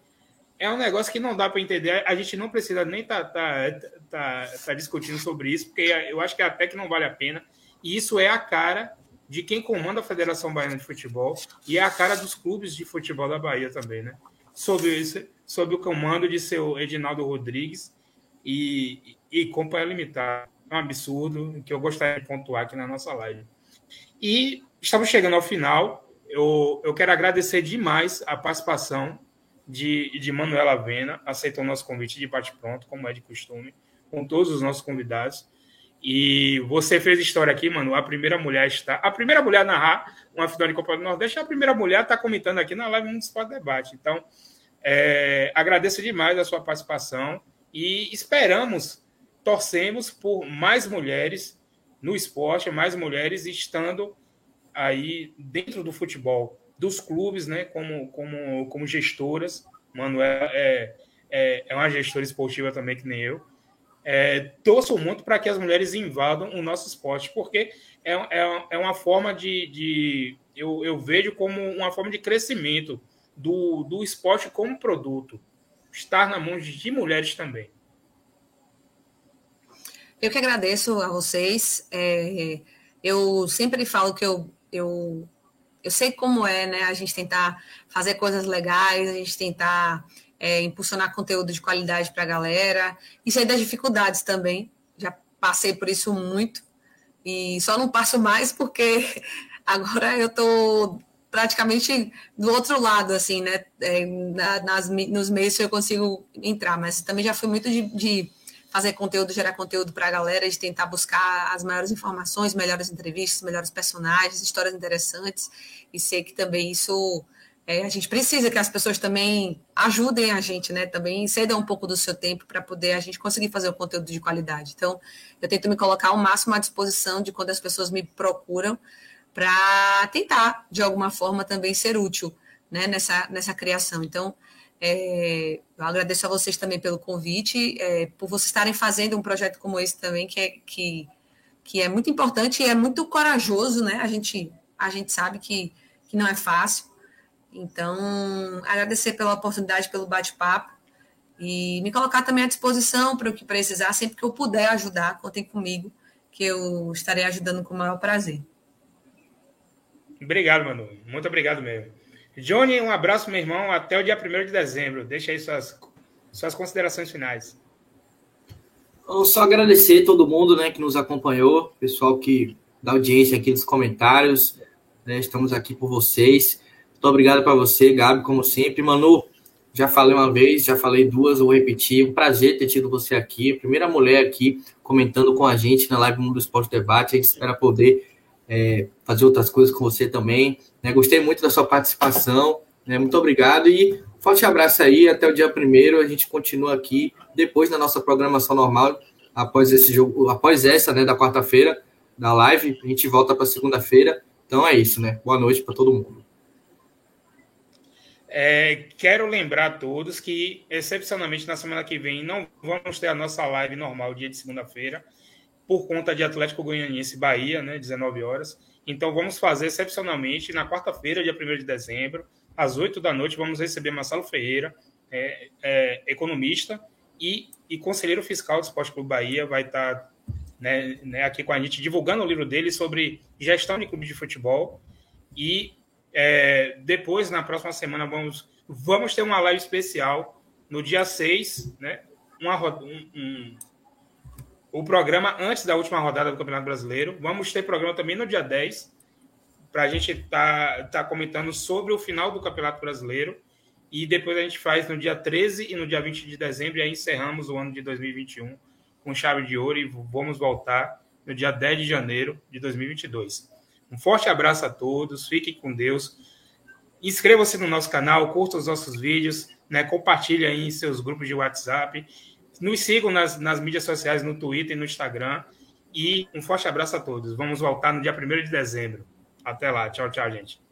é um negócio que não dá para entender. A gente não precisa nem estar tá, tá, tá, tá, discutindo sobre isso, porque eu acho que até que não vale a pena. E isso é a cara de quem comanda a Federação Baiana de Futebol e é a cara dos clubes de futebol da Bahia também, né? Isso, sob o comando de seu Edinaldo Rodrigues e, e Companhia Limitada. É um absurdo que eu gostaria de pontuar aqui na nossa live. E estamos chegando ao final. Eu, eu quero agradecer demais a participação de, de Manuela Vena, aceitou nosso convite de bate-pronto, como é de costume, com todos os nossos convidados. E você fez história aqui, mano. A primeira mulher está. A primeira mulher a narrar uma final de Copa do Nordeste, a primeira mulher está comentando aqui na live Municipal Debate. Então, é, agradeço demais a sua participação e esperamos, torcemos por mais mulheres no esporte, mais mulheres estando aí dentro do futebol dos clubes, né, como, como, como gestoras. Manuel é, é, é uma gestora esportiva também, que nem eu. É, torço muito para que as mulheres invadam o nosso esporte, porque é, é, é uma forma de. de eu, eu vejo como uma forma de crescimento do, do esporte como produto. Estar na mão de mulheres também. Eu que agradeço a vocês. É, eu sempre falo que eu, eu eu sei como é, né? A gente tentar fazer coisas legais, a gente tentar é, impulsionar conteúdo de qualidade para a galera. E sei das dificuldades também. Já passei por isso muito. E só não passo mais porque agora eu estou praticamente do outro lado, assim, né? É, nas, nos meios eu consigo entrar, mas também já fui muito de, de fazer conteúdo, gerar conteúdo para a galera, de tentar buscar as maiores informações, melhores entrevistas, melhores personagens, histórias interessantes, e sei que também isso é, a gente precisa que as pessoas também ajudem a gente, né? Também cedam um pouco do seu tempo para poder a gente conseguir fazer um conteúdo de qualidade. Então, eu tento me colocar ao máximo à disposição de quando as pessoas me procuram para tentar, de alguma forma, também ser útil né, nessa, nessa criação. Então, é, eu agradeço a vocês também pelo convite, é, por vocês estarem fazendo um projeto como esse também, que é, que, que é muito importante e é muito corajoso, né? A gente, a gente sabe que, que não é fácil. Então, agradecer pela oportunidade, pelo bate-papo e me colocar também à disposição para o que precisar, sempre que eu puder ajudar, contem comigo, que eu estarei ajudando com o maior prazer. Obrigado, Manu. Muito obrigado mesmo. Johnny, um abraço, meu irmão, até o dia 1 de dezembro. Deixa aí suas, suas considerações finais. Eu só agradecer todo mundo né, que nos acompanhou, pessoal que da audiência aqui dos comentários. Né, estamos aqui por vocês. Muito obrigado para você, Gabi, como sempre. Manu, já falei uma vez, já falei duas, vou repetir. Um prazer ter tido você aqui. Primeira mulher aqui comentando com a gente na live Mundo Esporte Debate. A gente espera poder é, fazer outras coisas com você também. Né? Gostei muito da sua participação. Né? Muito obrigado e forte abraço aí. Até o dia primeiro. A gente continua aqui depois da nossa programação normal, após esse jogo, após essa, né, da quarta-feira, da live. A gente volta para segunda-feira. Então é isso, né? Boa noite para todo mundo. É, quero lembrar a todos que, excepcionalmente, na semana que vem, não vamos ter a nossa live normal, dia de segunda-feira, por conta de Atlético Goianiense Bahia, né, 19 horas. Então, vamos fazer excepcionalmente na quarta-feira, dia 1 de dezembro, às 8 da noite, vamos receber Marcelo Ferreira, é, é, economista e, e, conselheiro fiscal do Esporte Clube Bahia, vai estar né, né, aqui com a gente divulgando o livro dele sobre gestão de clube de futebol. E é, depois, na próxima semana, vamos, vamos ter uma live especial no dia 6, né, uma, um, um, o programa antes da última rodada do Campeonato Brasileiro. Vamos ter programa também no dia 10, para a gente estar tá, tá comentando sobre o final do Campeonato Brasileiro e depois a gente faz no dia 13 e no dia 20 de dezembro, e aí encerramos o ano de 2021 com chave de ouro e vamos voltar no dia 10 de janeiro de 2022. Um forte abraço a todos, fiquem com Deus. Inscreva-se no nosso canal, curta os nossos vídeos, né, compartilhe aí em seus grupos de WhatsApp. Nos sigam nas, nas mídias sociais, no Twitter e no Instagram. E um forte abraço a todos. Vamos voltar no dia 1 de dezembro. Até lá. Tchau, tchau, gente.